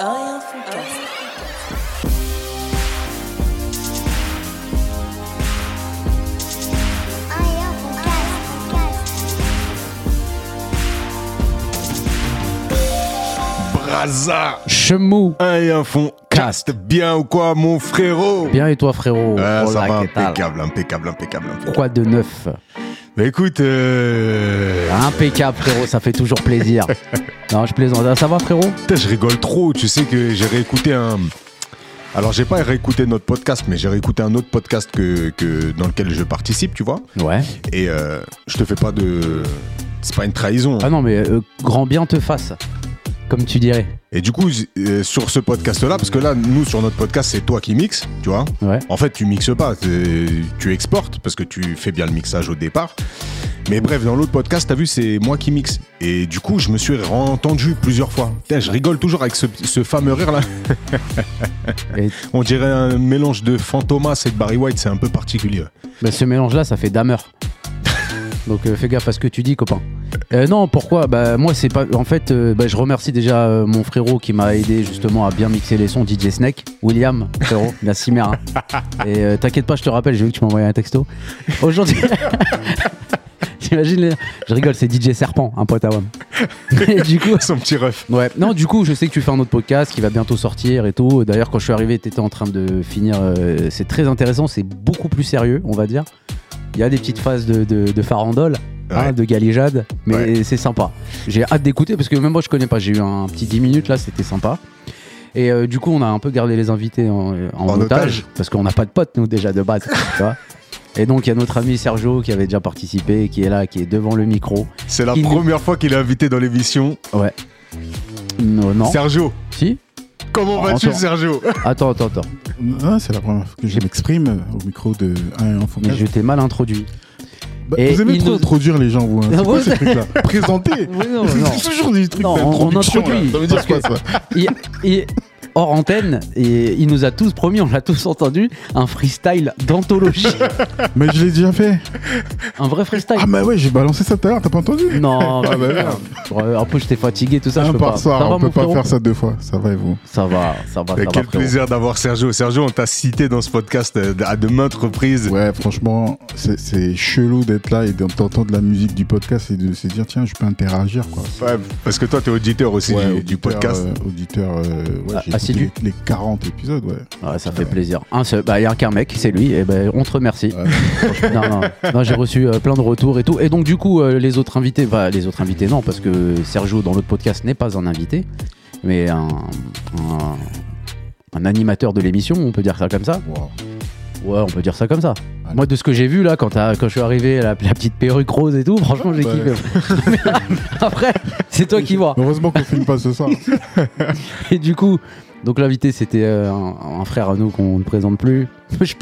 Un Foodcast. Braza Chemou. Un et un fond cast bien ou quoi mon frérot? Bien et toi frérot? Ah, Ça Hola, va ¿qué tal impeccable, impeccable, impeccable, impeccable. Quoi de neuf? Bah écoute, euh... Impeccable frérot, ça fait toujours plaisir. non, je plaisante. Ah, Ça va frérot? Putain, je rigole trop, tu sais que j'ai réécouté un... Alors j'ai pas réécouté notre podcast, mais j'ai réécouté un autre podcast que, que dans lequel je participe, tu vois. Ouais. Et euh, je te fais pas de... C'est pas une trahison. Ah non mais euh, grand bien te fasse, comme tu dirais. Et du coup, euh, sur ce podcast-là, parce que là, nous, sur notre podcast, c'est toi qui mixes, tu vois. Ouais. En fait, tu mixes pas, tu exportes parce que tu fais bien le mixage au départ. Mais bref, dans l'autre podcast, t'as vu, c'est moi qui mixe. Et du coup, je me suis entendu plusieurs fois. Putain, je rigole toujours avec ce, ce fameux rire là. Et On dirait un mélange de Fantomas et de Barry White, c'est un peu particulier. bah, ce mélange là, ça fait damer. Donc euh, fais gaffe à ce que tu dis copain. Euh, non, pourquoi? Bah moi c'est pas. En fait, euh, bah, je remercie déjà euh, mon frérot qui m'a aidé justement à bien mixer les sons, DJ Snake, William, frérot, la cimère. hein. Et euh, t'inquiète pas, je te rappelle, j'ai vu que tu m'as envoyé un texto. Aujourd'hui. J'imagine, les- je rigole, c'est DJ Serpent, un pote à WAM. Et du coup, Son petit ref. Ouais, non, du coup, je sais que tu fais un autre podcast qui va bientôt sortir et tout. D'ailleurs, quand je suis arrivé, tu étais en train de finir. euh, c'est très intéressant, c'est beaucoup plus sérieux, on va dire. Il y a des petites phases de, de, de farandole, hein, de galijade, mais Ouais. c'est sympa. J'ai hâte d'écouter parce que même moi, je connais pas. J'ai eu un petit 10 minutes là, c'était sympa. Et euh, du coup, on a un peu gardé les invités en, en En otage, otage. parce qu'on n'a pas de potes, nous, déjà de base. tu vois. Et donc, il y a notre ami Sergio qui avait déjà participé, qui est là, qui est devant le micro. C'est la Il- première fois qu'il est invité dans l'émission. Ouais. Non, non. Sergio, Si comment Oh, vas-tu. Sergio? Attends, attends, attends. Ah, c'est la première fois que je m'exprime au micro de un enfant. Mais je t'ai mal introduit. Bah, Et vous aimez trop nous- introduire les gens, vous. Hein. Ah C'est ces trucs-là Présenter Oui. C'est toujours des trucs Non, on- on introduit, là. Ça veut dire quoi, ça Il, il- hors antenne, et il nous a tous promis, on l'a tous entendu, un freestyle d'anthologie. Mais je l'ai déjà fait. un vrai freestyle. Ah, bah ouais, j'ai balancé ça tout à l'heure, t'as pas entendu? Non, Ah, bah merde. Un peu j'étais fatigué, tout ça. je Un peux par pas. soir, ça va, on peut pas frérot faire ça deux fois. Ça va et vous? Ça va, ça va, Mais ça Quel va, plaisir d'avoir Sergio. Sergio, on t'a cité dans ce podcast euh, à de maintes reprises. Ouais, franchement, c'est chelou d'être là et d'entendre la musique du podcast et de se dire, tiens, je peux interagir, quoi. Ouais, parce que toi, t'es auditeur aussi Ouais, du, auditeur, du podcast. euh, auditeur, euh, ouais, Ah, j'ai assidu. les, les 40 épisodes, ouais. Ouais, ça fait plaisir. Un seul, bah, il y a qu'un mec, c'est lui, et ben on te remercie. Ouais. non, non, non, j'ai reçu euh, plein de retours et tout. Et donc, du coup, euh, les autres invités, bah, les autres invités, non, parce que Sergio, dans l'autre podcast, n'est pas un invité, mais un, un, un animateur de l'émission, on peut dire ça comme ça. Wow. Ouais, on peut dire ça comme ça. Allez. Moi, de ce que j'ai vu là, quand, quand je suis arrivé, la, la petite perruque rose et tout, franchement, j'ai kiffé. Après, c'est toi qui vois. Heureusement qu'on filme pas ce soir. Et du coup, donc l'invité, c'était euh, un, frère à nous qu'on ne présente plus. Je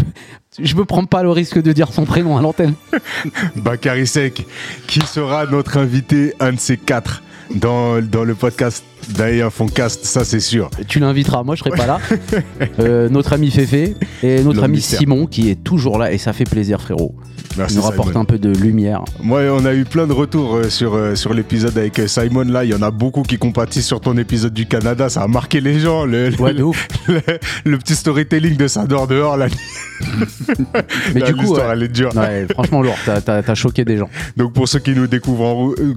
je peux prendre pas le risque de dire son prénom à l'antenne. Bakary Sek, qui sera notre invité, un de ces quatre, dans le podcast d'Aïe Foncast, ça c'est sûr. Tu l'inviteras, moi je serai pas là. Euh, notre ami Féfé et notre ami mystère. Simon qui est toujours là et ça fait plaisir frérot. Merci Il nous rapporte Simon. un peu de lumière. Moi, on a eu plein de retours euh, sur, euh, sur l'épisode avec Simon. Là, il y en a beaucoup qui compatissent sur ton épisode du Canada. Ça a marqué les gens. Le, le- Ouais, ouf. le, le petit storytelling de ça dehors. Là, Mais Là, du coup, ouais. elle est dure. Franchement lourd, t'as- choqué des gens. Donc pour ceux qui nous découvrent en route, euh,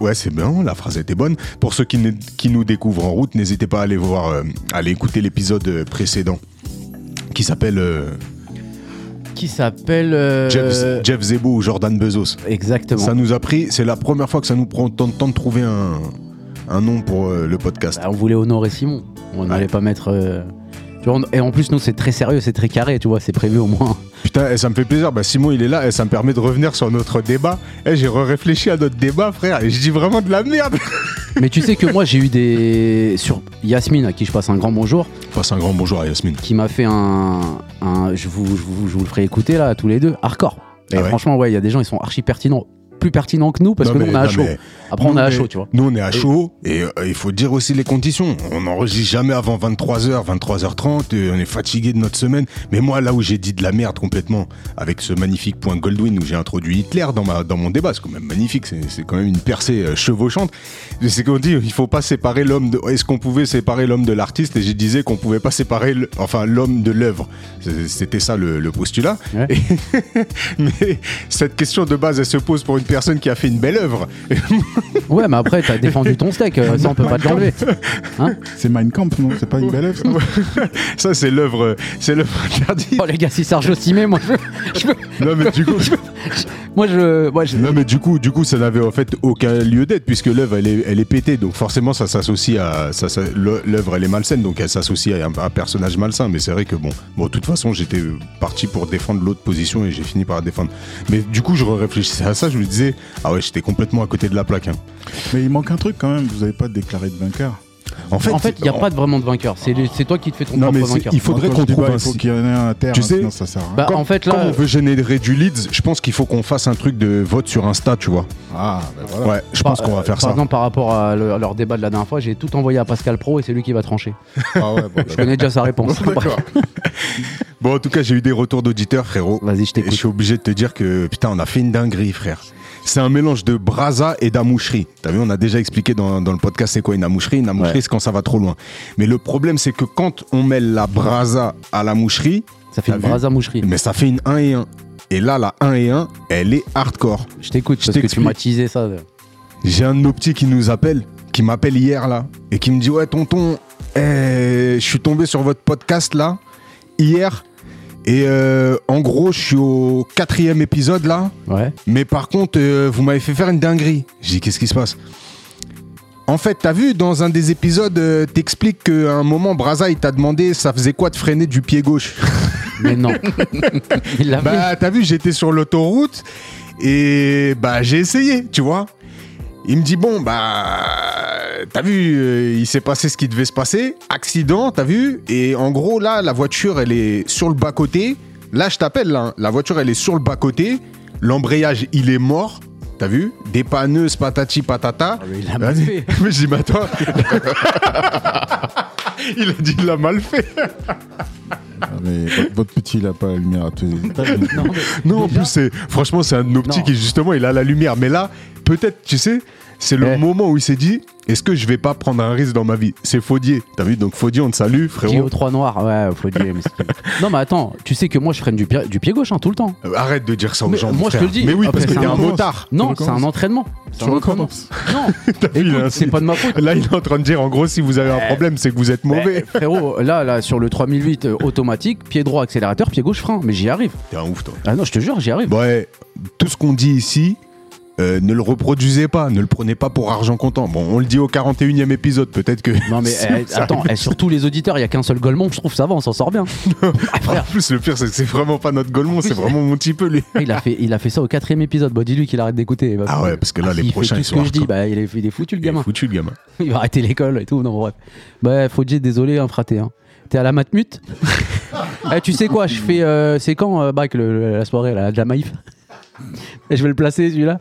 ouais c'est bien, la phrase était bonne. Pour ceux qui, ne- qui nous découvrent en route, n'hésitez pas à aller voir, euh, à aller écouter l'épisode euh, précédent qui s'appelle euh, Qui s'appelle. euh, Jeff, Jeff Zebo ou Jordan Bezos. Exactement. Ça nous a pris, c'est la première fois que ça nous prend tant de temps de trouver un, un nom pour le podcast. Bah, on voulait honorer Simon. On n'allait pas mettre. Tu vois, on- et en plus, nous, c'est très sérieux, c'est très carré, tu vois, c'est prévu au moins. Putain, et ça me fait plaisir. Bah, Simon, il est là et ça me permet de revenir sur notre débat. Et j'ai réfléchi à notre débat, frère. Et je dis vraiment de la merde. Mais tu sais que moi, j'ai eu des. Sur Yasmine, à qui je passe un grand bonjour, Passe un grand bonjour à Yasmine. qui m'a fait un. un- je, vous, je, vous, je vous le ferai écouter là, tous les deux, hardcore. Et Ah ouais franchement, ouais, il y a des gens, ils sont archi pertinents. Plus pertinent que nous parce Non, que nous on est à chaud. Après on est à chaud, tu vois. Nous, on est à chaud et euh, il faut dire aussi les conditions. On n'enregistre jamais avant 23h, 23h30. et on est fatigué de notre semaine. Mais moi, là où j'ai dit de la merde complètement, avec ce magnifique point Goldwyn où j'ai introduit Hitler dans, ma, dans mon débat, c'est quand même magnifique. C'est quand même une percée euh, chevauchante. C'est qu'on dit, il faut pas séparer l'homme de. Est-ce qu'on pouvait séparer l'homme de l'artiste? Et je disais qu'on pouvait pas séparer, le- enfin, l'homme de l'œuvre. C'était ça le, le postulat. Ouais. Et- mais cette question de base, elle se pose pour une personne qui a fait une belle œuvre. Ouais, mais après t'as défendu ton steak, euh, ça on peut pas te l'enlever. Hein C'est Mein Kampf, non C'est pas une belle œuvre ça Ça, c'est l'œuvre, c'est l'œuvre interdite. Oh les gars, si Sergio Simé, moi je, je veux- Non, mais du coup, moi je, moi je- non, mais du coup, du coup, ça n'avait en fait aucun lieu d'être puisque l'œuvre, elle est, elle est pétée. Donc forcément, ça s'associe à, ça, l'œuvre, elle est malsaine, donc elle s'associe à un, un personnage malsain. Mais c'est vrai que bon, bon, de toute façon, j'étais parti pour défendre l'autre position et j'ai fini par la défendre. Mais du coup, je réfléchissais à ça, je me disais, ah ouais, j'étais complètement à côté de la plaque. hein. Mais il manque un truc quand même, vous avez pas déclaré de vainqueur. En fait, en fait, il n'y a pas de vraiment de vainqueur. C'est toi qui te fais ton Non, propre vainqueur. il faudrait quand qu'on trouve un Il faut si- qu'il y en ait un à terre, Tu sais- ça sert à rien. Bah, en fait là, on veut générer du leads, je pense qu'il faut qu'on fasse un truc de vote sur Insta, tu vois. Ah, ben voilà. Ouais, je par- pense qu'on va faire par ça. exemple, par rapport à, le- à leur débat de la dernière fois, j'ai tout envoyé à Pascal Pro et c'est lui qui va trancher. Ah ouais, bon, Je connais déjà sa réponse. Bon, en tout cas, j'ai eu des retours d'auditeurs, frérot. Vas-y, je Et je t'écoute. suis obligé de te dire que putain, on a fait une dinguerie, frère. C'est un mélange de brasa et d'amoucherie. T'as vu, on a déjà expliqué dans, dans le podcast c'est quoi une amoucherie. Une amoucherie, Quand ça va trop loin. Mais le problème, c'est que quand on mêle la brasa à la moucherie, Ça fait une brasa moucherie. mais ça fait une 1 et 1. Et là, la 1 et 1, elle est hardcore. Je t'écoute Je parce que tu m'as teasé ça. J'ai un de nos petits qui nous appelle, qui m'appelle hier là, et qui me dit Ouais, tonton, eh, je suis tombé sur votre podcast là, hier, et euh, en gros, je suis au quatrième épisode là, Ouais. mais par contre, euh, vous m'avez fait faire une dinguerie. Je dis Qu'est-ce qui se passe? En fait, t'as vu, dans un des épisodes, euh, t'expliques qu'à un moment, Braza, il t'a demandé ça faisait quoi de freiner du pied gauche? Mais non. Il. Bah, t'as vu, j'étais sur l'autoroute et bah, j'ai essayé, tu vois. Il me dit, bon, bah, t'as vu, euh, il s'est passé ce qui devait se passer. Accident, t'as vu. Et en gros, là, la voiture, elle est sur le bas-côté. Là, je t'appelle, là. hein. La voiture, elle est sur le bas-côté. L'embrayage, il est mort. T'as vu? Dépanneuse, patati, patata. Ah, mais il l'a mal fait. Mais mais attends. il a dit, il l'a mal fait. Ah, mais votre, votre petit, il a pas la lumière à tous les étages. Non, mais Non, en déjà- plus, c'est franchement, c'est un de nos petits Non. qui, justement, il a la lumière. Mais là, peut-être, tu sais, c'est le Eh. moment où il s'est dit est-ce que je vais pas prendre un risque dans ma vie? C'est Faudier. T'as vu? Donc, Faudier, on te salue, frérot. au 3 noir, ouais, mais c'est- non, mais attends, tu sais que moi je freine du pied, du pied gauche hein, tout le temps. Euh, Arrête de dire ça aux Mais gens. moi, je te le dis. Mais oui, Ah, parce que c'est t'es un un motard. Non, c'est un entraînement. Tu recommences. Non, c'est pas de ma faute. Là, il est en train de dire, en gros, si vous avez un Eh. problème, c'est que vous êtes mauvais. Eh, frérot, là, là, sur le 3008 euh, automatique, pied droit accélérateur, pied gauche frein. Mais j'y arrive. T'es un ouf, toi. Ah non, je te jure, j'y arrive. Ouais, tout ce qu'on dit ici, euh, ne le reproduisez pas, ne le prenez pas pour argent comptant. Bon, on le dit au 41e épisode, peut-être que. Non mais eh, attends, eh, surtout les auditeurs, il y a qu'un seul Golemont, je trouve ça va, on s'en sort bien. Ah, En plus, le pire, c'est que c'est vraiment pas notre Golemont, c'est vraiment mon petit peu, lui. il a fait, il a fait ça au quatrième épisode. Bon, dis-lui qu'il arrête d'écouter. Bah, Ah ouais, parce que là, les il prochains, fait tout ce que je dis, bah, il est, il est foutu le Il est gamin. foutu, le gamin. Il va arrêter l'école et tout. Non, bref. Bah, faut dire désolé, hein, fraté. Hein. T'es à la matmute Eh, Tu sais quoi, je fais. euh, c'est quand, euh, Bac, le- le- la soirée, la Jamaïf Et je vais le placer, celui-là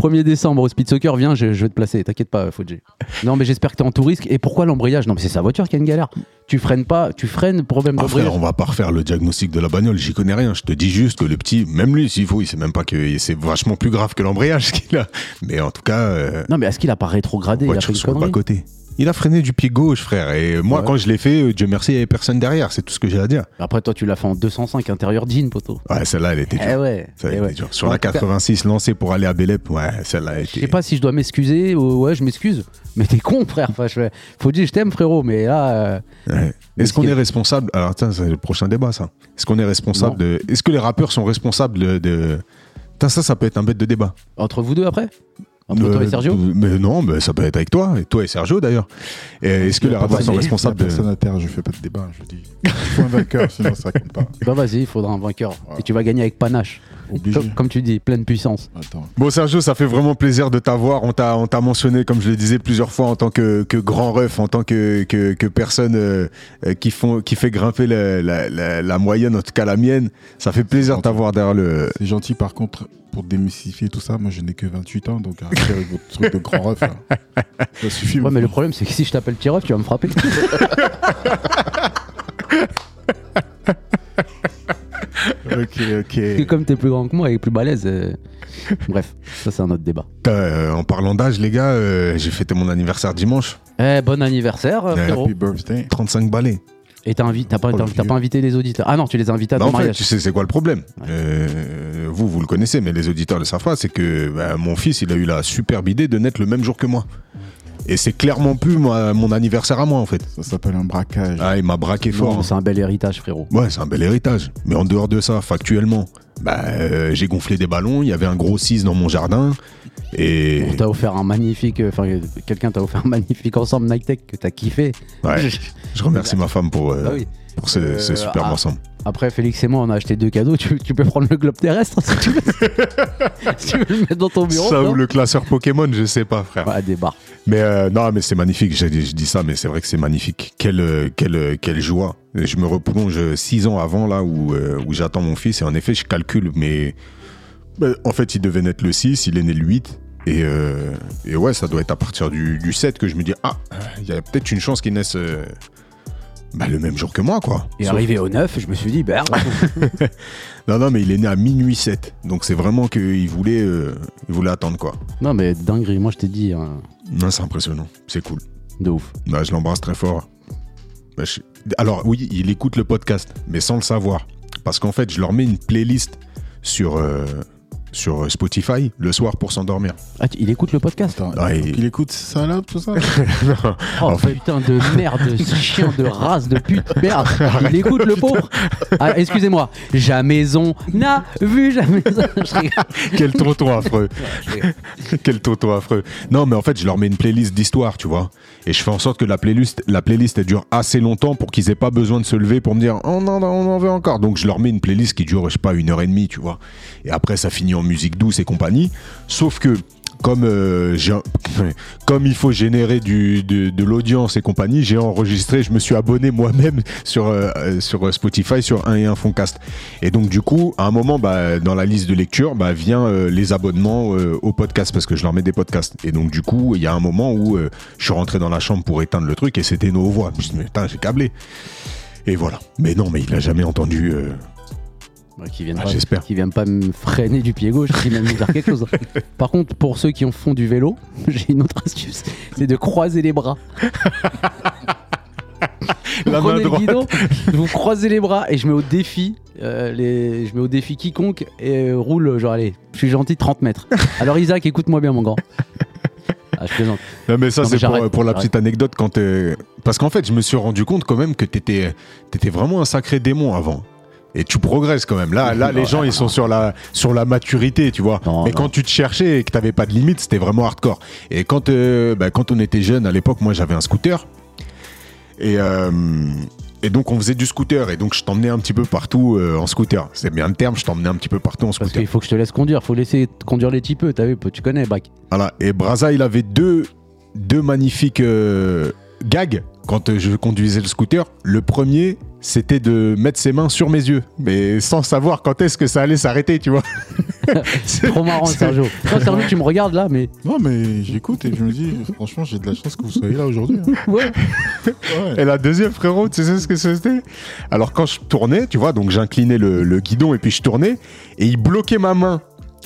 1er décembre au Speed Soccer, viens, je, je vais te placer, t'inquiète pas, Fodji. Non, mais j'espère que t'es en tout risque. Et pourquoi l'embrayage? Non, mais c'est sa voiture qui a une galère. Tu freines pas, tu freines, problème Ah frère, on va pas refaire le diagnostic de la bagnole, j'y connais rien. Je te dis juste que le petit, même lui, s'il faut, il sait même pas que c'est vachement plus grave que l'embrayage qu'il a. Mais en tout cas, euh, Non, mais est-ce qu'il a pas rétrogradé? Il a fait voiture une sur le connerie? bas-côté. Il a freiné du pied gauche, frère. Et moi, Ouais. quand je l'ai fait, euh, Dieu merci, il y avait personne derrière. C'est tout ce que j'ai à dire. Après, toi, tu l'as fait en 205 intérieur jean, poteau. Ouais, celle-là, elle était dure. Eh ouais. Ça a eh ouais. Sur En la tout cas, 86 lancée pour aller à Bélep, ouais, celle-là a Je sais pas si je dois m'excuser ou ouais, je m'excuse. Mais t'es con, frère. Enfin, je... Faut dire, je t'aime, frérot. Mais là, euh, Ouais. Est-ce ce qu'on est est- responsable Alors, tiens, c'est le prochain débat, ça. Est-ce qu'on est responsable Non. de. Est-ce que les rappeurs sont responsables de. de... Putain, ça, ça peut être un bête de débat. entre vous deux après? Entre toi Euh, et Sergio Mais non, mais ça peut être avec toi, et toi et Sergio d'ailleurs. Et Est-ce que les de- sont responsables de. Personne à terre, je fais pas de débat, je dis. Il faut un vainqueur, sinon ça compte pas. Bah vas-y, il faudra un vainqueur. Voilà. Et tu vas gagner avec panache. Comme, comme tu dis, pleine puissance. Attends. Bon Sergio, ça fait vraiment plaisir de t'avoir. On t'a, on t'a mentionné, comme je le disais plusieurs fois, en tant que, que grand ref, en tant que, que, que personne euh, euh, qui, font, qui fait grimper la, la, la- la moyenne, en tout cas la mienne. Ça fait plaisir de t'avoir derrière le. C'est gentil, par contre, pour démystifier tout ça, moi je n'ai que 28 ans, donc arrêtez avec votre truc de grand ref. là. Ça suffit. Ouais, mais le problème, c'est que si je t'appelle Tirov, tu vas me frapper. Ok, ok. Et comme t'es plus grand que moi et plus balèze. euh, Bref, ça, c'est un autre débat. Euh, en parlant d'âge, les gars, euh, j'ai fêté mon anniversaire dimanche. Eh, bon anniversaire, frérot. Happy birthday. 35 balais. Et t'as invi- pas, Oh, pas invité les auditeurs. Ah non, tu les as invités à Bah, ton en fait, mariage. tu sais, c'est quoi le problème Ouais. Euh, Vous, vous le connaissez, mais les auditeurs ne le savent pas. C'est que bah, mon fils, il a eu la superbe idée de naître le même jour que moi. Et c'est clairement plus moi- mon anniversaire à moi, en fait. Ça s'appelle un braquage. Ah, il m'a braqué fort. c'est un bel héritage, frérot. Ouais, c'est un bel héritage. Mais en dehors de ça, factuellement, bah, euh, j'ai gonflé des ballons, il y avait un gros 6 dans mon jardin. Et. On t'a offert un magnifique. Enfin, quelqu'un t'a offert un magnifique ensemble Nike Tech que t'as kiffé. Ouais, je remercie ma femme pour, euh, Ah oui. pour ce, Euh, ce superbe ah. ensemble. Après, Félix et moi, on a acheté deux cadeaux. Tu, tu peux prendre le globe terrestre si tu veux. si tu veux le mettre dans ton bureau. Ça ou le classeur Pokémon, je sais pas, frère. Ouais, des barres. Mais euh, non, mais c'est magnifique. Je dis ça, mais c'est vrai que c'est magnifique. Quelle, euh, quelle, euh, quelle joie. Je me replonge six ans avant, là, où, où j'attends mon fils. Et en effet, je calcule, mais bah, en fait, il devait naître le 6, il est né le 8. Et, euh, et ouais, ça doit être à partir du, du 7 que je me dis, ah, il y a peut-être une chance qu'il naisse euh, bah, le même jour que moi, quoi. Et Sauf- arrivé au 9, je me suis dit, bah, Non, non, mais il est né à minuit 7. Donc c'est vraiment qu'il voulait, euh, il voulait attendre, quoi. non, mais dinguerie. Moi, je t'ai dit, hein, Non, c'est impressionnant. C'est cool. de ouf. Bah, je l'embrasse très fort. Bah, je- Alors oui, il écoute le podcast, mais sans le savoir. Parce qu'en fait, je leur mets une playlist sur, euh, sur Spotify le soir pour s'endormir. Ah, il écoute le podcast Attends, Ouais, il écoute ça là, tout ça Oh En fait- putain de merde, de chien de race de pute, merde. Il écoute le pauvre. Ah, excusez-moi. Jamais on n'a vu jamais. Je rigole. Quel tonton affreux. Quel tonton affreux. Non, mais en fait, je leur mets une playlist d'histoire, tu vois. Et je fais en sorte que la playlist, la playlist elle dure assez longtemps pour qu'ils aient pas besoin de se lever pour me dire oh non, non, on en veut encore. Donc je leur mets une playlist qui dure, je sais pas, une heure et demie, tu vois. Et après, ça finit en musique douce et compagnie. Sauf que comme, euh, comme il faut générer du, de, l'audience et compagnie, j'ai enregistré, je me suis abonné moi-même sur, euh, euh, sur Spotify sur un et un Foncast. Et donc du coup, à un moment, bah, dans la liste de lecture, bah, vient euh, les abonnements euh, au podcast parce que je leur mets des podcasts. Et donc du coup, il y a un moment où euh, je suis rentré dans la chambre pour éteindre le truc et c'était nos voix. Je me putain, j'ai câblé. Et voilà. Mais non, mais il a jamais entendu. Euh, qui viennent Ah, pas, qui viennent pas me freiner du pied gauche, qui viennent me dire quelque chose. Par contre, pour ceux qui en font du vélo, j'ai une autre astuce, c'est de croiser les bras. Vous La main prenez le droite. guidon, vous croisez les bras et je mets au défi, euh, les, je mets au défi quiconque et euh, roule genre allez, je suis gentil 30 mètres. Alors Isaac, écoute-moi bien mon grand. Ah, je plaisante. Non mais ça c'est pour, pour la petite anecdote quand parce qu'en fait je me suis rendu compte quand même que t'étais étais vraiment un sacré démon avant et tu progresses quand même. Là là les gens ils sont sur la sur la maturité tu vois. Non, mais non. quand tu te cherchais et que t'avais pas de limite c'était vraiment hardcore. Et quand euh, bah, quand on était jeune à l'époque moi j'avais un scooter. Et euh, et donc on faisait du scooter. Et donc je t'emmenais un petit peu partout euh, en scooter. C'est bien le terme je t'emmenais un petit peu partout en Parce scooter. qu'il faut que je te laisse conduire, faut laisser conduire les petits peu, t'as vu, tu connais Bac. Voilà. Et Braza, il avait deux, deux magnifiques gags quand je conduisais le scooter. Le premier, c'était de mettre ses mains sur mes yeux, mais sans savoir quand est-ce que ça allait s'arrêter, tu vois. C'est- Trop marrant Sergio. Toi Sergio, tu me regardes là, mais Non, mais j'écoute et je me dis, franchement, j'ai de la chance que vous soyez là aujourd'hui. hein. ouais. Ouais. Et la deuxième, frérot, tu sais ce que c'était? Alors quand je tournais, tu vois, donc j'inclinais le, le guidon et puis je tournais, et il bloquait ma main.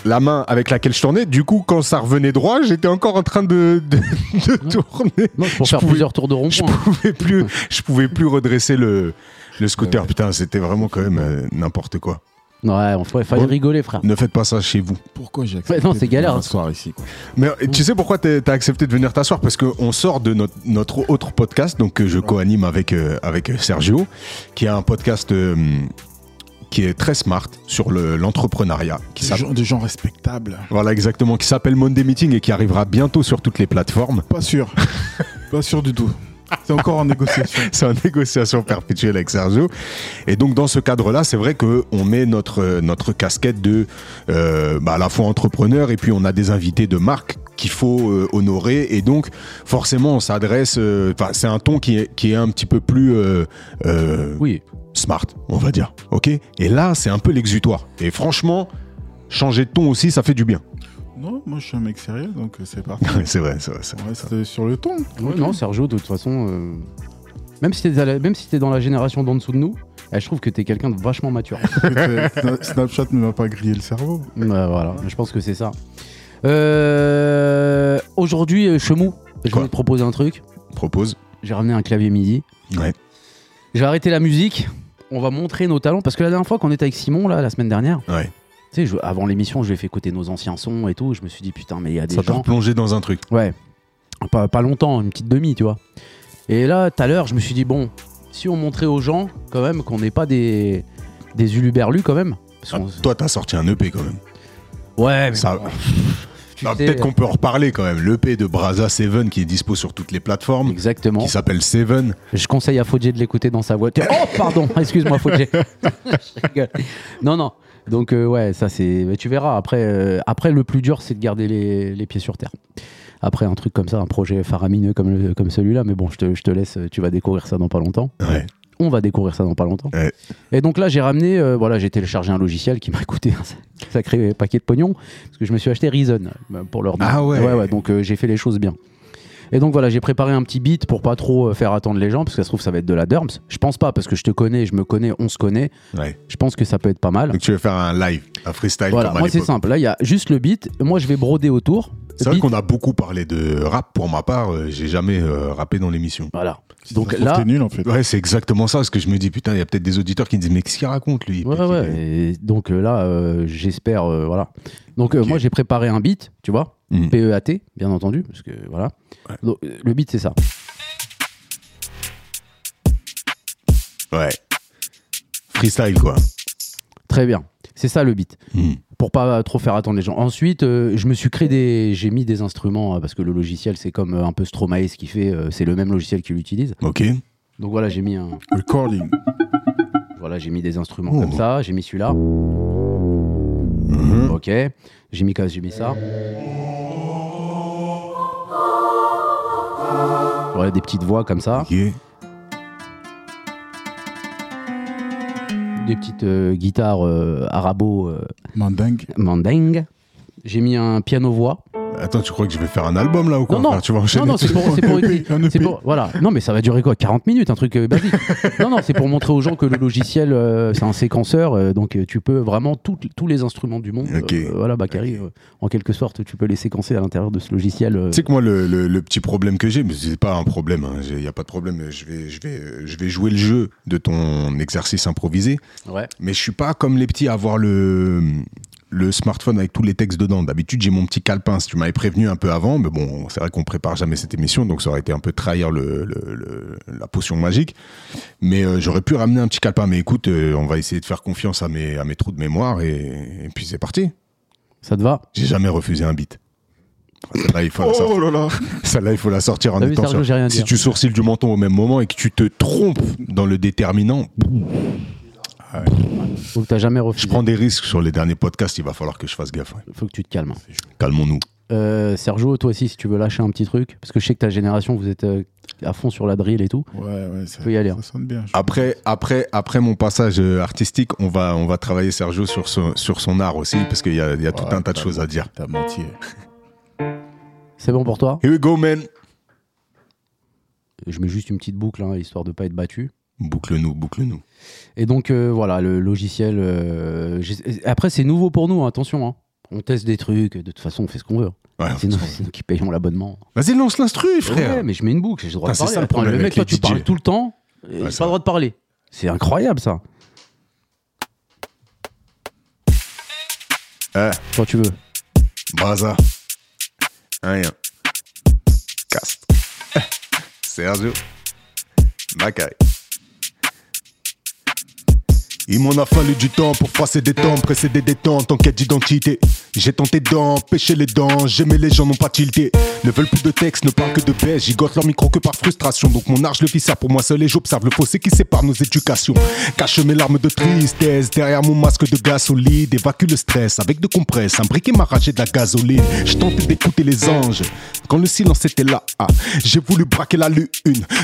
La main avec laquelle je tournais, du coup, quand ça revenait droit, j'étais encore en train de, de, de tourner. Non, pour Je faire pouvais- plusieurs tours de je rond-point. pouvais plus, je pouvais plus redresser le, le scooter. Putain, c'était vraiment quand même euh, n'importe quoi. Ouais, on fallait, Ouais. rigoler, frère. Ne faites pas ça chez vous. Pourquoi j'ai Ouais, accepté non, c'est de galère. venir m'asseoir ici quoi. Mais euh, tu sais pourquoi t'as accepté de venir t'asseoir? Parce qu'on sort de notre, notre autre podcast, donc que je co-anime avec, euh, avec Sergio, qui est un podcast euh, qui est très smart sur le- l'entrepreneuriat. gens, des gens respectables. Voilà, exactement, qui s'appelle Monday Meeting et qui arrivera bientôt sur toutes les plateformes. Pas sûr. pas sûr du tout. C'est encore en négociation. c'est en négociation perpétuelle avec Sergio. Et donc dans ce cadre-là, c'est vrai que on met notre notre casquette de euh, bah, à la fois entrepreneur et puis on a des invités de marque qu'il faut euh, honorer et donc forcément on s'adresse. euh, Enfin, c'est un ton qui est qui est un petit peu plus euh, euh, Oui. smart, on va dire. Ok? Et là, c'est un peu l'exutoire. Et franchement. changer de ton aussi, ça fait du bien. Non, moi je suis un mec sérieux, donc euh, c'est parti. c'est vrai, c'est vrai. c'est On sur le ton. Ouais, non, Sergio, de toute façon, euh, même si t'es dans la- même si t'es dans la génération d'en dessous de nous, eh, je trouve que t'es quelqu'un de vachement mature. Sna- Snapchat ne m'a pas grillé le cerveau. Ouais, voilà, je pense que c'est ça. Euh, Aujourd'hui, euh, Chemou, je vais te proposer un truc. Propose. J'ai ramené un clavier MIDI. Ouais. J'ai arrêté la musique. On va montrer nos talents parce que la dernière fois qu'on était avec Simon là, la semaine dernière, Ouais. Sais, je- avant l'émission, je lui ai fait écouter nos anciens sons et tout. Je me suis dit putain, mais il y a des Ça gens. replongé dans un truc. Ouais. Pas, pas longtemps, une petite demi, tu vois. Et là, tout à l'heure, je me suis dit, bon, si on montrait aux gens, quand même, qu'on n'est pas des, des uluberlus, quand même. Ah, toi, t'as sorti un EP quand même. ouais, mais Ça- bon, Ah, Peut-être qu'on peut en reparler quand même. L'EP de Braza Seven qui est dispo sur toutes les plateformes, Exactement. qui s'appelle Seven. Je conseille à Fodje de l'écouter dans sa voiture. Oh, pardon, excuse-moi, Fodje. Je rigole. non, non. Donc, euh, ouais, ça, c'est. Tu verras. Après, euh, après le plus dur, c'est de garder les, les pieds sur terre. Après, un truc comme ça, un projet faramineux comme, le- comme celui-là, mais bon, je te, je te laisse, tu vas découvrir ça dans pas longtemps. Ouais. On va découvrir ça dans pas longtemps. Ouais. Et donc là, j'ai ramené, euh, voilà, j'ai téléchargé un logiciel qui m'a coûté un sacré paquet de pognon, parce que je me suis acheté Reason pour leur Ah ouais. ouais, donc euh, j'ai fait les choses bien. Et donc voilà, j'ai préparé un petit beat pour pas trop euh, faire attendre les gens, parce que ça se trouve, ça va être de la Derms. Je pense pas, parce que je te connais, je me connais, on se connaît. Ouais. Je pense que ça peut être pas mal. Donc tu veux faire un live, un freestyle Voilà, comme à moi c'est simple. Là, il y a juste le beat. Moi, je vais broder autour. C'est vrai qu'on a beaucoup parlé de rap. Pour ma part, euh, j'ai jamais euh, rappé dans l'émission. Voilà. Donc Donc là, nul en fait. Ouais, c'est exactement ça. Parce que je me dis, putain, il y a peut-être des auditeurs qui me disent, mais qu'est-ce qu'il raconte lui? Ouais, ouais. Et donc là, euh, j'espère, euh, voilà. Donc euh, moi, j'ai préparé un beat, tu vois, Mhm. PEAT, bien entendu, parce que voilà. Ouais. Donc, le beat, c'est ça. Ouais. Freestyle, quoi. Très bien. C'est ça le beat. Hmm. Pour pas trop faire attendre les gens. Ensuite, euh, je me suis créé des, j'ai mis des instruments euh, parce que le logiciel, c'est comme euh, un peu Stromae, ce qu'il fait, euh, c'est le même logiciel qu'il utilise. Ok. Donc voilà, j'ai mis un, Recording. voilà, j'ai mis des instruments Oh. comme ça. J'ai mis celui-là. Mhm. Ok. J'ai mis, j'ai mis ça. Voilà, des petites voix comme ça. Des petites euh, guitares euh, arabo euh, Mandingue. mandingue. J'ai mis un piano-voix. Attends, tu crois que je vais faire un album là ou quoi Non, non. frère Tu vas enchaîner Non, non, c'est pour, c'est pour, EP, un c'est EP. pour- voilà. Non, mais ça va durer quoi 40 minutes, un truc euh, basique. non, non, c'est pour montrer aux gens que le logiciel, euh, c'est un séquenceur, euh, donc euh, tu peux vraiment tout- tous les instruments du monde. Ok. euh, voilà, Bakary, euh, en quelque sorte, tu peux les séquencer à l'intérieur de ce logiciel. euh. Tu sais que moi, le, le- le petit problème que j'ai, mais c'est pas un problème, il n'y a pas de problème, je vais, je, vais, je vais jouer le jeu de ton exercice improvisé, Ouais. mais je suis pas comme les petits à avoir le, le smartphone avec tous les textes dedans. D'habitude, j'ai mon petit calepin, si tu m'avais prévenu un peu avant, mais bon, c'est vrai qu'on prépare jamais cette émission, donc ça aurait été un peu trahir le, le- le- la potion magique, mais euh, j'aurais pu ramener un petit calepin, mais écoute, euh, on va essayer de faire confiance à mes, à mes trous de mémoire, et, et puis c'est parti. Ça te va? J'ai jamais refusé un beat. Celle-là, il faut la sortir. Oh là là. Celle-là, il faut la sortir en vu, étant Sergio, Si dire. tu sourcils du menton au même moment et que tu te trompes dans le déterminant, Faut que t'as jamais je prends des risques sur les derniers podcasts, il va falloir que je fasse gaffe. ouais. Faut que tu te calmes. Calmons-nous. Euh, Sergio, toi aussi, si tu veux lâcher un petit truc, parce que je sais que ta génération, vous êtes euh, à fond sur la drill et tout. Ouais, ouais, ça, Faut y aller, ça hein. sonne bien. Après, après, après mon passage euh, artistique, on va, on va travailler Sergio sur son, sur son art aussi, parce qu'il y a, il y a tout un tas de choses à dire. T'as menti. C'est bon pour toi? Here we go, man. Je mets juste une petite boucle, hein, histoire de pas être battu. Boucle-nous, boucle-nous. Et donc euh, voilà, le logiciel. euh, j'ai- Après, c'est nouveau pour nous, hein, attention. hein. On teste des trucs, de toute façon, on fait ce qu'on veut. Ouais, C'est nous, qui payons l'abonnement. Vas-y, lance l'instru, frère. Ouais, mais je mets une boucle, j'ai le droit Putain, de parler. ça le problème le mec, toi, tu DJ. parles tout le temps, Ouais, j'ai ça pas le droit de parler. C'est incroyable ça. Eh, Quand tu veux. Braza. Rien. Cast. Sergio. Macaille. Il m'en a fallu du temps pour passer des temps, précéder des temps en quête d'identité. J'ai tenté d'empêcher les dents, j'aimais les gens n'ont pas tilté. Ne veulent plus de texte, ne parlent que de baisse, gigotent leur micro que par frustration. Donc mon art, je le ça pour moi seul et j'observe le fossé qui sépare nos éducations. Cache mes larmes de tristesse derrière mon masque de gaz solide, évacue le stress avec de compresses, un briquet m'a ragé de la gasoline. Je d'écouter les anges quand le silence était là. ah. J'ai voulu braquer la lune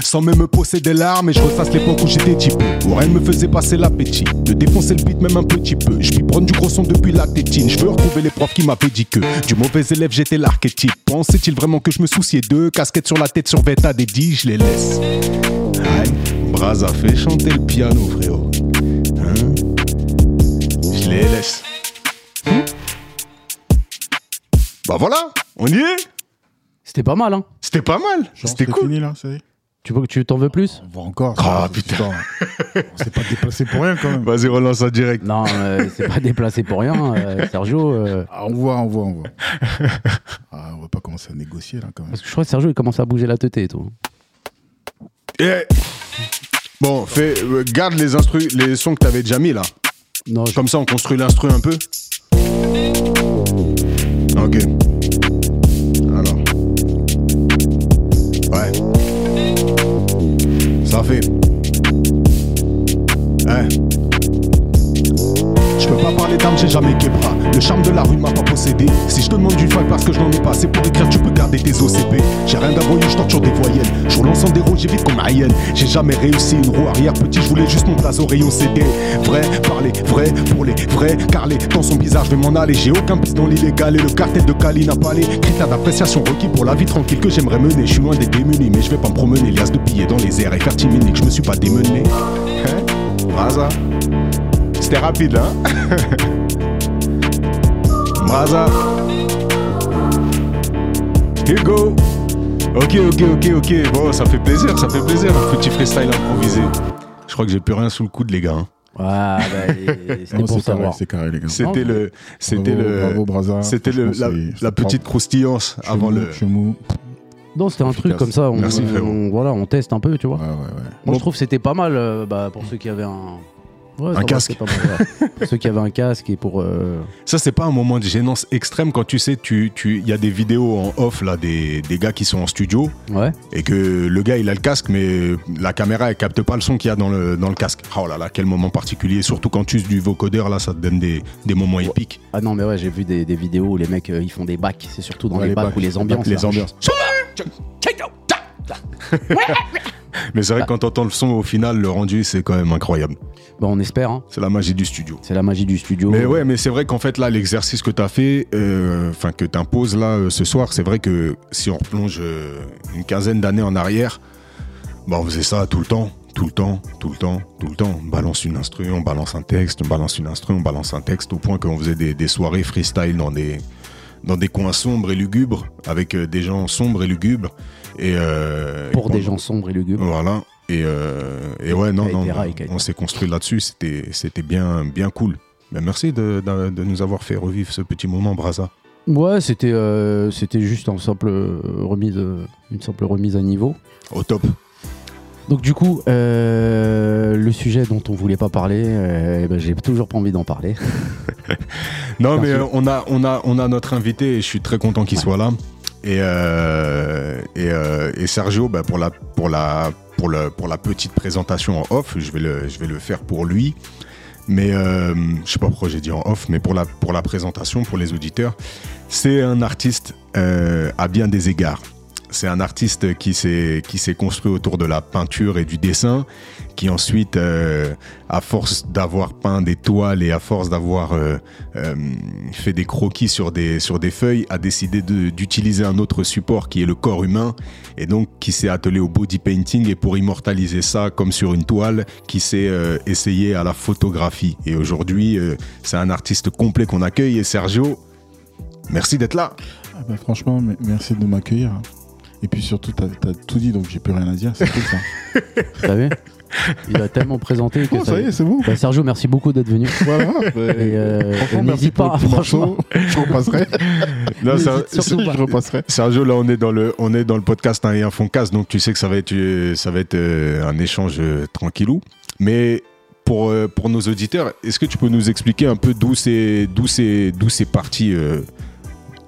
sans même me poser des larmes et je ressasse l'époque où j'étais type où rien me faisait passer l'appétit. De défoncer le beat même un petit peu. Je prendre du gros son depuis la tétine. Je veux retrouver les profs qui m'avaient dit que du mauvais élève j'étais l'archétype. Pensait-il vraiment que je me souciais d'eux? Casquette sur la tête, sur Veta des dix, je les laisse. Aïe, Braz a fait chanter le piano, frérot. Hein? Je les laisse. Hmm bah voilà, on y est. C'était pas mal, hein C'était pas mal. C'était cool. fini là, ça y est Tu veux que tu t'en veux plus On va encore. Ah, putain. On s'est pas déplacé pour rien quand même. Vas-y, relance en direct. Non, euh, c'est pas déplacé pour rien, euh, Sergio. euh, Ah, on voit, on voit, on voit. Ah, on va pas commencer à négocier là quand même. parce que je crois que Sergio il commence à bouger la tête et tout. Eh. Bon, fais, euh, garde les, instru les sons que t'avais déjà mis là. Non, je- Comme ça, on construit l'instru un peu. Ok. Ça fait. Parler d'âme, j'ai jamais québra. Le charme de la rue m'a pas possédé. Si je te demande du fac parce que je n'en ai pas, c'est pour écrire, tu peux garder tes OCP. J'ai rien d'avoyeux, je torture des voyelles. Sur l'ensemble des roues, j'ai vite comme Ariel. J'ai jamais réussi une roue arrière. Petit, je voulais juste mon place au rayon CD. Vrai, parler, vrai, pour les vrais. Car les temps sont bizarres, je vais m'en aller. J'ai aucun piste dans l'illégal et le cartel de Cali n'a pas les critères d'appréciation requis pour la vie tranquille que j'aimerais mener. Je suis loin des démunis, mais je vais pas me promener. Lias de billets dans les airs et faire timide, je me suis pas démené. Hein? Braza C'était rapide, hein Braza. Here go. Ok, ok, ok, ok. Bon, ça fait plaisir, ça fait plaisir. Un petit freestyle improvisé. Je crois que j'ai plus rien sous le coude, les gars. hein. Ouais, bah, c'était pour savoir. c'est carré les gars. C'était le, c'était Bravo, le, bravo, Braza. c'était le, la, c'est- la c'est petite croustillance avant le. chemou. Non, c'était un truc comme ça. On, Merci, frérot. on- voilà, on teste un peu, tu vois. Ouais, ouais, ouais. Moi, Bon. je trouve que c'était pas mal euh, bah, pour ceux qui avaient un. Ouais, va, casque. pas mal, ouais. pour ceux qui avaient un casque et pour. euh, Ça, c'est pas un moment de gênance extrême quand tu sais, tu, tu, il y a des vidéos en off là, des, des gars qui sont en studio Ouais. et que le gars il a le casque, mais la caméra elle capte pas le son qu'il y a dans le, dans le casque. Oh là là, quel moment particulier. Surtout quand tu uses du vocodeur là, ça te donne des, des moments épiques. Ah non, mais ouais, j'ai vu des, des vidéos où les mecs euh, ils font des bacs. C'est surtout dans Ouais, les, les bacs bacs, ou les les ambiances. les là. ambiances. Mais c'est vrai que quand t'entends le son au final, le rendu c'est quand même incroyable. Bah, on espère, hein. C'est la magie du studio. C'est la magie du studio. Mais ouais, mais c'est vrai qu'en fait là, l'exercice que tu as fait, euh, enfin que tu imposes là euh, ce soir, c'est vrai que si on replonge euh, une quinzaine d'années en arrière, bah, on faisait ça tout le temps, tout le temps, tout le temps, tout le temps. On balance une instru, on balance un texte, on balance une instru, on balance un texte, au point qu'on faisait des, des soirées freestyle dans des dans des coins sombres et lugubres, avec des gens sombres et lugubres. Et, euh, Pour et des gens sombres et lugubres. Voilà. Et, euh, et ouais, non, non, on s'est construit là-dessus. C'était, c'était bien, bien cool. Ben, merci de, de- de nous avoir fait revivre ce petit moment, Braza. Ouais, c'était euh, c'était juste une simple remise, une simple remise à niveau. Au top. Donc du coup, euh, le sujet dont on voulait pas parler, euh, eh ben, j'ai toujours pas envie d'en parler. Non, mais euh, on a, on, a, on a notre invité et je suis très content qu'il Ouais. soit là. Et, et, et Sergio, ben, pour, la, pour, la, pour, le, pour la petite présentation en off, je vais le, je vais le faire pour lui. Mais euh, je sais pas pourquoi j'ai dit en off, mais pour la, pour la présentation, pour les auditeurs, c'est un artiste à bien des égards. C'est un artiste qui s'est qui s'est construit autour de la peinture et du dessin, qui ensuite, euh, à force d'avoir peint des toiles et à force d'avoir euh, euh, fait des croquis sur des sur des feuilles, a décidé d'utiliser un autre support qui est le corps humain, et donc qui s'est attelé au body painting et pour immortaliser ça comme sur une toile, qui s'est essayé à la photographie. Et aujourd'hui, c'est un artiste complet qu'on accueille. Et Sergio, merci d'être là. Ah bah, franchement, merci de m'accueillir. Hein. Et puis surtout, t'as as tout dit, donc j'ai plus rien à dire. C'est cool ça. Vous savez Il a tellement présenté que Oh, ça y est, c'est bon. Bah, Sergio, merci beaucoup d'être venu. Voilà. Et, euh, Franchement, et merci pour pas, petit franchement. Je repasserai. Non, ça-. Je repasserai. Sergio, là, on est dans le, on est dans le podcast un et un fond casse, donc tu sais que ça va être, euh, ça va être euh, un échange euh, tranquillou. Mais pour, euh, pour nos auditeurs, est-ce que tu peux nous expliquer un peu d'où c'est, d'où c'est, d'où c'est parti euh,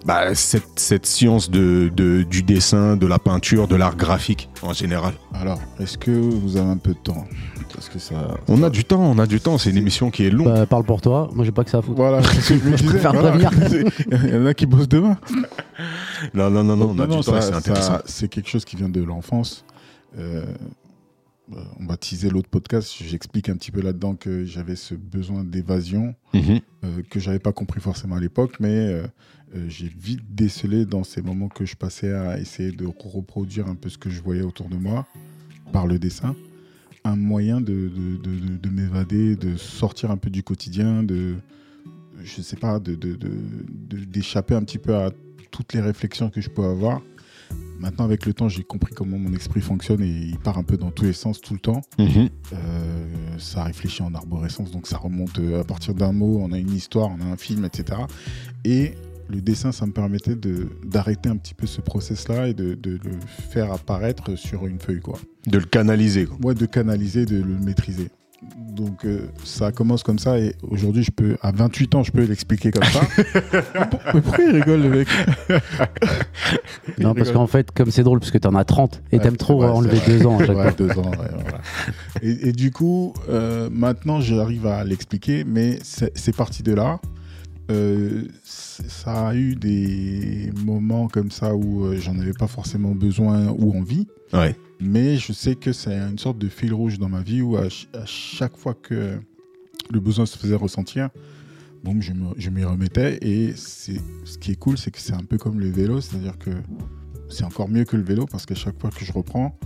bah, cette, cette science de, de- du dessin, de la peinture, de l'art graphique en général Alors, est-ce que vous avez un peu de temps? Parce que ça. On a du temps, on a du temps. C'est une émission qui est longue. Bah, parle pour toi, moi j'ai pas que ça à foutre. Voilà, c'est ce que je me disais. préfère voilà. prévenir. Il y en a qui bossent demain. non, non, non, non, on a Non, du non, temps. c'est ça- intéressant. C'est quelque chose qui vient de l'enfance. Euh, euh, on va teaser l'autre podcast, j'explique un petit peu là-dedans que j'avais ce besoin d'évasion Mhm. euh, que j'avais pas compris forcément à l'époque, mais euh, euh, j'ai vite décelé dans ces moments que je passais à essayer de reproduire un peu ce que je voyais autour de moi par le dessin, un moyen de, de, de- de- de m'évader, de sortir un peu du quotidien, de je sais pas, d'échapper un petit peu à toutes les réflexions que je peux avoir. Maintenant, avec le temps, j'ai compris comment mon esprit fonctionne et il part un peu dans tous les sens tout le temps. Mhm. Euh, ça réfléchit en arborescence, donc ça remonte euh, à partir d'un mot, on a une histoire, on a un film, etc. Et le dessin, ça me permettait de- d'arrêter un petit peu ce process-là et de, de le faire apparaître sur une feuille, quoi. De le canaliser. quoi. Moi, de canaliser, de le maîtriser. Donc euh, ça commence comme ça et aujourd'hui, je peux, à 28 ans, je peux l'expliquer comme ça. Mais pourquoi il rigole, le mec? Non, parce qu'en fait, comme c'est drôle, parce que t'en as 30 et Ouais, t'aimes trop ouais, enlever deux ans à chaque Ouais, fois. deux ans, ouais, voilà. et, et du coup, euh, maintenant, j'arrive à l'expliquer, mais c'est c'est parti de là. Euh, ça a eu des moments comme ça où euh, j'en avais pas forcément besoin ou envie, Ouais. mais je sais que c'est une sorte de fil rouge dans ma vie où à, ch- à chaque fois que le besoin se faisait ressentir, boum, je m'y remettais. Et ce qui est cool, c'est que c'est un peu comme le vélo, c'est-à-dire que c'est encore mieux que le vélo parce qu'à chaque fois que je reprends,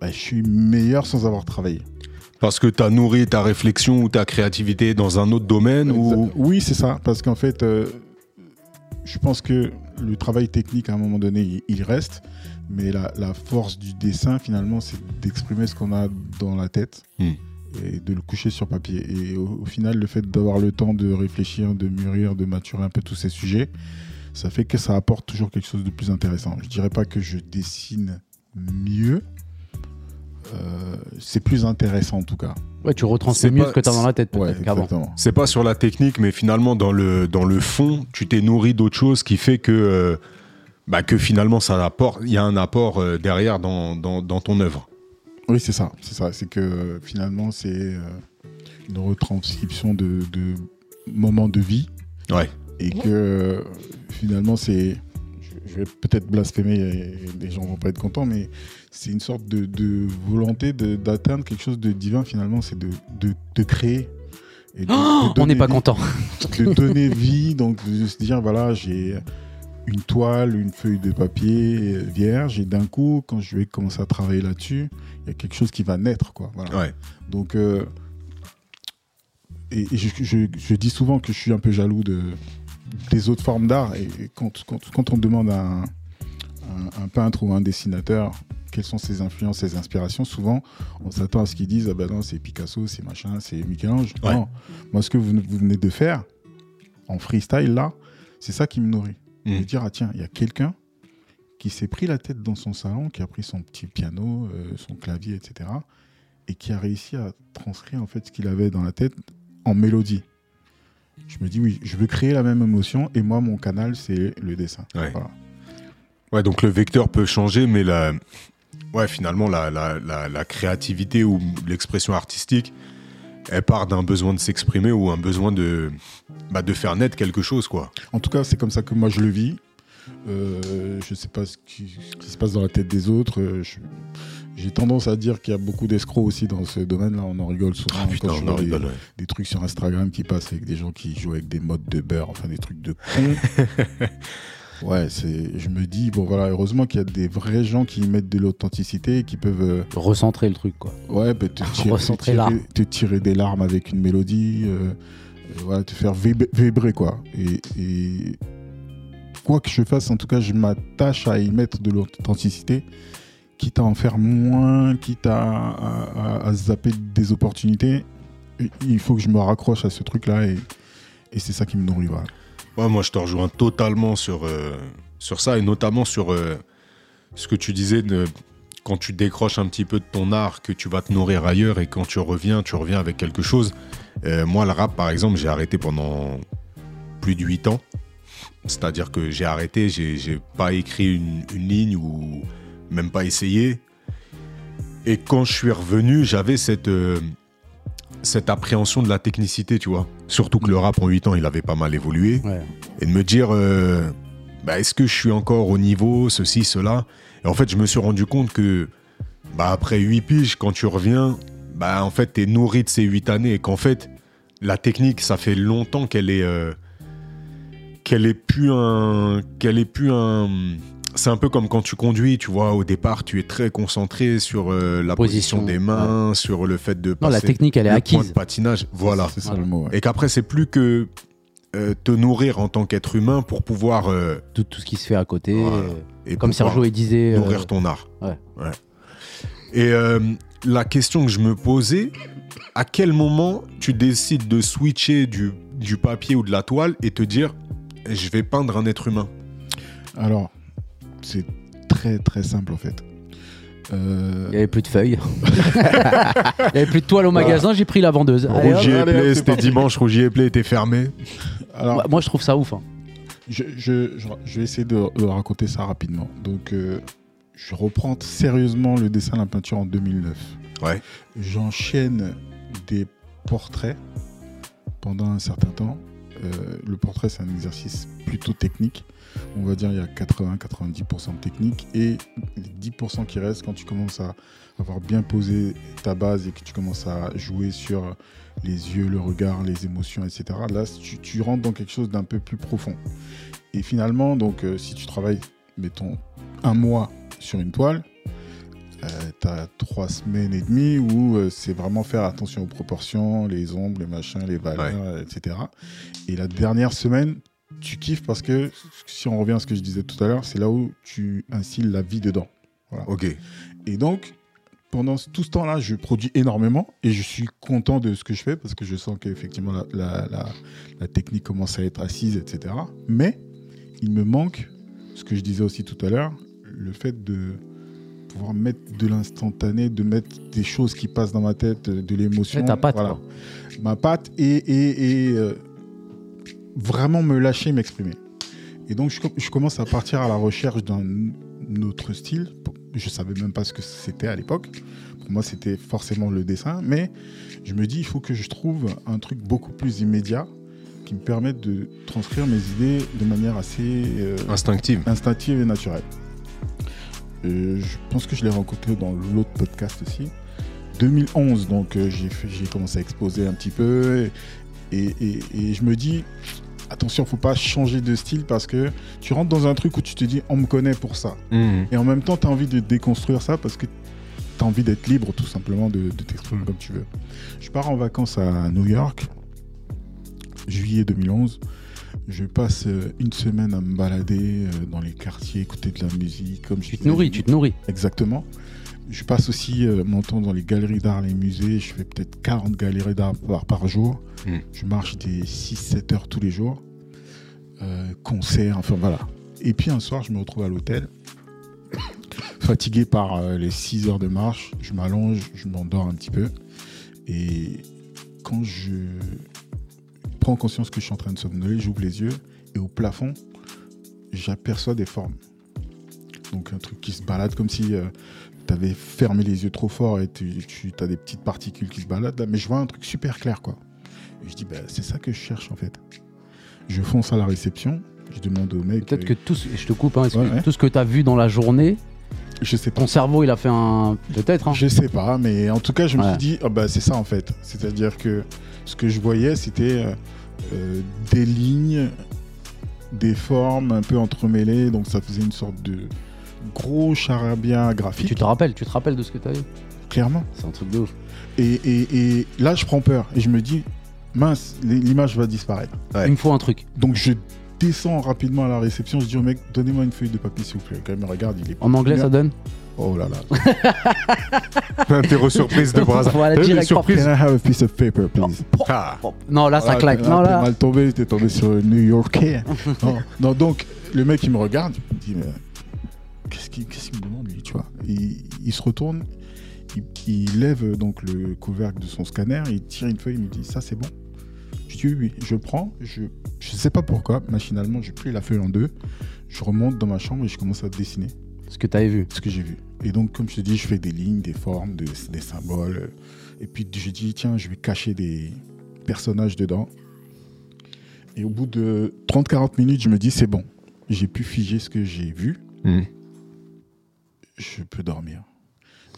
bah, je suis meilleur sans avoir travaillé. Parce que tu as nourri ta réflexion ou ta créativité dans un autre domaine ou... Oui, c'est ça. Parce qu'en fait, euh, je pense que le travail technique, à un moment donné, il, il reste. Mais la, la force du dessin, finalement, c'est d'exprimer ce qu'on a dans la tête Hmm. et de le coucher sur papier. Et au, au final, le fait d'avoir le temps de réfléchir, de mûrir, de maturer un peu tous ces sujets, ça fait que ça apporte toujours quelque chose de plus intéressant. Je dirais pas que je dessine mieux. Euh, c'est plus intéressant en tout cas. Ouais, tu C'est retransmets mieux pas- ce que t'as dans la tête, Ouais. C'est pas sur la technique, mais finalement, dans le, dans le fond, tu t'es nourri d'autre chose qui fait que, euh, bah, que finalement, ça apporte, il y a un apport euh, derrière dans, dans, dans ton œuvre. Oui, c'est ça. C'est ça. C'est que finalement, c'est euh, une retranscription de, de moments de vie Ouais. et que finalement, c'est. Je- vais peut-être blasphémer et les gens vont pas être contents, mais c'est une sorte de, de volonté d'atteindre quelque chose de divin. Finalement, c'est de, de, de créer. Et de- de On n'est pas vie- content. de donner vie, donc de se dire voilà, j'ai une toile, une feuille de papier vierge, et d'un coup, quand je vais commencer à travailler là-dessus, il y a quelque chose qui va naître, quoi. Voilà. Ouais. Donc, euh, et, et je, je- je dis souvent que je suis un peu jaloux de, des autres formes d'art, et, et quand, quand, quand on demande à un, un- un peintre ou un dessinateur quelles sont ses influences, ses inspirations, souvent on s'attend à ce qu'ils disent ah ben non c'est Picasso, c'est machin, c'est Michel-Ange. Ouais. Non, moi ce que vous, vous venez de faire en freestyle là, c'est ça qui me nourrit. Mm. De dire ah tiens il y a quelqu'un qui s'est pris la tête dans son salon, qui a pris son petit piano, euh, son clavier, etc. et qui a réussi à transcrire en fait ce qu'il avait dans la tête en mélodie. Je me dis oui, je veux créer la même émotion et moi mon canal c'est le dessin. Ouais. Voilà. Ouais, donc le vecteur peut changer, mais la, ouais, finalement, la, la, la, la créativité ou l'expression artistique, elle part d'un besoin de s'exprimer ou un besoin de, bah, de faire naître quelque chose, quoi. En tout cas, c'est comme ça que moi je le vis. Euh, je sais pas ce qui, ce qui se passe dans la tête des autres. Euh, je- J'ai tendance à dire qu'il y a beaucoup d'escrocs aussi dans ce domaine-là. On en rigole souvent. Ah putain, quand je on en vois des- rigole, ouais. des trucs sur Instagram qui passent avec des gens qui jouent avec des modes de beurre, enfin des trucs de con. ouais, c'est. Je me dis bon voilà, heureusement qu'il y a des vrais gens qui y mettent de l'authenticité et qui peuvent euh, Recentrer le truc, quoi. ouais bah, te, tirer, te, Recentrer tirer, l'art. te tirer des larmes avec une mélodie, euh, euh, voilà, te faire vib- vibrer quoi. Et, et quoi que je fasse, en tout cas, je m'attache à y mettre de l'authenticité, quitte à en faire moins, quitte à, à, zapper des opportunités. Il faut que je me raccroche à ce truc-là et, c'est ça qui me nourrit. Moi, je te rejoins totalement sur, euh, sur ça, et notamment sur euh, ce que tu disais quand tu décroches un petit peu de ton art, que tu vas te nourrir ailleurs, et quand tu reviens, tu reviens avec quelque chose. Euh, moi, le rap, par exemple, j'ai arrêté pendant plus de 8 ans. C'est-à-dire que j'ai arrêté, j'ai pas écrit une, une ligne ou même pas essayé. Et quand je suis revenu, j'avais cette, euh, cette appréhension de la technicité, tu vois. Surtout que le rap en 8 ans, il avait pas mal évolué Ouais. et de me dire euh, bah, est-ce que je suis encore au niveau, ceci, cela? Et en fait, je me suis rendu compte que bah après 8 piges, quand tu reviens, bah en fait, t'es nourri de ces 8 années et qu'en fait, la technique, ça fait longtemps qu'elle est. euh, qu'elle est plus un. qu'elle est plus un. C'est un peu comme quand tu conduis, tu vois, au départ, tu es très concentré sur euh, la position, Position, des mains, sur le fait de Non, la passer technique, elle est le point acquise. de patinage. Voilà. C'est ça Voilà. le mot. ouais. Et qu'après, c'est plus que euh, te nourrir en tant qu'être humain pour pouvoir. euh, Tout, tout ce qui se fait à côté. Voilà. et Comme Sergio il disait. euh, nourrir ton art. ouais. Et euh, la question que je me posais, à quel moment tu décides de switcher du, du papier ou de la toile et te dire, je vais peindre un être humain? Alors, c'est très très simple en fait. Euh, Il n'y avait plus de feuilles. Il n'y avait plus de toile au magasin, j'ai pris la vendeuse. Rougier et Play, c'était dimanche, Rougier et Play était fermé. alors, Ouais, Moi, je trouve ça ouf. hein. je, je- je- je vais essayer de, de raconter ça rapidement. Donc, euh, je reprends sérieusement le dessin de la peinture en 2009. Ouais. J'enchaîne des portraits pendant un certain temps. Euh, le portrait, c'est un exercice plutôt technique. On va dire il y a 80-90% de technique et les 10% qui restent quand tu commences à avoir bien posé ta base et que tu commences à jouer sur les yeux, le regard, les émotions, etc. Là, tu, tu rentres dans quelque chose d'un peu plus profond. Et finalement, donc, euh, si tu travailles, mettons, un mois sur une toile, tu as trois semaines et demie où euh, c'est vraiment faire attention aux proportions, les ombres, les machins, les valeurs, etc. Et la dernière semaine, tu kiffes parce que, si on revient à ce que je disais tout à l'heure, c'est là où tu instilles la vie dedans. Ok. Et donc, pendant tout ce temps-là, je produis énormément et je suis content de ce que je fais parce que je sens qu'effectivement la, la, la- la technique commence à être assise, etc. Mais il me manque, ce que je disais aussi tout à l'heure, le fait de pouvoir mettre de l'instantané, de mettre des choses qui passent dans ma tête, de, de l'émotion. Ta patte, Voilà. quoi. Ma patte et, et, et, euh, vraiment me lâcher, m'exprimer. Et donc, je, com- je commence à partir à la recherche d'un autre style. Je savais même pas ce que c'était à l'époque. Pour moi, c'était forcément le dessin. Mais je me dis, il faut que je trouve un truc beaucoup plus immédiat qui me permette de transcrire mes idées de manière assez euh, Instinctive. instinctive et naturelle. Euh, je pense que je l'ai rencontré dans l'autre podcast aussi. 2011, donc euh, j'ai commencé à exposer un petit peu et, et- et je me dis attention, faut pas changer de style parce que tu rentres dans un truc où tu te dis on me connaît pour ça. Mhm. Et en même temps, tu as envie de déconstruire ça parce que tu as envie d'être libre tout simplement de, de t'exprimer comme tu veux. Je pars en vacances à New York, juillet 2011. Je passe euh, une semaine à me balader euh, dans les quartiers, écouter de la musique. Comme je Tu te nourris, tu te nourris. Exactement. Je passe aussi euh, mon temps dans les galeries d'art, les musées. Je fais peut-être 40 galeries d'art par, par jour. Mm. Je marche des 6-7 heures tous les jours. Euh, concerts, enfin voilà. Et puis un soir, je me retrouve à l'hôtel, fatigué par euh, les 6 heures de marche. Je m'allonge, je m'endors un petit peu. Et quand je prends conscience que je suis en train de somnoler, j'ouvre les yeux et au plafond, j'aperçois des formes. Donc un truc qui se balade comme si tu avais fermé les yeux trop fort et tu, as des petites particules qui se baladent là. Mais je vois un truc super clair quoi. Et je dis, bah, c'est ça que je cherche en fait. Je fonce à la réception, je demande au mec. Peut-être euh, que tout ce, je te coupe, hein, Ouais, ouais. tout ce que tu as vu dans la journée, Je sais pas. ton cerveau il a fait un. Peut-être. hein. Je sais pas, mais en tout cas, je me Ouais. suis dit, ah bah, c'est ça en fait. C'est-à-dire que ce que je voyais, c'était euh, euh, des lignes, des formes un peu entremêlées. Donc ça faisait une sorte de gros charabia graphique, Tu te rappelles, tu te rappelles de ce que tu as vu clairement. C'est un truc de ouf. Et, et- et là, je prends peur et je me dis, mince, l'image va disparaître. Ouais. Il me faut un truc. Donc je descends rapidement à la réception. Je dis au mec, donnez-moi une feuille de papier s'il vous plaît. Quand il me regarde, il est. En anglais, ça donne Oh là là. Interro surprise de Brazza. Voilà, direct, surprises Can I have a piece of paper, please? Ah. Non, là, ça Voilà, claque. t'es- Non, t'es là. mal tombé, t'es tombé sur le New Yorkais. non, non, donc le mec il me regarde, il me dit mais qu'est-ce qu'il me demande lui, tu vois il, il se retourne, il, il lève donc le couvercle de son scanner, il tire une feuille, il me dit ça c'est bon. Je dis oui, oui, je prends, je je sais pas pourquoi, machinalement je plie la feuille en deux, je remonte dans ma chambre et je commence à dessiner Ce que tu avais vu. ce que j'ai vu. Et donc, comme je te dis, je fais des lignes, des formes, des, des symboles. euh, Et puis, je dis, tiens, je vais cacher des personnages dedans. Et au bout de 30-40 minutes, je me dis, c'est bon. J'ai pu figer ce que j'ai vu. Mhm. Je peux dormir.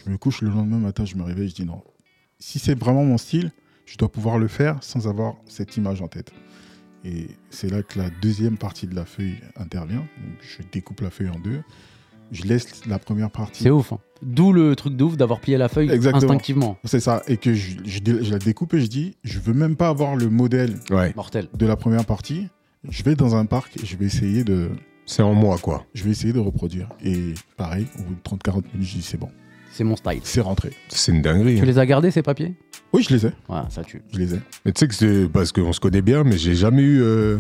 Je me couche le lendemain matin, je me réveille, je dis non. Si c'est vraiment mon style, je dois pouvoir le faire sans avoir cette image en tête. Et c'est là que la deuxième partie de la feuille intervient. Donc, je découpe la feuille en deux. Je laisse la première partie. C'est ouf. hein. D'où le truc de ouf d'avoir plié la feuille Exactement. instinctivement. C'est ça. Et que je, je dé- je la découpe et je dis, je veux même pas avoir le modèle Ouais, Mortel. de la première partie. Je vais dans un parc et je vais essayer de, c'est en moi, quoi. je vais essayer de reproduire. Et pareil, au bout de 30-40 minutes, je dis c'est bon, C'est mon style. c'est rentré. C'est une dinguerie. Tu hein. les as gardés ces papiers? Oui, je les ai. Ouais, ça tue. Je les ai. Mais tu sais que c'est parce qu'on se connaît bien, mais j'ai jamais eu euh,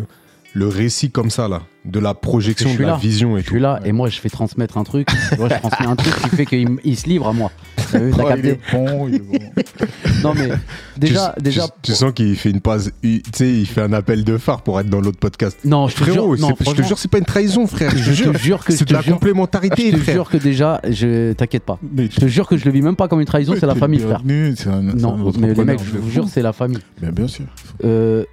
le récit comme ça, là. De la projection, Je de la là. vision et Je tout. suis là et moi je fais transmettre un truc. Tu vois, je transmets un truc qui fait qu'il se livre à moi. Vu, t'as Oh, il est bon, il est bon. Non mais déjà, tu, déjà. tu- tu sens qu'il fait une passe, il- tu sais, il fait un appel de phare pour être dans l'autre podcast. Non, je te Frérot, jure. Non, c'est- je te jure, c'est pas une trahison, frère. Je te je jure, te jure que je c'est de la jure. complémentarité, Je te frère. jure que déjà, je t'inquiète pas. Mais Je te jure que je le vis même pas comme une trahison, c'est la famille, frère. Un- Non, mais les mecs, je vous jure, c'est la famille. Bien, bien sûr. Euh,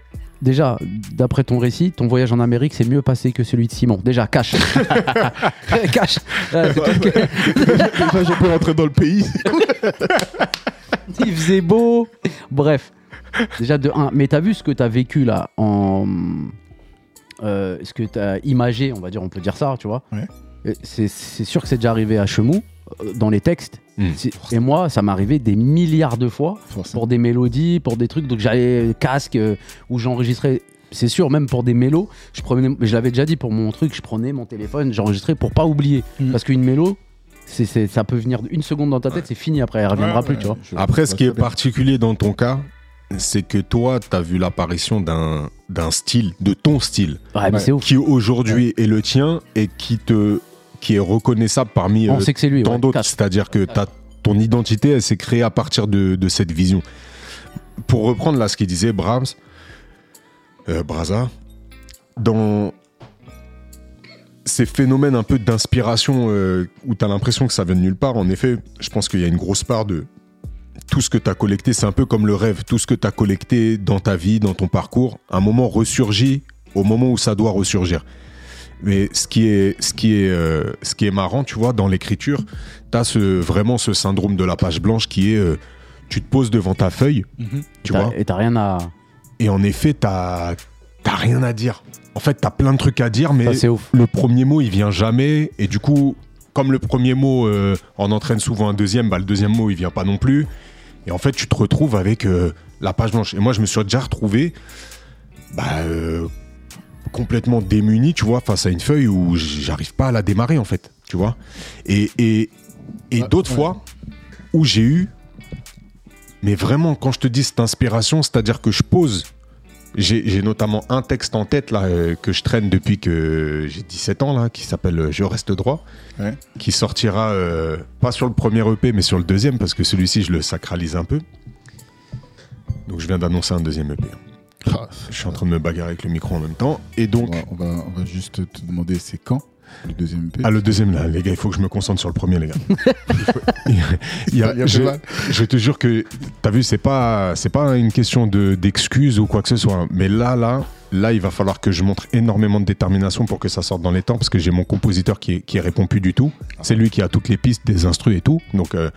déjà, d'après ton récit, ton voyage en Amérique s'est mieux passé que celui de Simon. Déjà, tout que- Déjà, je peux rentrer dans le pays. Il faisait beau. Bref. Déjà, de 1. Mais t'as vu ce que t'as vécu là en. euh, ce que t'as imagé, on va dire, on peut dire ça, tu vois. Ouais. Euh, C'est sûr que c'est déjà arrivé à Chemou, dans les textes. Mm. C'est- Et moi, ça m'est arrivé des milliards de fois Forcément. pour des mélodies, pour des trucs. Donc j'allais casque euh, où j'enregistrais. C'est sûr, même pour des mélos, je prenais, mais je l'avais déjà dit pour mon truc, je prenais mon téléphone, j'enregistrais pour pas oublier. Mm. Parce qu'une mélo, ça peut venir une seconde dans ta tête, c'est fini après, elle reviendra Ouais, plus, ouais, tu vois. Après, ce qui est particulier dans ton cas, c'est que toi, tu as vu l'apparition d'un d'un style, de ton style, qui aujourd'hui est le tien et qui te qui est reconnaissable parmi On euh, sait que lui. tant ouais, d'autres. C'est-à-dire que ton identité, elle s'est créée à partir de, de cette vision. Pour reprendre là ce qu'il disait Brahms, euh, Braza, dans ces phénomènes un peu d'inspiration euh, où tu as l'impression que ça vient de nulle part, en effet, je pense qu'il y a une grosse part de tout ce que tu as collecté, c'est un peu comme le rêve, tout ce que tu as collecté dans ta vie, dans ton parcours, un moment ressurgit au moment où ça doit ressurgir. Mais ce qui est, ce qui est, euh, ce qui est marrant, tu vois, dans l'écriture, tu as ce, vraiment ce syndrome de la page blanche qui est, euh, tu te poses devant ta feuille, Mhm. tu vois, Et t'as rien à. et en effet, t'as t'as rien à dire. En fait, t'as plein de trucs à dire, mais Ça, c'est ouf. le premier mot, il vient jamais. Et du coup, comme le premier mot euh, en entraîne souvent un deuxième, bah, le deuxième mot, il vient pas non plus. Et en fait, tu te retrouves avec euh, la page blanche. Et moi, je me suis déjà retrouvé bah, euh, complètement démuni, tu vois, face à une feuille où j'arrive pas à la démarrer, en fait, tu vois. Et, et, et Ouais, d'autres ouais. fois où j'ai eu, mais vraiment, quand je te dis cette inspiration, c'est-à-dire que je pose j'ai notamment un texte en tête là euh, que je traîne depuis que j'ai 17 ans là, qui s'appelle euh, Je reste droit, Ouais. qui sortira euh, pas sur le premier EP mais sur le deuxième parce que celui-ci je le sacralise un peu. Donc je viens d'annoncer un deuxième EP. Ah, Je suis en train de me bagarrer avec le micro en même temps et on, donc va, on, va, on va juste te demander c'est quand le deuxième EP ah le deuxième là les gars il faut que je me concentre sur le premier les gars. Il y a- Il y a je, plus mal. je te jure que t'as vu c'est pas c'est pas une question de d'excuses ou quoi que ce soit hein. mais là là là il va falloir que je montre énormément de détermination pour que ça sorte dans les temps parce que j'ai mon compositeur qui qui répond plus du tout c'est lui qui a toutes les pistes des instrus et tout donc euh,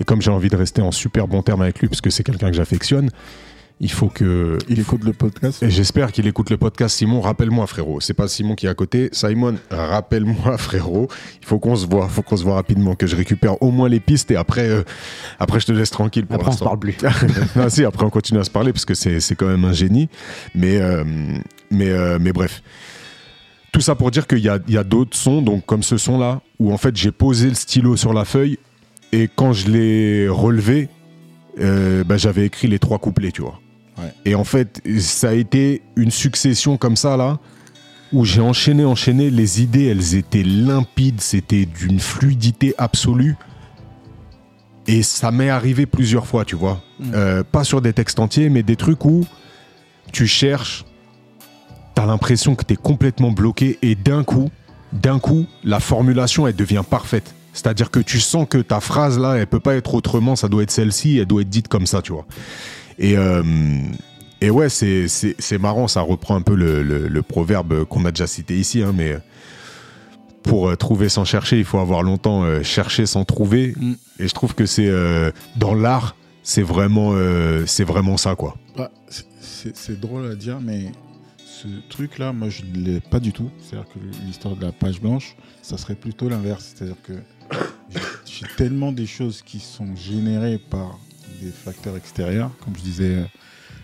et comme j'ai envie de rester en super bon terme avec lui parce que c'est quelqu'un que j'affectionne il faut que Il écoute le podcast et j'espère qu'il écoute le podcast. Simon, rappelle-moi, frérot. C'est pas Simon qui est à côté. Simon, rappelle-moi, frérot. Il faut qu'on se voit. faut qu'on se voit rapidement, que je récupère au moins les pistes et après, euh, après je te laisse tranquille pour Après, on se parle plus. non, si, après on continue à se parler parce que c'est c'est quand même un génie. Mais, euh, mais, euh, mais bref. Tout ça pour dire qu'il y a, il y a d'autres sons, donc comme ce son-là, où en fait j'ai posé le stylo sur la feuille et quand je l'ai relevé, euh, bah, j'avais écrit les trois couplets, tu vois. Ouais. Et en fait, ça a été une succession comme ça, là, où j'ai enchaîné, enchaîné. Les idées, elles étaient limpides, c'était d'une fluidité absolue. Et ça m'est arrivé plusieurs fois, tu vois. Mm. Euh, pas sur des textes entiers, mais des trucs où tu cherches, t'as l'impression que t'es complètement bloqué et d'un coup, d'un coup, la formulation, elle devient parfaite. C'est-à-dire que tu sens que ta phrase là, elle peut pas être autrement, ça doit être celle-ci, elle doit être dite comme ça, tu vois. Et, euh, et ouais, c'est, marrant, ça reprend un peu le, le- le proverbe qu'on a déjà cité ici, hein, mais pour euh, trouver sans chercher, il faut avoir longtemps euh, cherché sans trouver. Mm. Et je trouve que c'est euh, dans l'art, c'est vraiment, euh, c'est vraiment ça, quoi. Bah, c'est- drôle à dire, mais ce truc-là, moi, je ne l'ai pas du tout. C'est-à-dire que l'histoire de la page blanche, ça serait plutôt l'inverse. C'est-à-dire que j'ai tellement des choses qui sont générées par des facteurs extérieurs, comme je disais. euh,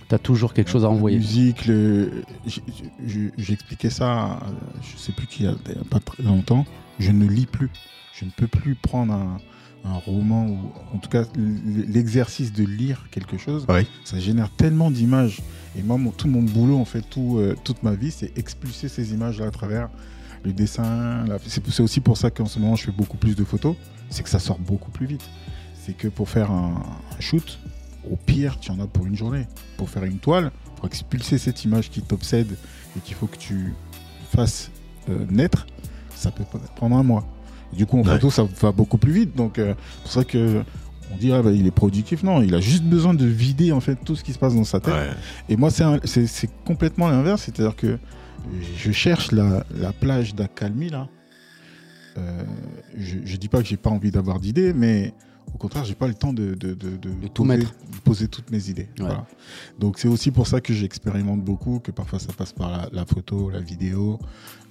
T'as toujours quelque chose à la envoyer. musique, le... j'ai- j'ai- j'expliquais ça, à- je sais plus qui, il y a pas très longtemps. Je ne lis plus. Je ne peux plus prendre un, un roman ou en tout cas l'exercice de lire quelque chose. Ouais. Ça génère tellement d'images. Et moi, mon- tout mon boulot, en fait, tout, euh, toute ma vie, c'est expulser ces images-là à travers le dessin. la- c'est aussi pour ça qu'en ce moment, je fais beaucoup plus de photos. C'est que ça sort beaucoup plus vite. C'est que pour faire un, un shoot, au pire, tu en as pour une journée. Pour faire une toile, pour expulser cette image qui t'obsède et qu'il faut que tu fasses euh, naître, ça peut prendre un mois. Et du coup, en Ouais. photo, ça va beaucoup plus vite. Donc, euh, c'est pour ça que on dit ah, bah, il est productif. Non, il a juste besoin de vider en fait tout ce qui se passe dans sa tête. Ouais. Et moi, c'est complètement l'inverse. C'est-à-dire que je cherche la, la plage d'accalmie, là. Euh, je, je dis pas que j'ai pas envie d'avoir d'idées, mais au contraire, j'ai pas le temps de, de, de, de tout poser, mettre. de poser toutes mes idées. Ouais. Voilà. Donc, c'est aussi pour ça que j'expérimente beaucoup, que parfois ça passe par la, la photo, la vidéo,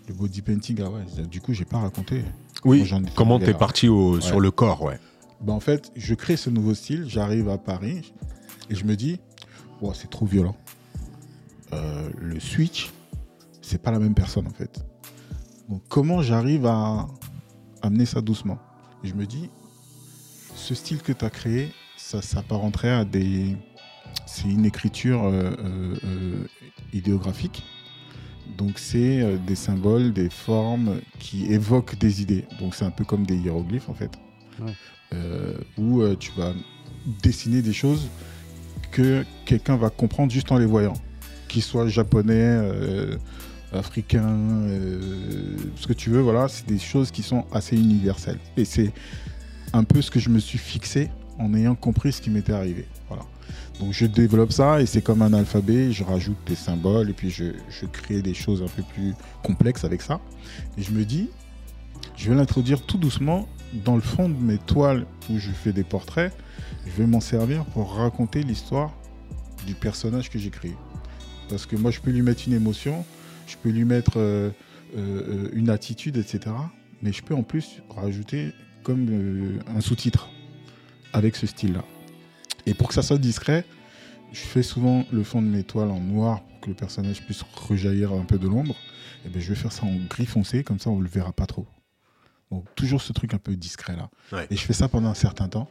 le body painting. Ah ouais, du coup, j'ai pas raconté. Oui, Moi, comment t'es parti au- sur le corps, ouais? Bah, en fait, je crée ce nouveau style, j'arrive à Paris et je me dis, Ouah, c'est trop violent. Euh, le switch, c'est pas la même personne en fait. Donc comment j'arrive à amener ça doucement? Et je me dis, ce style que tu as créé, ça s'apparenterait à des... C'est une écriture euh, euh, euh, idéographique. Donc c'est des symboles, des formes qui évoquent des idées. Donc c'est un peu comme des hiéroglyphes en fait. Ouais. Euh, où tu vas dessiner des choses que quelqu'un va comprendre juste en les voyant. Qu'il soit japonais, africain, euh, ce que tu veux, voilà, c'est des choses qui sont assez universelles. Et c'est un peu ce que je me suis fixé en ayant compris ce qui m'était arrivé. Voilà. Donc je développe ça et c'est comme un alphabet, je rajoute des symboles et puis je, crée des choses un peu plus complexes avec ça. Et je me dis, je vais l'introduire tout doucement dans le fond de mes toiles où je fais des portraits. Je vais m'en servir pour raconter l'histoire du personnage que j'ai créé. Parce que moi, je peux lui mettre une émotion, je peux lui mettre euh, euh, une attitude, etc. Mais je peux en plus rajouter comme euh, un sous-titre avec ce style-là. Et pour que ça soit discret, je fais souvent le fond de mes toiles en noir pour que le personnage puisse rejaillir un peu de l'ombre. Et ben, je vais faire ça en gris foncé, comme ça on ne le verra pas trop. Donc toujours ce truc un peu discret là. Ouais. Et je fais ça pendant un certain temps.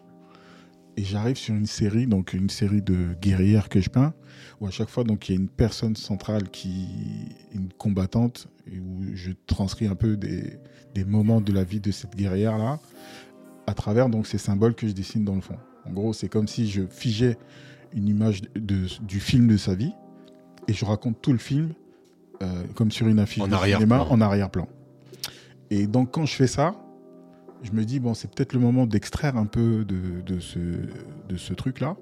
Et j'arrive sur une série, donc une série de guerrières que je peins, où à chaque fois donc il y a une personne centrale qui une combattante, et où je transcris un peu des, des moments de la vie de cette guerrière là, à travers donc ces symboles que je dessine dans le fond. En gros, c'est comme si je figeais une image de, du film de sa vie et je raconte tout le film euh, comme sur une affiche En de cinéma en arrière-plan. Et donc quand je fais ça, je me dis bon c'est peut-être le moment d'extraire un peu de, ce, truc-là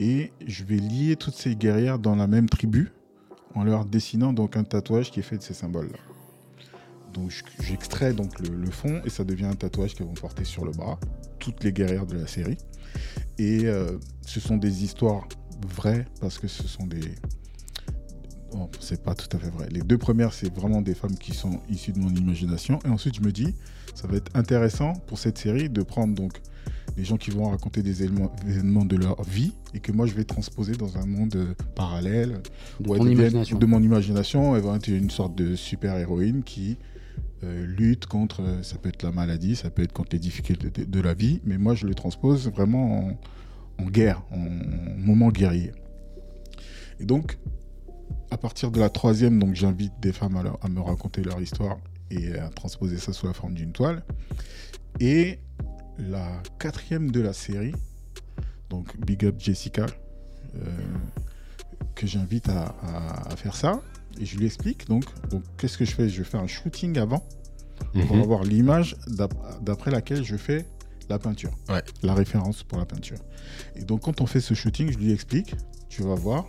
et je vais lier toutes ces guerrières dans la même tribu en leur dessinant donc un tatouage qui est fait de ces symboles-là. Donc je- j'extrais donc le, le fond et ça devient un tatouage qu'elles vont porter sur le bras, toutes les guerrières de la série. Et euh, ce sont des histoires vraies parce que ce sont des. Bon, c'est pas tout à fait vrai. Les deux premières, c'est vraiment des femmes qui sont issues de mon imagination. Et ensuite, je me dis, ça va être intéressant pour cette série de prendre donc des gens qui vont raconter des éléments, événements de leur vie et que moi je vais transposer dans un monde euh, parallèle De deviennent- imagination. de mon imagination, elle va être une sorte de super-héroïne qui euh, lutte contre, euh, ça peut être la maladie, ça peut être contre les difficultés de, de la vie, mais moi je le transpose vraiment en, en guerre, en, moment guerrier. Et donc, à partir de la troisième, donc j'invite des femmes à, leur- à me raconter leur histoire et à transposer ça sous la forme d'une toile. Et la quatrième de la série, donc Big Up Jessica, euh, que j'invite à, à- à faire ça. Et je lui explique donc, donc qu'est-ce que je fais? Je fais un shooting avant pour Mhm. avoir l'image d'ap- d'après laquelle je fais la peinture, Ouais. la référence pour la peinture. Et donc quand on fait ce shooting, je lui explique, tu vas voir,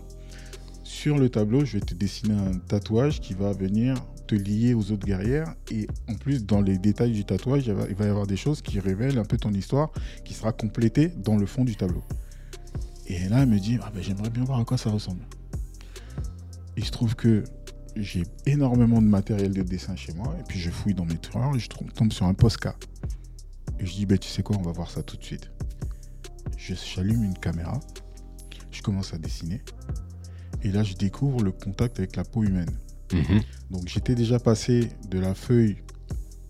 sur le tableau, je vais te dessiner un tatouage qui va venir te lier aux autres guerrières. Et en plus, dans les détails du tatouage, il va, y avoir des choses qui révèlent un peu ton histoire, qui sera complétée dans le fond du tableau. Et là, elle me dit, ah ben, j'aimerais bien voir à quoi ça ressemble. Il se trouve que j'ai énormément de matériel de dessin chez moi, et puis je fouille dans mes tiroirs et je tombe sur un Posca. Et je dis, ben, tu sais quoi, on va voir ça tout de suite. J'allume une caméra, je commence à dessiner, et là, je découvre le contact avec la peau humaine. Mhm. Donc j'étais déjà passé de la feuille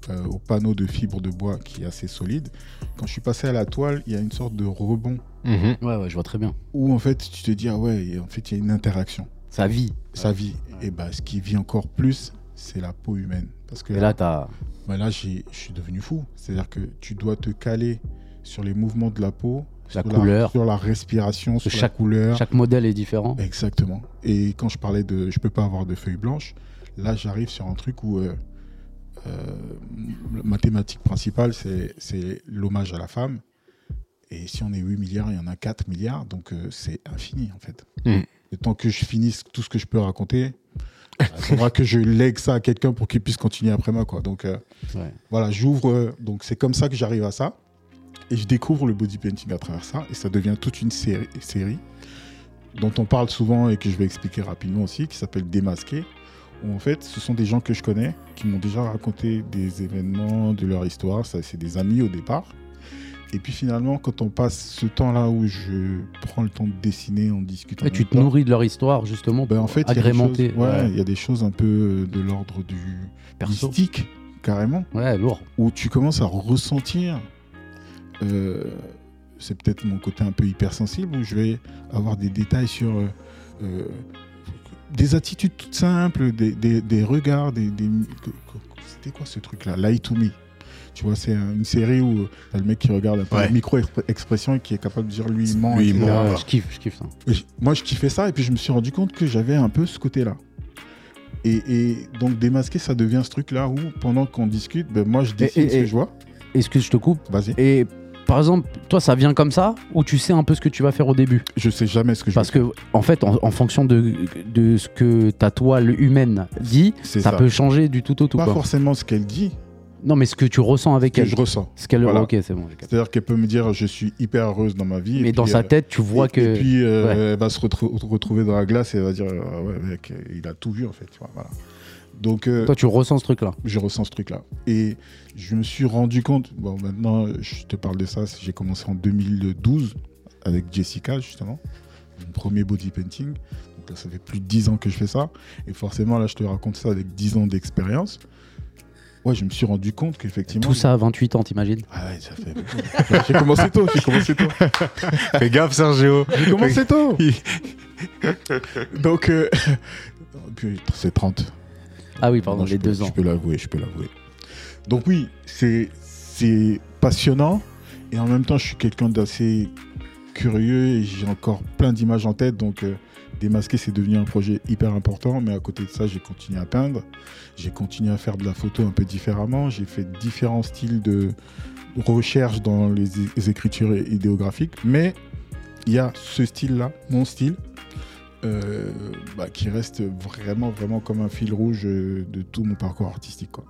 euh, au panneau de fibre de bois qui est assez solide. Quand je suis passé à la toile, il y a une sorte de rebond Mhm. Ouais, ouais, je vois très bien. où en fait tu te dis ah ouais, en fait il y a une interaction. Ça vit. Ça vit. Et bah ce qui vit encore plus, c'est la peau humaine. Parce que Et là, t'as. bah, là j'ai- je suis devenu fou. C'est-à-dire que tu dois te caler sur les mouvements de la peau, La sur couleur. sur la respiration, sur chaque- la couleur. Chaque modèle est différent. Exactement. Et quand je parlais de je peux pas avoir de feuilles blanches, là j'arrive sur un truc où euh, euh, ma thématique principale c'est c'est l'hommage à la femme. Et si on est 8 milliards, il y en a 4 milliards, donc euh, c'est infini en fait. Mm. Et tant que je finisse tout ce que je peux raconter, il faudra que je lègue ça à quelqu'un pour qu'il puisse continuer après moi. Quoi. Donc euh, Ouais. voilà, j'ouvre. euh, donc c'est comme ça que j'arrive à ça. Et je découvre le body painting à travers ça. Et ça devient toute une série, série dont on parle souvent et que je vais expliquer rapidement aussi, qui s'appelle Démasqué. Où en fait, ce sont des gens que je connais qui m'ont déjà raconté des événements de leur histoire. Ça, c'est des amis au départ. Et puis finalement, quand on passe ce temps-là où je prends le temps de dessiner, on discute. Et tu te temps, nourris de leur histoire, justement, ben, pour en fait, il agrémenter. choses- ouais, il y a des choses un peu de l'ordre du Perso. mystique, carrément Ouais, lourd. où tu commences à ressentir, euh, c'est peut-être mon côté un peu hypersensible, où je vais avoir des détails sur euh, euh, des attitudes toutes simples, des, des- des regards, des, des- que- que- c'était quoi ce truc-là? Lie to me. Tu vois, c'est un- une série où t'as le mec qui regarde un peu Ouais. la micro-expression et qui est capable de dire lui il ment. Lui, il ment. Je kiffe, je kiffe ça. Et moi, je kiffais ça et puis je me suis rendu compte que j'avais un peu ce côté-là. Et, et donc, démasquer, ça devient ce truc-là où, pendant qu'on discute, ben, moi, je dessine et- ce que et- je vois. Excuse, je te coupe? Vas-y. Et par exemple, toi, ça vient comme ça ou tu sais un peu ce que tu vas faire au début Je sais jamais ce que je Parce que, en fait, en, en fonction de, de ce que ta toile humaine dit, ça, ça. peut changer du tout au tout. Pas quoi. forcément ce qu'elle dit, Non, mais ce que tu ressens avec que elle. je ressens. Ce qu'elle. Voilà. Ok, c'est bon. C'est-à-dire qu'elle peut me dire je suis hyper heureuse dans ma vie. Mais et dans puis, sa euh, tête, tu vois et, que. Et puis euh, Ouais. elle va se retrou- retrouver dans la glace et elle va dire ah ouais mec, il a tout vu en fait. voilà. Donc euh, Toi, tu ressens ce truc-là? je ressens ce truc-là. Et je me suis rendu compte, bon maintenant je te parle de ça, j'ai commencé en 2012 avec Jessica justement, mon premier body painting. Donc là ça fait plus de 10 ans que je fais ça. Et forcément là je te raconte ça avec 10 ans d'expérience. Ouais, je me suis rendu compte qu'effectivement... Tout ça à 28 ans, t'imagines? Ah ouais, ça fait beaucoup. j'ai commencé tôt, j'ai commencé tôt. Fais gaffe, Sergio. J'ai commencé tôt. Donc, euh, puis, c'est 30. Ah oui, pardon, Non, les peux- deux ans. Je peux l'avouer, je peux l'avouer. Donc oui, c'est c'est passionnant et en même temps, je suis quelqu'un d'assez curieux et j'ai encore plein d'images en tête. Donc euh, démasquer, c'est devenu un projet hyper important. Mais à côté de ça, j'ai continué à peindre. J'ai continué à faire de la photo un peu différemment. J'ai fait différents styles de recherche dans les, les écritures idéographiques. Mais il y a ce style-là, mon style, euh, bah, qui reste vraiment, vraiment comme un fil rouge euh, de tout mon parcours artistique. Quoi.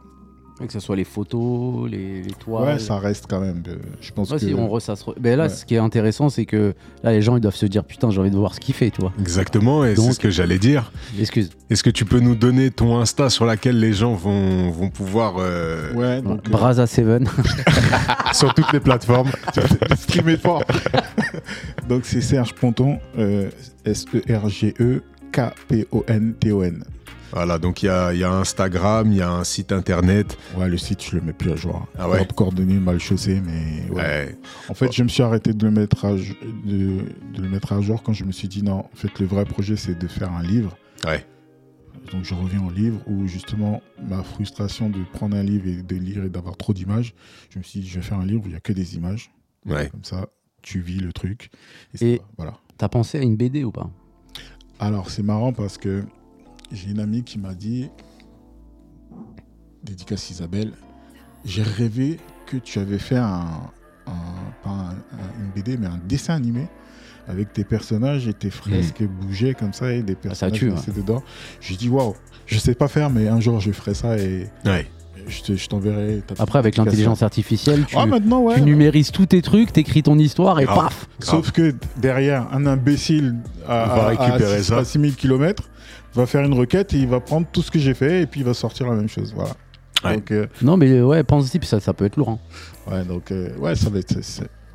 Que ce soit les photos, les, les toiles. Ouais, ça reste quand même. euh, je pense Ouais, que. si, on re- ça se re- Mais là, Ouais. ce qui est intéressant, c'est que là, les gens, ils doivent se dire Putain, j'ai envie de voir ce qu'il fait, toi. Exactement, et c'est ce que j'allais dire. Excuse. Est-ce que tu peux nous donner ton Insta sur laquelle les gens vont, vont pouvoir euh, Ouais, donc. euh, Braza Seven. sur toutes les plateformes streamer fort. donc c'est Serge Ponton, euh, E S-E-R-G-E-K-P-O-N-T-O-N. Voilà, donc il y a, il y a Instagram, il y a un site internet. Ouais, le site, je le mets plus à jour. Ah ouais? Coordonnées mal chaussées, mais ouais. Ouais. En fait, je me suis arrêté de le, mettre à, de, de le mettre à jour quand je me suis dit non, en fait, le vrai projet, c'est de faire un livre. Ouais. Donc, je reviens au livre où justement, ma frustration de prendre un livre et de lire et d'avoir trop d'images, je me suis dit, je vais faire un livre où il n'y a que des images. Ouais. Comme ça, tu vis le truc. Et, voilà. T'as pensé à une BD ou pas? Alors, c'est marrant parce que j'ai une amie qui m'a dit, dédicace Isabelle, j'ai rêvé que tu avais fait un, un- pas un- un- une BD, mais un dessin animé avec tes personnages et tes fresques bougeaient comme ça et des Ah, ça personnages tue, passaient dedans. J'ai dit waouh, je sais pas faire, mais un jour je ferai ça et Ouais. Je te- je t'enverrai. Après, avec l'intelligence artificielle, tu, Ah, maintenant, ouais. tu numérises tous tes trucs, t'écris ton histoire et Grave. paf Sauf que derrière, un imbécile à, Va à- récupérer à, ça. à 6000 km va faire une requête et il va prendre tout ce que j'ai fait et puis il va sortir la même chose. Voilà. Ouais. Donc, euh, Non, mais euh, ouais, pense-y, puis ça, ça peut être lourd. hein. ouais, donc euh, ouais, ça va être.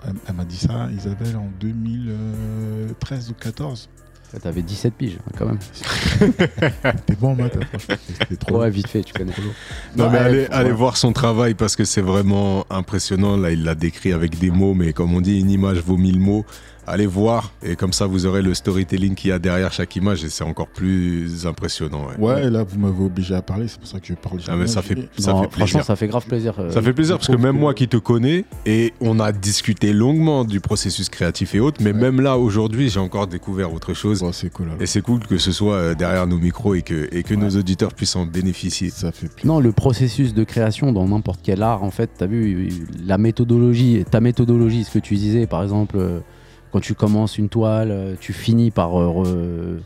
Elle, elle m'a dit ça, Isabelle, en 2013 ou 14. T'avais 17 piges, hein, quand même. T'es bon en maths, hein, franchement. Trop. Ouais, vite fait, tu connais. Non, Ouais, mais allez, allez voir son travail parce que c'est vraiment impressionnant. Là, il l'a décrit avec des mots, mais comme on dit, une image vaut mille mots. Allez voir et comme ça, vous aurez le storytelling qu'il y a derrière chaque image et c'est encore plus impressionnant. Ouais, Ouais, et là, vous m'avez obligé à parler, c'est pour ça que je parle Ah, mais ça fait, ça Non, fait franchement, plaisir. ça fait grave plaisir. euh, Ça fait plaisir parce que même que- moi qui te connais et on a discuté longuement du processus créatif et autres, mais Ouais. même là aujourd'hui j'ai encore découvert autre chose c'est cool. alors. et c'est cool que ce soit euh, derrière nos micros et que, et que nos auditeurs puissent en bénéficier. Ça fait plaisir. Non, le processus de création dans n'importe quel art, en fait, t'as vu la méthodologie, ta méthodologie, ce que tu disais, par exemple, euh, quand tu commences une toile, euh, tu finis par, euh, re-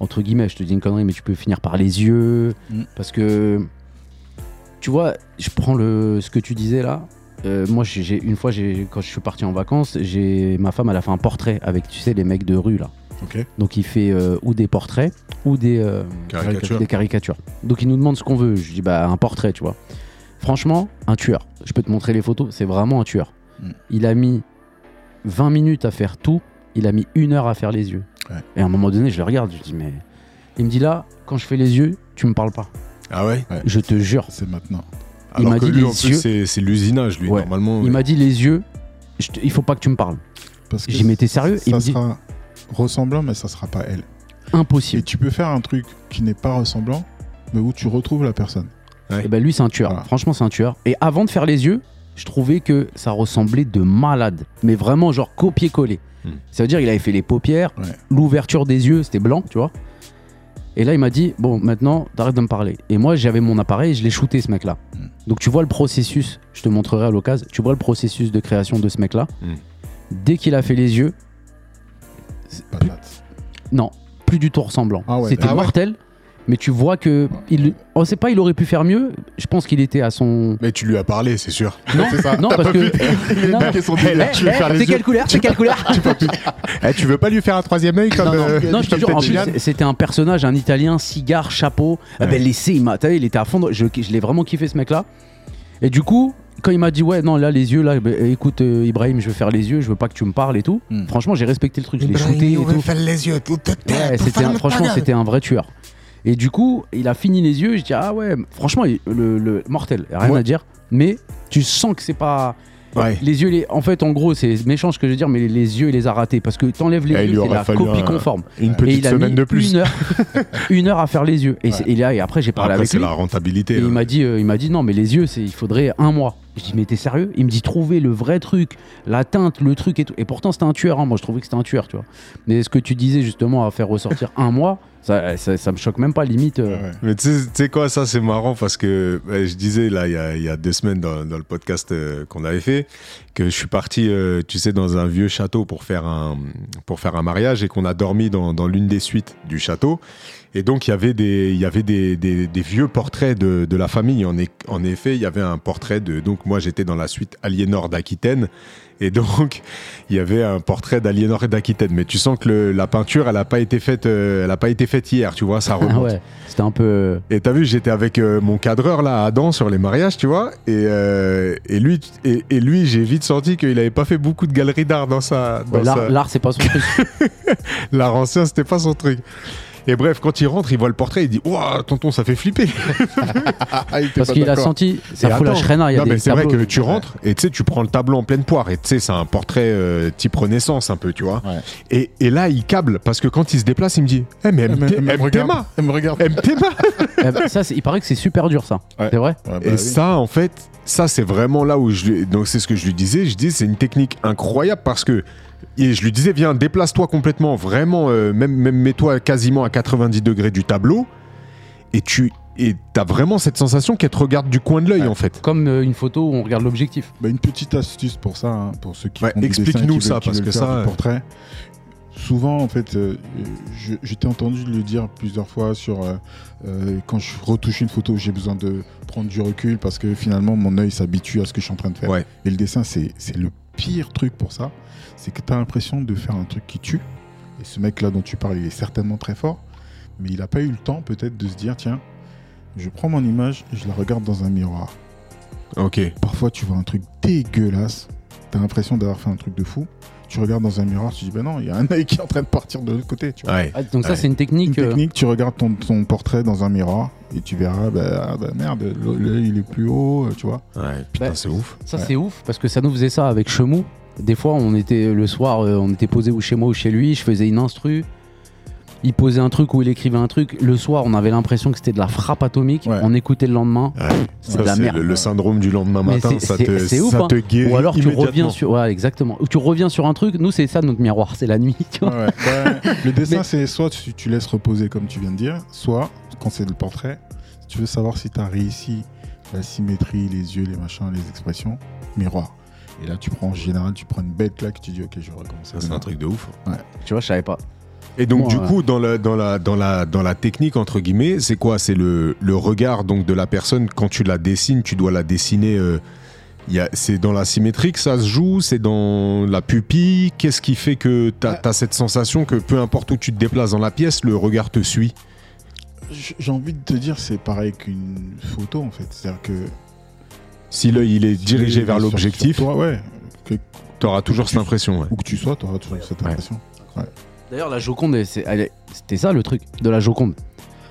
entre guillemets, je te dis une connerie, mais tu peux finir par les yeux, Mm. parce que, tu vois, je prends le, ce que tu disais là. euh, moi, j'ai une fois, j'ai- quand je suis parti en vacances, j'ai ma femme, elle a fait un portrait avec, tu sais, les mecs de rue là. Ok. Donc, il fait euh, ou des portraits ou des, euh, Caricature. des caricatures. Donc il nous demande ce qu'on veut. Je dis bah un portrait, tu vois. Franchement, un tueur. Je peux te montrer les photos, c'est vraiment un tueur. Mm. Il a mis 20 minutes à faire tout, il a mis une heure à faire les yeux. Ouais. Et à un moment donné, je le regarde, je dis mais il me dit là, quand je fais les yeux, tu me parles pas. Ah ouais? Je te jure. C'est maintenant. Il Alors m'a que dit lui les en plus yeux. c'est l'usinage lui Ouais. normalement. Il m'a dit les yeux, je te- il faut pas que tu me parles. Parce que J'ai dit, mais t'es sérieux? Ça Il me dit sera ressemblant, mais ça sera pas elle. Et impossible. tu peux faire un truc qui n'est pas ressemblant, mais où tu retrouves la personne. Et ben lui c'est un tueur. Voilà. Franchement c'est un tueur. Et avant de faire les yeux, je trouvais que ça ressemblait de malade. Mais vraiment genre copier-coller. Hmm. Ça veut dire il avait fait les paupières, Ouais. l'ouverture des yeux c'était blanc, tu vois. Et là il m'a dit bon maintenant t'arrêtes de me parler. Et moi j'avais mon appareil et je l'ai shooté ce mec là. Hmm. Donc tu vois le processus, je te montrerai à l'occasion, tu vois le processus de création de ce mec là. Hmm. Dès qu'il a fait les yeux, non, plus du tout ressemblant. Ah ouais, C'était ah ouais. Mais tu vois que il, on sait pas, il aurait pu faire mieux. Je pense qu'il était à son, Mais tu lui as parlé, c'est sûr. non, C'est ça. non parce que. vu Il Non, a non. niqué son Eh, délire. eh, Tu veux eh, faire les c'est yeux quelle couleur C'est quelle couleur Eh, tu veux pas lui faire un troisième œil comme Non, non, euh, non, je te jure, en plus, c'était un personnage, un italien, cigare, chapeau. Ah ben, laissez, il m'a, il était à fond. Je, je l'ai vraiment kiffé ce mec-là. Et du coup, quand il m'a dit, ouais, non, là, les yeux, là, ben, écoute, euh, Ibrahim, je veux faire les yeux, je veux pas que tu me parles et tout. Hmm. Franchement, j'ai respecté le truc, je l'ai shooté et tout. faire les yeux tout Ouais, c'était franchement, c'était un vrai tueur. Et du coup, il a fini les yeux. Je dis ah ouais, franchement, il- le, le- mortel, rien Ouais. à dire. Mais tu sens que c'est pas Ouais. les yeux. Les, en fait, en gros, c'est méchant ce que je veux dire, mais les, les yeux, il les a ratés parce que t'enlèves les Eh, yeux, c'est la copie un- conforme. Une Et petite il a semaine mis de plus. une heure, une heure à faire les yeux. Et, c'est- et là, et après, j'ai parlé Après avec c'est lui. la rentabilité. Et il m'a dit, euh, il m'a dit non, mais les yeux, c'est, il faudrait un mois. Je dis mais t'es sérieux? Il me dit trouver le vrai truc, la teinte, le truc et tout. Et pourtant c'était un tueur. hein. Moi je trouvais que c'était un tueur, tu vois. Mais ce que tu disais justement à faire ressortir un mois, ça, ça, me choque même pas limite. euh. Mais tu sais- quoi, ça c'est marrant parce que je disais là il y a, deux semaines dans, dans le podcast euh, qu'on avait fait que je suis parti, euh, tu sais, dans un vieux château pour faire un pour faire un mariage et qu'on a dormi dans, dans l'une des suites du château. Et donc il y avait des il y avait des, des, des vieux portraits de, de la famille. En, est- en effet, il y avait un portrait de donc moi j'étais dans la suite Aliénor d'Aquitaine. Et donc, il y avait un portrait d'Aliénor d'Aquitaine. Mais tu sens que le- la peinture, elle n'a pas été faite, euh, elle a pas été faite hier, tu vois, ça Ah remonte. ouais, c'était un peu. euh, Et t'as vu, j'étais avec euh, mon cadreur là, Adam, sur les mariages, tu vois. Et, euh, et lui, et, et lui j'ai vite senti qu'il avait pas fait beaucoup de galeries d'art dans sa. Dans ouais, l'art, sa- l'art, c'est pas son truc. L'art ancien, c'était pas son truc. Et bref, quand il rentre, il voit le portrait, il dit Waouh, tonton, ça fait flipper. Ah, il Parce qu'il a senti. Ça fout la attends, Schreiner, il y a non, des mais c'est vrai que tu rentres et tu sais, tu prends le tableau en pleine poire et tu sais, c'est un portrait euh, type Renaissance un peu, tu vois. Ouais. Et, et là, il câble parce que quand il se déplace, il me dit Eh, mais Elle me- MT elle me regarde. MTMA Elle me regarde. MTMA Eh ben, ça, il paraît que c'est super dur, ça. Ouais. C'est vrai Ouais, bah Et oui. ça, en fait, ça, c'est vraiment là où je lui... Donc, c'est ce que je lui disais. Je dis, c'est une technique incroyable parce que... Et je lui disais, viens, déplace-toi complètement, vraiment, euh, même, même mets-toi quasiment à 90 degrés du tableau. Et tu et as vraiment cette sensation qu'elle te regarde du coin de l'œil, Ouais. en fait. Comme euh, une photo où on regarde l'objectif. Bah, une petite astuce pour ça, hein, pour ceux qui Ouais, explique-nous qui veulent- ça, qui parce que faire ça, euh, portrait. Souvent, en fait, euh, je, je t'ai entendu le dire plusieurs fois sur euh, euh, quand je retouche une photo, j'ai besoin de prendre du recul parce que finalement, mon œil s'habitue à ce que je suis en train de faire. Ouais. Et le dessin, c'est c'est le pire truc pour ça. C'est que tu as l'impression de faire un truc qui tue. Et ce mec-là dont tu parles, il est certainement très fort. Mais il n'a pas eu le temps, peut-être, de se dire tiens, je prends mon image et je la regarde dans un miroir. Ok. Parfois, tu vois un truc dégueulasse. Tu as l'impression d'avoir fait un truc de fou. Tu regardes dans un miroir, tu dis ben non, il y a un œil qui est en train de partir de l'autre côté. Tu vois. Ouais. Ah, donc ça, Ouais. c'est une Une technique. euh, technique, tu regardes ton, ton portrait dans un miroir et tu verras, bah, ah, bah, merde, l'œil il est plus haut, euh, tu vois. Ouais. Putain, Bah, c'est ouf. Ça, Ouais. c'est ouf parce que ça nous faisait ça avec Chemou. Des fois, on était le soir, euh, on était posé ou chez moi ou chez lui. Je faisais une instru. Il posait un truc ou il écrivait un truc. Le soir, on avait l'impression que c'était de la frappe atomique. Ouais. On écoutait le lendemain. Ouais. C'est de la merde. le, le syndrome du lendemain matin. c'est- Ça c'est- te, c'est ouf, ça hein. te guérit Ou alors tu reviens sur. Ouais, exactement. Ou tu reviens sur un truc. Nous, c'est ça notre miroir. C'est la nuit. Tu vois. Ouais, le dessin, Mais- c'est soit tu, tu laisses reposer comme tu viens de dire, soit quand c'est le portrait, si tu veux savoir si tu as réussi la symétrie, les yeux, les machins, les expressions, miroir. Et là, tu prends en général, tu prends une belle claque, tu dis ok, je vais recommencer. Ça, c'est un truc de ouf. Tu vois, je savais pas. Et donc, du coup, dans la, dans, la, dans, la, dans la technique, entre guillemets, c'est quoi? C'est le, le regard donc, de la personne. Quand tu la dessines, tu dois la dessiner. euh, c'est dans la symétrie que ça se joue? C'est dans la pupille? Qu'est-ce qui fait que tu as, cette sensation que peu importe où tu te déplaces dans la pièce, le regard te suit? J'ai envie de te dire, c'est pareil qu'une photo en fait. C'est-à-dire que. Si l'œil il est si dirigé vers l'objectif, ouais. Tu auras toujours cette impression. ouais. où que tu sois, tu auras toujours cette Ouais. D'ailleurs, la Joconde, c'était ça le truc de la Joconde.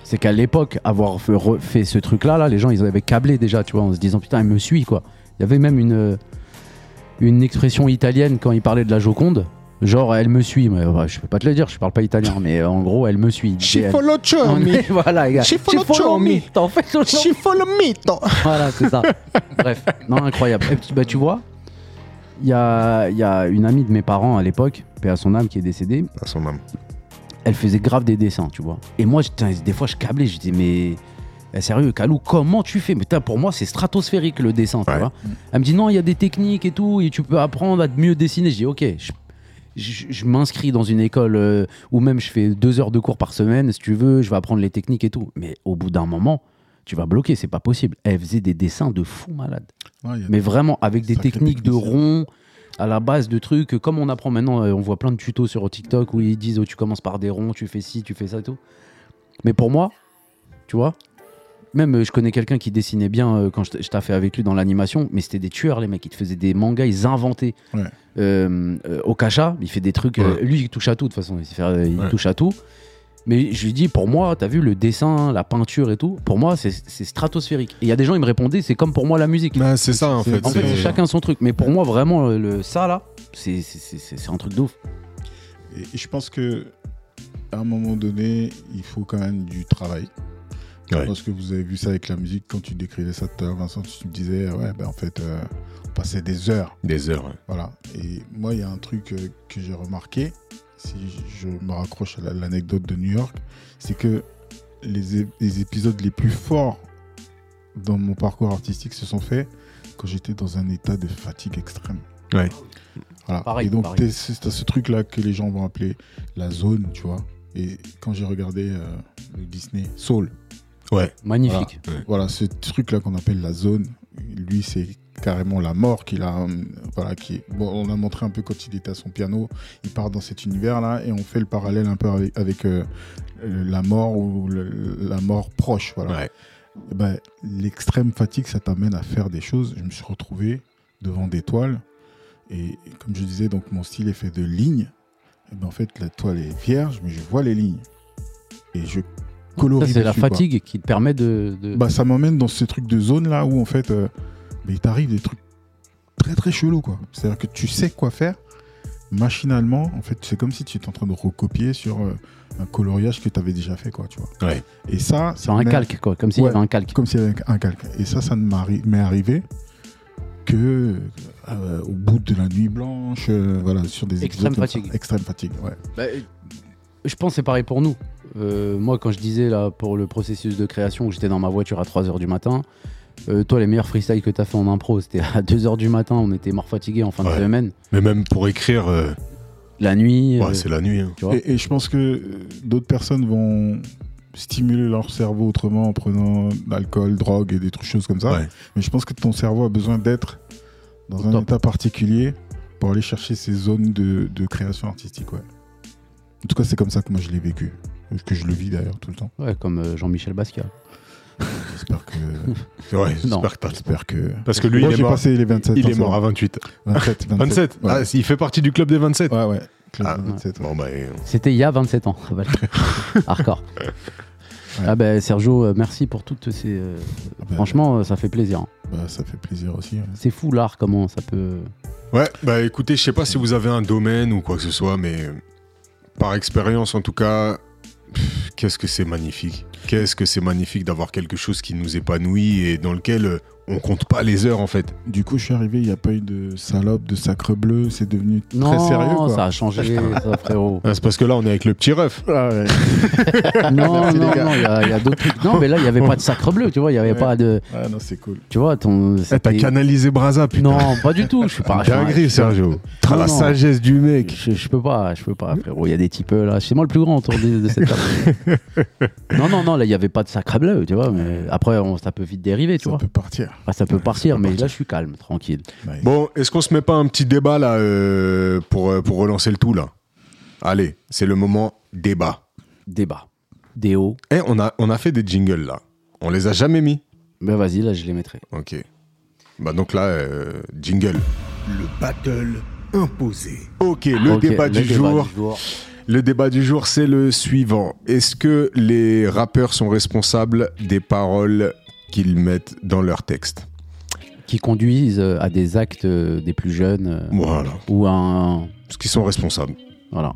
C'est qu'à l'époque, avoir fait, fait ce truc-là, là, les gens, ils avaient câblé déjà, tu vois, en se disant putain, elle me suit, quoi. Il y avait même une, une expression italienne quand ils parlaient de la Joconde, genre elle me suit. Mais, ouais, je peux pas te le dire, je parle pas italien, mais euh, en gros, elle me suit. Elle- Non, mais voilà, les gars. Ci follow Cifollomi. T'en fais ton nom. follow me, Voilà, c'est ça. Bref, non, incroyable. Et bah, tu vois, il y a, il y a une amie de mes parents à l'époque, paix à son âme, qui est décédée. À son âme. Elle faisait grave des dessins, tu vois. Et moi, des fois, je câblais, je disais, mais. eh, sérieux, Kalou, comment tu fais? Mais pour moi, c'est stratosphérique le dessin, tu vois. Elle me dit, non, il y a des techniques et tout, et tu peux apprendre à mieux dessiner. Je dis, ok, je, je- je m'inscris dans une école euh, où même je fais deux heures de cours par semaine, si tu veux, je vais apprendre les techniques et tout. Mais au bout d'un moment, tu vas bloquer, c'est pas possible. Elle faisait des dessins de fou malade. Ouais, Mais vraiment, avec des techniques de rond, à la base de trucs, comme on apprend maintenant, euh, on voit plein de tutos sur TikTok où ils disent oh, tu commences par des ronds, tu fais ci, tu fais ça et tout. Mais pour moi, tu vois, même euh, je connais quelqu'un qui dessinait bien euh, quand je, t- je taffais avec lui dans l'animation, mais c'était des tueurs les mecs, ils te faisaient des mangas, ils inventaient. Ouais. Euh, euh, Okasha, il fait des trucs, Ouais. lui il touche à tout de toute façon, il, il Ouais. touche à tout. Mais je lui dis, pour moi, t'as vu le dessin, la peinture et tout, pour moi c'est c'est stratosphérique. Et il y a des gens, ils me répondaient, c'est comme pour moi la musique. Bah, c'est ça, en fait. En fait, chacun son truc. Mais pour moi, vraiment, le, ça là, c'est- c'est c'est- c'est un truc de ouf. Et, et je pense que à un moment donné, il faut quand même du travail. Ouais. Je pense que vous avez vu ça avec la musique quand tu décrivais ça tout à l'heure, Vincent. Tu me disais, ouais, ben en fait, euh, on passait des heures. Des heures. ouais. Voilà. Et moi, il y a un truc euh, que j'ai remarqué, si je me raccroche à la- l'anecdote de New York, c'est que les, épisodes les plus forts dans mon parcours artistique se sont faits quand j'étais dans un état de fatigue extrême. Ouais. Voilà. Pareil, Et donc, c'est ce truc-là que les gens vont appeler la zone, tu vois. Et quand j'ai regardé euh, le Disney Soul, Ouais. Magnifique. voilà, ce truc-là qu'on appelle la zone, lui, c'est carrément la mort qu'il a. euh, Voilà, qui bon, on a montré un peu quand il était à son piano, il part dans cet univers-là et on fait le parallèle un peu avec, avec, euh, euh, la mort ou le- la mort proche. Voilà. Ouais. Eh ben, L'extrême fatigue, ça t'amène à faire des choses. Je me suis retrouvé devant des toiles et comme je disais, donc mon style est fait de lignes. Et ben, en fait, la toile est vierge, mais je vois les lignes et je colorie. Ça, c'est la quoi. fatigue qui te permet de. de- Bah, ça m'emmène dans ce truc de zone là où en fait, euh, mais il t'arrive des trucs très très chelous quoi. C'est-à-dire que tu sais quoi faire machinalement. En fait, c'est comme si tu étais en train de recopier sur euh, un coloriage que tu avais déjà fait quoi, tu vois. Ouais. Et ça, sur un calque, quoi. Comme s'il y Ouais. avait un calque. Comme s'il y avait un calque. Et ça, ça ne m'est arrivé que euh, au bout de la nuit blanche, euh, voilà, sur des Extrême fatigue. Extrême fatigue, ouais. Bah, je pense que c'est pareil pour nous. Euh, moi, quand je disais là pour le processus de création où j'étais dans ma voiture à 3h du matin, euh, toi, les meilleurs freestyles que tu as fait en impro, c'était à 2h du matin, on était mort fatigués en fin Ouais. de semaine. Mais même pour écrire, euh, La nuit. Ouais, euh, c'est la nuit. hein. tu vois. Et, et je pense que d'autres personnes vont stimuler leur cerveau autrement en prenant de l'alcool, drogue et des trucs choses comme ça. Ouais. Mais je pense que ton cerveau a besoin d'être dans un Top. état particulier pour aller chercher ces zones de, de création artistique. Ouais. En tout cas, c'est comme ça que moi je l'ai vécu. Que je le vis d'ailleurs tout le temps. Ouais, comme euh, Jean-Michel Basquiat. J'espère que. Ouais, j'espère que J'espère que. Parce que lui, Moi, il est mort. passé les 27 Il est mort à 28. 27. 27. 27 Ouais. Ah, il fait partie du club des 27 ouais, ouais. Ah, 27, ouais. Bon, bah, euh, C'était il y a 27 ans. Hardcore. Ah ben Sergio, euh, merci pour toutes ces. euh, bah, Franchement, ça fait plaisir. Bah, ça fait plaisir aussi. ouais. C'est fou l'art, comment ça peut. Ouais, bah écoutez, je sais pas si vous avez un domaine ou quoi que ce soit, mais par expérience en tout cas, qu'est-ce que c'est magnifique. Qu'est-ce que c'est magnifique d'avoir quelque chose qui nous épanouit et dans lequel euh, on compte pas les heures en fait. Du coup, je suis arrivé, il n'y a pas eu de salope, de sacre bleu, c'est devenu très Non, sérieux. Quoi. ça a changé, ça, frérot. Ah, c'est parce que là on est avec le petit ref. Ah ouais. Non, Merci, non, non, il y a, il y a d'autres trucs. Non, mais là, il n'y avait pas de sacre bleu, tu vois. Il n'y avait Ouais. pas de. Ah non, c'est cool. Tu vois, ton. Eh, T'as canalisé Braza, putain. Non, pas du tout. Je suis pas. Dinguerie, Sergio. T'as Non, la non. sagesse du mec. Je, je peux pas, je peux pas, frérot. Il y a des types là. C'est moi le plus grand autour de, de cette table. non, non, non, là, il n'y avait pas de sacre bleu, tu vois. Mais après, on, ça peut vite dériver, tu Ça vois. peut partir. Après, ça peut Ouais, partir, ça peut mais partir. là, je suis calme, tranquille. Bon, est-ce qu'on se met pas un petit débat là euh, pour, euh, pour relancer le tout là? Allez, c'est le moment débat. Débat. Déo. Eh, on a, on a fait des jingles là. On les a jamais mis. Ben vas-y, là, je les mettrai. Ok. Bah donc là, euh, jingle. Le battle imposé. Ok, le débat, du, jour, du jour. Le débat du jour, c'est le suivant. Est-ce que les rappeurs sont responsables des paroles qu'ils mettent dans leurs textes Qui conduisent euh, à des actes euh, des plus jeunes euh, Voilà. ou à un. Est-ce qu'ils sont responsables Voilà.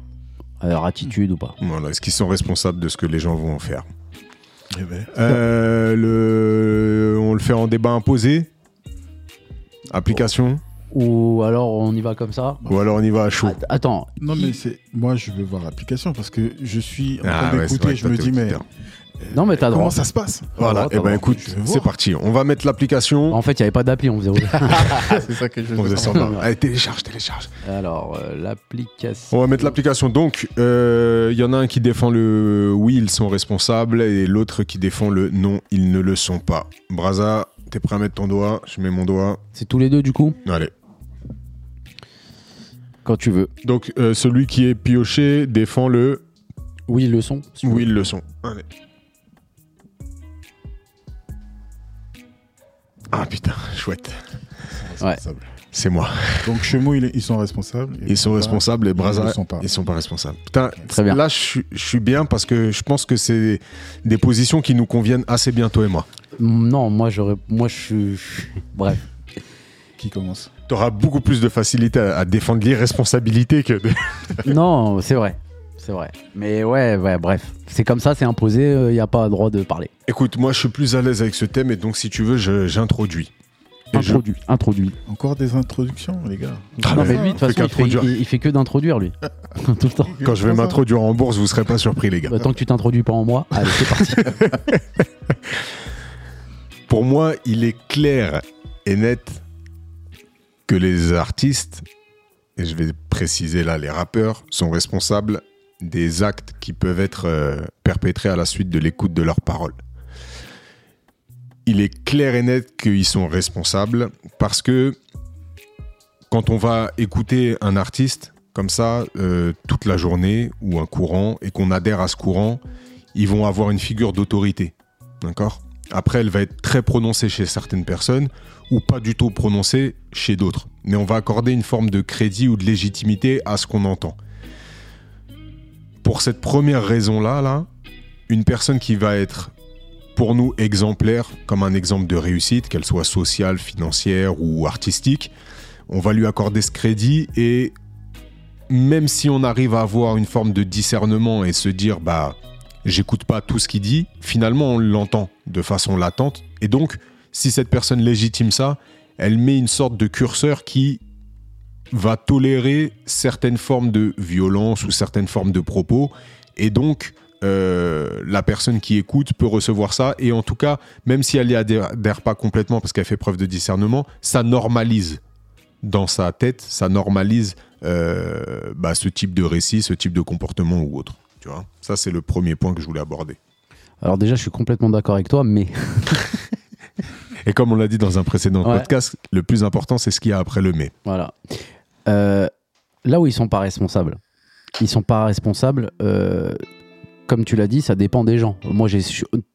À leur attitude ou pas. Voilà. Est-ce qu'ils sont responsables de ce que les gens vont en faire Eh ben, Euh, le... On le fait en débat imposé? Application? Ou alors on y va comme ça? Ou alors on y va à chaud Att- Attends. Non, mais c'est moi, je veux voir l'application parce que je suis en Ah train c'est d'écouter. je me dis, mais auditeur. Non, mais t'as comment droit. ça se passe Voilà, et ben droit. écoute, c'est parti. On va mettre l'application. En fait, il n'y avait pas d'appli, on faisait. C'est ça que je On faisait veux semblant. Allez, télécharge, télécharge. alors, euh, l'application. On va mettre l'application. Donc, euh, il y en a un qui défend le oui, ils sont responsables, et l'autre qui défend le non, ils ne le sont pas. Braza, t'es prêt à mettre ton doigt? Je mets mon doigt. C'est tous les deux, du coup? Allez. Quand tu veux. Donc, euh, celui qui est pioché défend le Oui, le son. si tu oui, ils le sont. Allez. Ah putain, chouette. C'est moi. Donc Chemou, ils, ils sont responsables. Ils sont responsables et ils Braza, ne le sont pas. ils sont pas responsables. Putain, Très bien. là, je suis- je suis bien parce que je pense que c'est des positions qui nous conviennent assez bien, toi et moi. Mm, Non, moi, j'aurais. Moi, je suis. Bref. Qui commence? T'auras beaucoup plus de facilité à, à défendre l'irresponsabilité que de... non, c'est vrai. C'est vrai. Mais ouais, ouais, bref. C'est comme ça, c'est imposé, il n'y a pas droit de parler. Écoute, moi je suis plus à l'aise avec ce thème et donc si tu veux, j'introduis. Je- Introduit. Introduit. Encore des introductions, les gars. Ah, non, mais lui, de toute fait façon, il fait, qu'introduire. il- il fait que d'introduire, lui. Tout le temps. Quand je vais m'introduire en bourse, vous serez pas surpris les gars. Bah, tant que tu t'introduis pas en moi, allez, c'est parti. Pour moi, il est clair et net que les artistes, et je vais préciser là, les rappeurs, sont responsables des actes qui peuvent être euh, perpétrés à la suite de l'écoute de leurs paroles. Il est clair et net qu'ils sont responsables parce que quand on va écouter un artiste comme ça euh, toute la journée ou un courant et qu'on adhère à ce courant, ils vont avoir une figure d'autorité. D'accord? Après, elle va être très prononcée chez certaines personnes ou pas du tout prononcée chez d'autres. Mais on va accorder une forme de crédit ou de légitimité à ce qu'on entend. Pour cette première raison-là, là, une personne qui va être pour nous exemplaire, comme un exemple de réussite, qu'elle soit sociale, financière ou artistique, on va lui accorder ce crédit et même si on arrive à avoir une forme de discernement et se dire bah j'écoute pas tout ce qu'il dit, finalement on l'entend de façon latente. Et donc si cette personne légitime ça, elle met une sorte de curseur qui va tolérer certaines formes de violence ou certaines formes de propos et donc euh, la personne qui écoute peut recevoir ça et en tout cas même si elle y adhère adhère pas complètement parce qu'elle fait preuve de discernement, ça normalise dans sa tête, ça normalise euh, bah, ce type de récit, ce type de comportement ou autre. Tu vois? Ça, c'est le premier point que je voulais aborder. Alors déjà, je suis complètement d'accord avec toi, mais Et comme on l'a dit dans un précédent Ouais. podcast, le plus important, c'est ce qu'il y a après le mais. Voilà. Euh, là où ils sont pas responsables, ils sont pas responsables. euh, comme tu l'as dit, ça dépend des gens. Moi, j'ai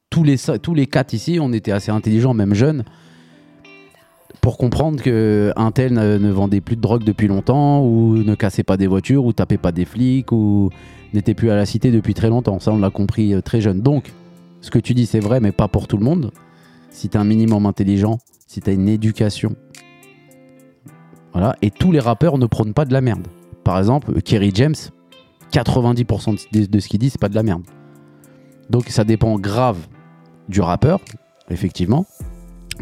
tous les tous les quatre ici, on était assez intelligents, même jeunes, pour comprendre que un tel ne, ne vendait plus de drogue depuis longtemps, ou ne cassait pas des voitures, ou tapait pas des flics, ou n'était plus à la cité depuis très longtemps. Ça, on l'a compris euh, très jeune. Donc, ce que tu dis, c'est vrai, mais pas pour tout le monde. Si tu un minimum intelligent, si tu une éducation, voilà. Et tous les rappeurs ne prônent pas de la merde. Par exemple, Kerry James, 90% de, de ce qu'il dit, c'est pas de la merde. Donc ça dépend grave du rappeur, effectivement.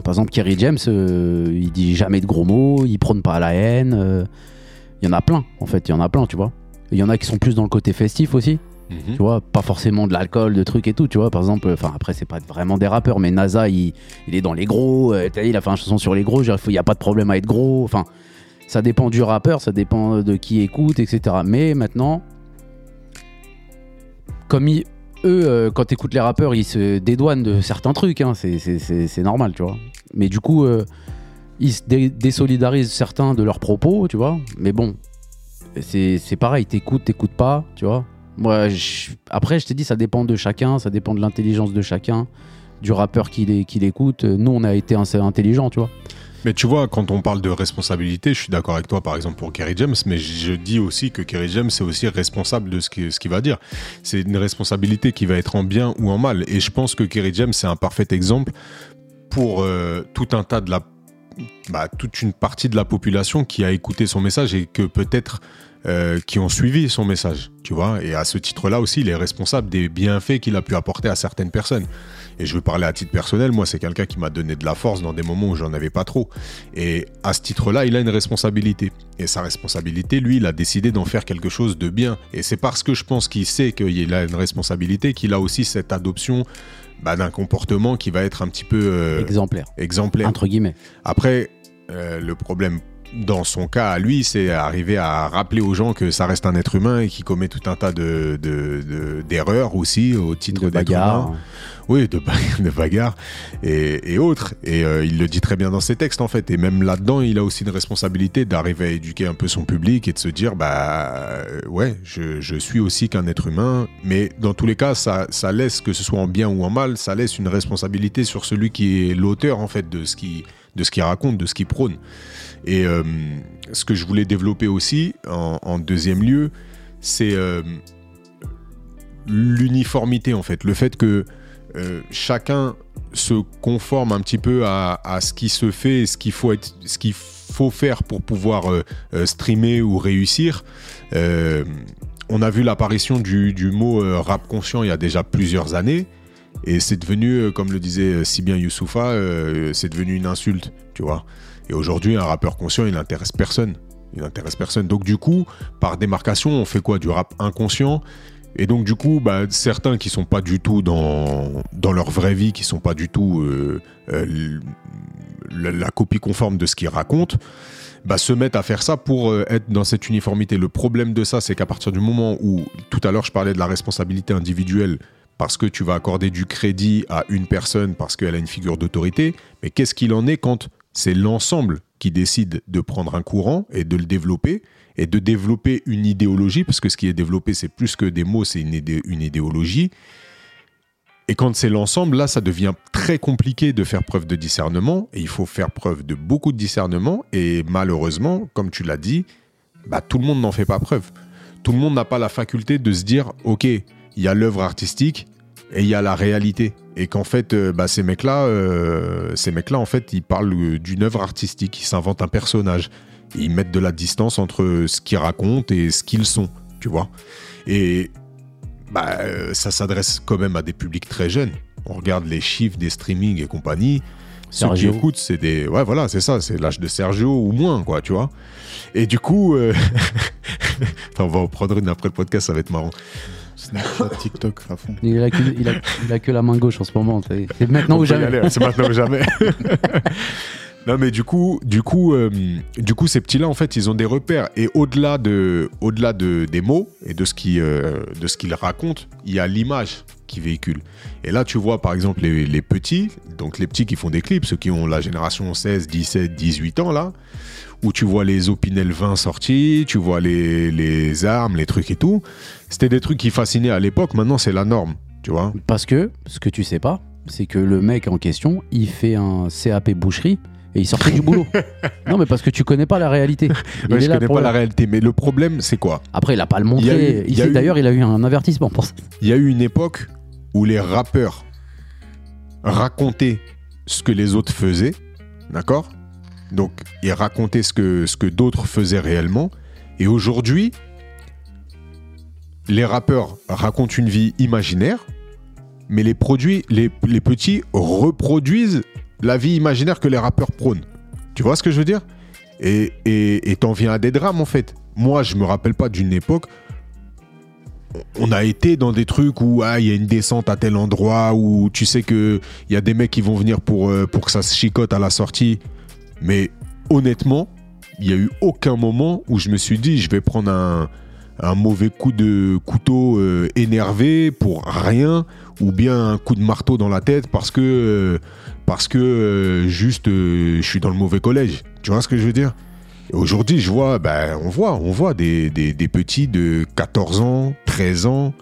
Par exemple, Kerry James, euh, il dit jamais de gros mots, il prône pas la haine. euh, Il y en a plein, en fait, il y en a plein, tu vois. Il y en a qui sont plus dans le côté festif aussi, tu vois, pas forcément de l'alcool, de trucs et tout, tu vois. Par exemple, enfin après, c'est pas vraiment des rappeurs, mais NASA, il, il est dans les gros, euh, il a fait une chanson sur les gros, il n'y a pas de problème à être gros, enfin, ça dépend du rappeur, ça dépend de qui écoute, etc. Mais maintenant, comme ils- eux, euh, quand écoutes les rappeurs, ils se dédouanent de certains trucs, hein, c'est- normal, tu vois. Mais du coup, euh, ils se dé- désolidarisent certains de leurs propos, tu vois. Mais bon, c'est pareil, t'écoutes, t'écoutes pas, tu vois. Moi, après, je t'ai dit, ça dépend de chacun, ça dépend de l'intelligence de chacun, du rappeur qui l'écoute. Nous, on a été assez intelligents, tu vois. Mais tu vois, quand on parle de responsabilité, je suis d'accord avec toi, par exemple, pour Kerry James, mais je dis aussi que Kerry James est aussi responsable de ce qu'il va dire. C'est une responsabilité qui va être en bien ou en mal. Et je pense que Kerry James, c'est un parfait exemple pour euh, tout un tas de la. bah, toute une partie de la population qui a écouté son message et que peut-être. Euh, qui ont suivi son message, tu vois. Et à ce titre-là aussi, il est responsable des bienfaits qu'il a pu apporter à certaines personnes. Et je veux parler à titre personnel, moi, c'est quelqu'un qui m'a donné de la force dans des moments où j'en avais pas trop. Et à ce titre-là, il a une responsabilité. Et sa responsabilité, lui, il a décidé d'en faire quelque chose de bien. Et c'est parce que je pense qu'il sait qu'il a une responsabilité qu'il a aussi cette adoption bah, d'un comportement qui va être un petit peu euh, Exemplaire, exemplaire. entre guillemets. Après, euh, le problème dans son cas à lui, c'est arriver à rappeler aux gens que ça reste un être humain et qu'il commet tout un tas de, de- de- d'erreurs aussi au titre De bagarre. Oui, de, ba- de bagarre et, et autres. Et euh, il le dit très bien dans ses textes en fait. Et même là-dedans, il a aussi une responsabilité d'arriver à éduquer un peu son public et de se dire, bah euh, ouais, je, je suis aussi qu'un être humain. Mais dans tous les cas, ça, ça laisse, que ce soit en bien ou en mal, ça laisse une responsabilité sur celui qui est l'auteur en fait de ce qui de ce qu'il raconte, de ce qu'il prône. Et euh, ce que je voulais développer aussi en, deuxième lieu, c'est euh, l'uniformité en fait, le fait que euh, chacun se conforme un petit peu à, ce qui se fait ce qu'il faut, ce qu'il faut faire pour pouvoir streamer ou réussir. On a vu l'apparition du, mot rap conscient il y a déjà plusieurs années. Et c'est devenu, comme le disait si bien Youssoufa, c'est devenu une insulte, tu vois. Et aujourd'hui, un rappeur conscient, il n'intéresse personne. Il n'intéresse personne. Donc du coup, par démarcation, on fait quoi? Du rap inconscient et donc du coup, bah, certains qui sont pas du tout dans, dans leur vraie vie, qui sont pas du tout euh, euh, la copie conforme de ce qu'ils racontent, bah, se mettent à faire ça pour euh, être dans cette uniformité. Le problème de ça, c'est qu'à partir du moment où, tout à l'heure, je parlais de la responsabilité individuelle, parce que tu vas accorder du crédit à une personne parce qu'elle a une figure d'autorité, mais qu'est-ce qu'il en est quand c'est l'ensemble qui décide de prendre un courant et de le développer et de développer une idéologie, parce que ce qui est développé, c'est plus que des mots, c'est une, idé- une idéologie. Et quand c'est l'ensemble, là, ça devient très compliqué de faire preuve de discernement, et il faut faire preuve de beaucoup de discernement, et malheureusement, comme tu l'as dit, bah, tout le monde n'en fait pas preuve. Tout le monde n'a pas la faculté de se dire, ok, il y a l'œuvre artistique, et il y a la réalité. Et qu'en fait, euh, bah, ces mecs-là, euh, ces mecs-là, en fait, ils parlent euh, d'une œuvre artistique, ils s'inventent un personnage, et ils mettent de la distance entre ce qu'ils racontent et ce qu'ils sont, tu vois. Et bah, ça s'adresse quand même à des publics très jeunes. On regarde les chiffres des streamings et compagnie. Ceux Sergio. qui écoutent, c'est des. Ouais, voilà, c'est ça, c'est l'âge de Sergio ou moins, quoi, tu vois. Et du coup, euh, Attends, on va en prendre une après le podcast, ça va être marrant. Snapchat, TikTok à fond. Il a, que, il, a, il a que la main gauche en ce moment. C'est c'est maintenant On ou jamais. C'est maintenant ou jamais. Non mais du coup, du coup, euh, du coup, ces petits-là, en fait, ils ont des repères. Et au-delà de, au-delà de, des mots et de ce qui, euh, de ce qu'ils racontent, il y a l'image qui véhicule. Et là, tu vois, par exemple, les, les petits, donc les petits qui font des clips, ceux qui ont la génération 16, 17, 18 ans là, où tu vois les Opinel 20 sortis, tu vois les, les armes, les trucs et tout. C'était des trucs qui fascinaient à l'époque. Maintenant, c'est la norme, tu vois. Parce que, ce que tu sais pas, c'est que le mec en question, il fait un CAP boucherie et il sortait du boulot. Non, mais parce que tu connais pas la réalité. Il Ouais, je connais pas la réalité, mais le problème, c'est quoi? Après, il a pas le montré. d'ailleurs, il a eu un avertissement pour ça. Il y a eu une époque où les rappeurs racontaient ce que les autres faisaient, d'accord? Donc, ils racontaient ce que, d'autres faisaient réellement. Et aujourd'hui, les rappeurs racontent une vie imaginaire, mais les, produits, les, petits reproduisent la vie imaginaire que les rappeurs prônent. Tu vois ce que je veux dire? Et t'en viens à des drames, en fait. Moi, je me rappelle pas d'une époque on a été dans des trucs où ah, il y a une descente à tel endroit, où tu sais qu'il y a des mecs qui vont venir pour, euh, pour que ça se chicote à la sortie. Mais honnêtement, il n'y a eu aucun moment où je me suis dit je vais prendre un, mauvais coup de couteau euh, énervé pour rien, ou bien un coup de marteau dans la tête parce que, euh, parce que juste je suis dans le mauvais collège. Tu vois ce que je veux dire? Aujourd'hui, je vois, ben, on voit, on voit des, des, des petits de 14 ans, 13 ans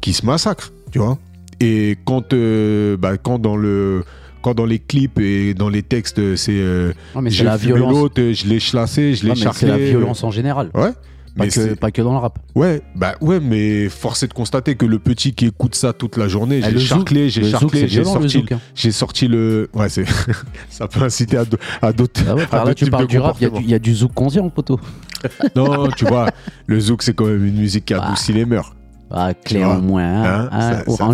qui se massacrent, tu vois. Et quand, euh, bah, quand dans le, quand dans les clips et dans les textes, c'est euh, j'ai la violence. l'autre, je l'ai chassé, je l'ai mais c'est la violence en général. Ouais. Pas Mais que, c'est- pas que dans le rap. ouais, bah ouais, mais force est de constater que le petit qui écoute ça toute la journée, Ah, j'ai charclé, j'ai charclé, j'ai sorti, hein. j'ai sorti le, ouais, c'est, ça peut inciter à, d'autres. Ah ouais, à frère, là, d'autres tu parles du rap, il y a du- comportements. il y, a du zouk conscient, poteau. Non, tu vois, le zouk c'est quand même une musique qui adoucit les mœurs. Ah, Tu vois, clair au moins. Hein, hein, hein, ça- pour ça-.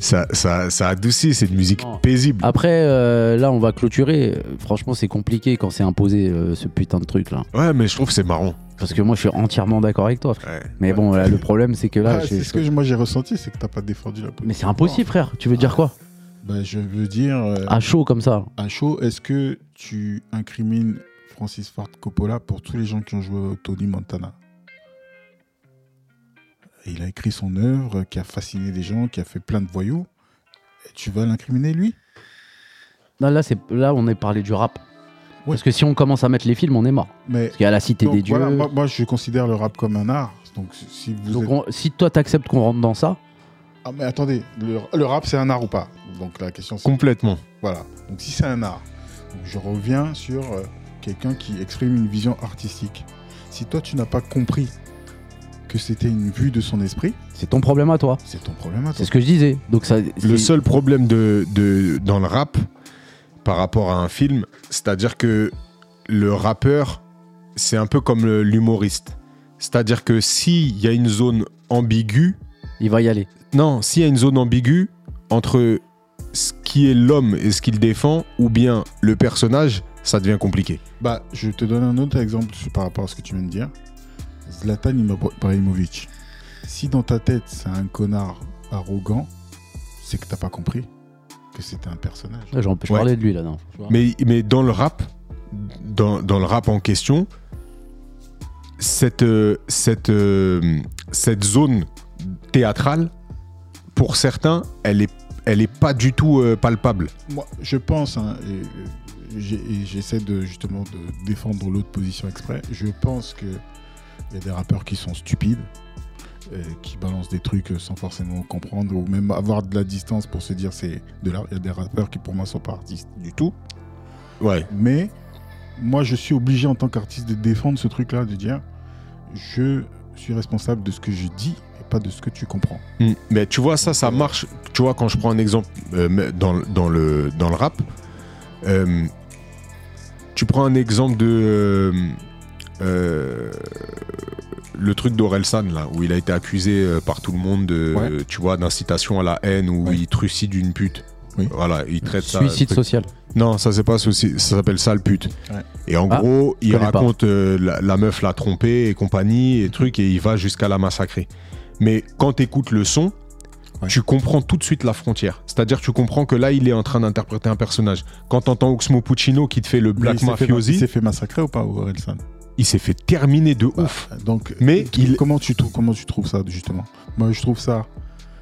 Ça, ça, ça adoucit, c'est une musique paisible. Après, euh, là, on va clôturer. Franchement, c'est compliqué quand c'est imposé euh, ce putain de truc là. Ouais, mais je trouve que c'est marrant. Parce que moi, je suis entièrement d'accord avec toi, frère. Ouais. Mais bon, là, le problème, c'est que là, Ah, je- c'est ce que moi j'ai ressenti, c'est que t'as pas défendu la police. mais c'est impossible, frère. Tu veux dire quoi? Bah, je veux dire, euh, À chaud comme ça. à chaud, est-ce que tu incrimines Francis Ford Coppola pour tous les gens qui ont joué au Tony Montana? Il a écrit son œuvre qui a fasciné des gens, qui a fait plein de voyous. Et tu vas l'incriminer lui? Là, là, c'est là, on est parlé du rap. Ouais. Parce que si on commence à mettre les films, on est mort. Mais Parce qu'il y a la cité donc, des dieux. voilà, moi, moi, je considère le rap comme un art. Donc si vous Donc, êtes- on- si toi, t'acceptes qu'on rentre dans ça, Ah mais attendez, le, le rap c'est un art ou pas? Donc la question c'est Complètement. voilà. Donc si c'est un art, donc, je reviens sur euh, quelqu'un qui exprime une vision artistique. Si toi tu n'as pas compris que c'était une vue de son esprit, c'est ton problème à toi. c'est ton problème à toi. C'est ce que je disais. Donc, ça, Le seul problème de, de, dans le rap par rapport à un film, c'est-à-dire que le rappeur, c'est un peu comme l'humoriste. C'est-à-dire que s'il y a une zone ambiguë, il va y aller. non, s'il y a une zone ambiguë entre ce qui est l'homme et ce qu'il défend, ou bien le personnage, ça devient compliqué. Bah, je te donne un autre exemple par rapport à ce que tu viens de dire. Zlatan Ibrahimovic. Si dans ta tête c'est un connard arrogant, c'est que t'as pas compris que c'était un personnage. Là, j'en- je Ouais. parlais de lui là, non Mais, mais dans le rap, dans, dans le rap en question, cette, cette, cette zone théâtrale, pour certains, elle est, elle est pas du tout euh, palpable. Moi, je pense, hein, et j'essaie de justement de défendre l'autre position exprès. Je pense que il y a des rappeurs qui sont stupides, euh, qui balancent des trucs sans forcément comprendre ou même avoir de la distance pour se dire c'est de l'art. Il y a des rappeurs qui pour moi sont pas artistes du tout. Ouais. Mais moi, je suis obligé en tant qu'artiste de défendre ce truc-là, de dire je suis responsable de ce que je dis et pas de ce que tu comprends. Mm. Mais tu vois, ça, ça marche. Tu vois, quand je prends un exemple euh, dans, dans, le, dans le rap, euh, tu prends un exemple de. euh, le truc d'Orelsan, là, où il a été accusé euh, par tout le monde de, Ouais. tu vois, d'incitation à la haine, où Ouais. il trucide une pute. Oui. Voilà, il traite ça. Suicide social. Non, ça c'est pas souci, ça s'appelle sale pute. Ouais. Et en Ah, gros, il raconte euh, la, la meuf l'a trompé et compagnie et truc et il va jusqu'à la massacrer. Mais quand t'écoutes le son, Ouais. tu comprends tout de suite la frontière. C'est-à-dire, tu comprends que là, il est en train d'interpréter un personnage. Quand t'entends Oxmo Puccino qui te fait le Black Mafiosi, Il s'est fait massacrer ou pas, Orelsan? Il s'est fait terminer de ouf. Donc, Mais tu- il- comment, tu, trou- comment tu trouves ça, justement? Moi, je trouve ça.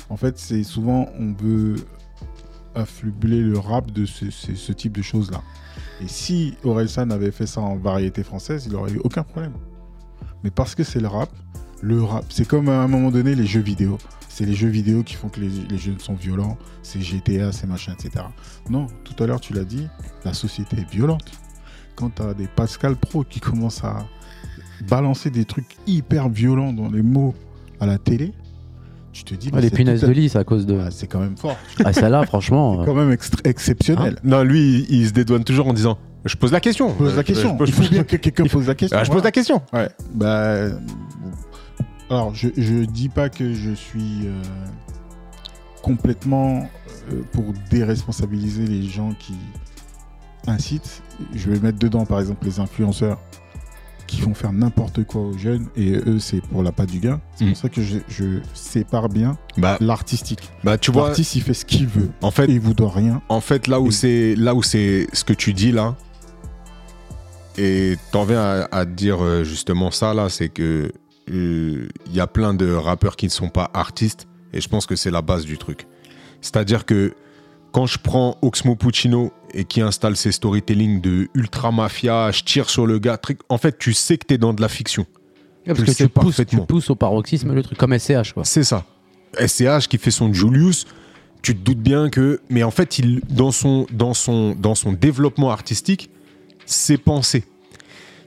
En fait, c'est souvent, on veut affubler le rap de ce, ce- ce type de choses-là. Et si Orelsan avait fait ça en variété française, il n'aurait eu aucun problème. Mais parce que c'est le rap, le rap, c'est comme à un moment donné les jeux vidéo. C'est les jeux vidéo qui font que les, les jeux sont violents. C'est GTA, c'est machin, etc. Non, tout à l'heure, tu l'as dit, la société est violente. Quand tu as des Pascal Pro qui commencent à balancer des trucs hyper violents dans les mots à la télé, tu te dis, mais les punaises de lit, c'est à cause de. Ah, c'est quand même fort. Ah, celle-là, franchement. C'est quand même exceptionnel. Non, lui, il, il se dédouane toujours en disant Je pose la question. Pose la question. je- je- Il faut bien que quelqu'un pose la question. Ah, je pose la question. Ouais. Bah, euh, alors, je, je dis pas que je suis euh, complètement euh, pour déresponsabiliser les gens qui incitent. Je vais mettre dedans, par exemple, les influenceurs qui font faire n'importe quoi aux jeunes et eux, c'est pour la patte du gain. C'est Mm. pour ça que je, je sépare bien Bah, l'artistique. bah, tu vois, L'artiste, il fait ce qu'il veut en fait, et il vous doit rien. En fait, là où Et- c'est là où c'est ce que tu dis là, et t'en viens à, à dire euh, justement ça là, c'est que euh, il y a plein de rappeurs qui ne sont pas artistes, et je pense que c'est la base du truc. C'est-à-dire que quand je prends Oxmo Puccino et qui installe ses storytelling de ultra mafia, je tire sur le gars, truc, en fait, tu sais que t'es dans de la fiction. parce tu que tu pousses, tu parfaitement. pousses au paroxysme le truc, comme SCH, quoi. C'est ça. SCH qui fait son Julius, tu te doutes bien que. Mais en fait, il, dans, son, dans, son, dans son développement artistique, c'est pensé.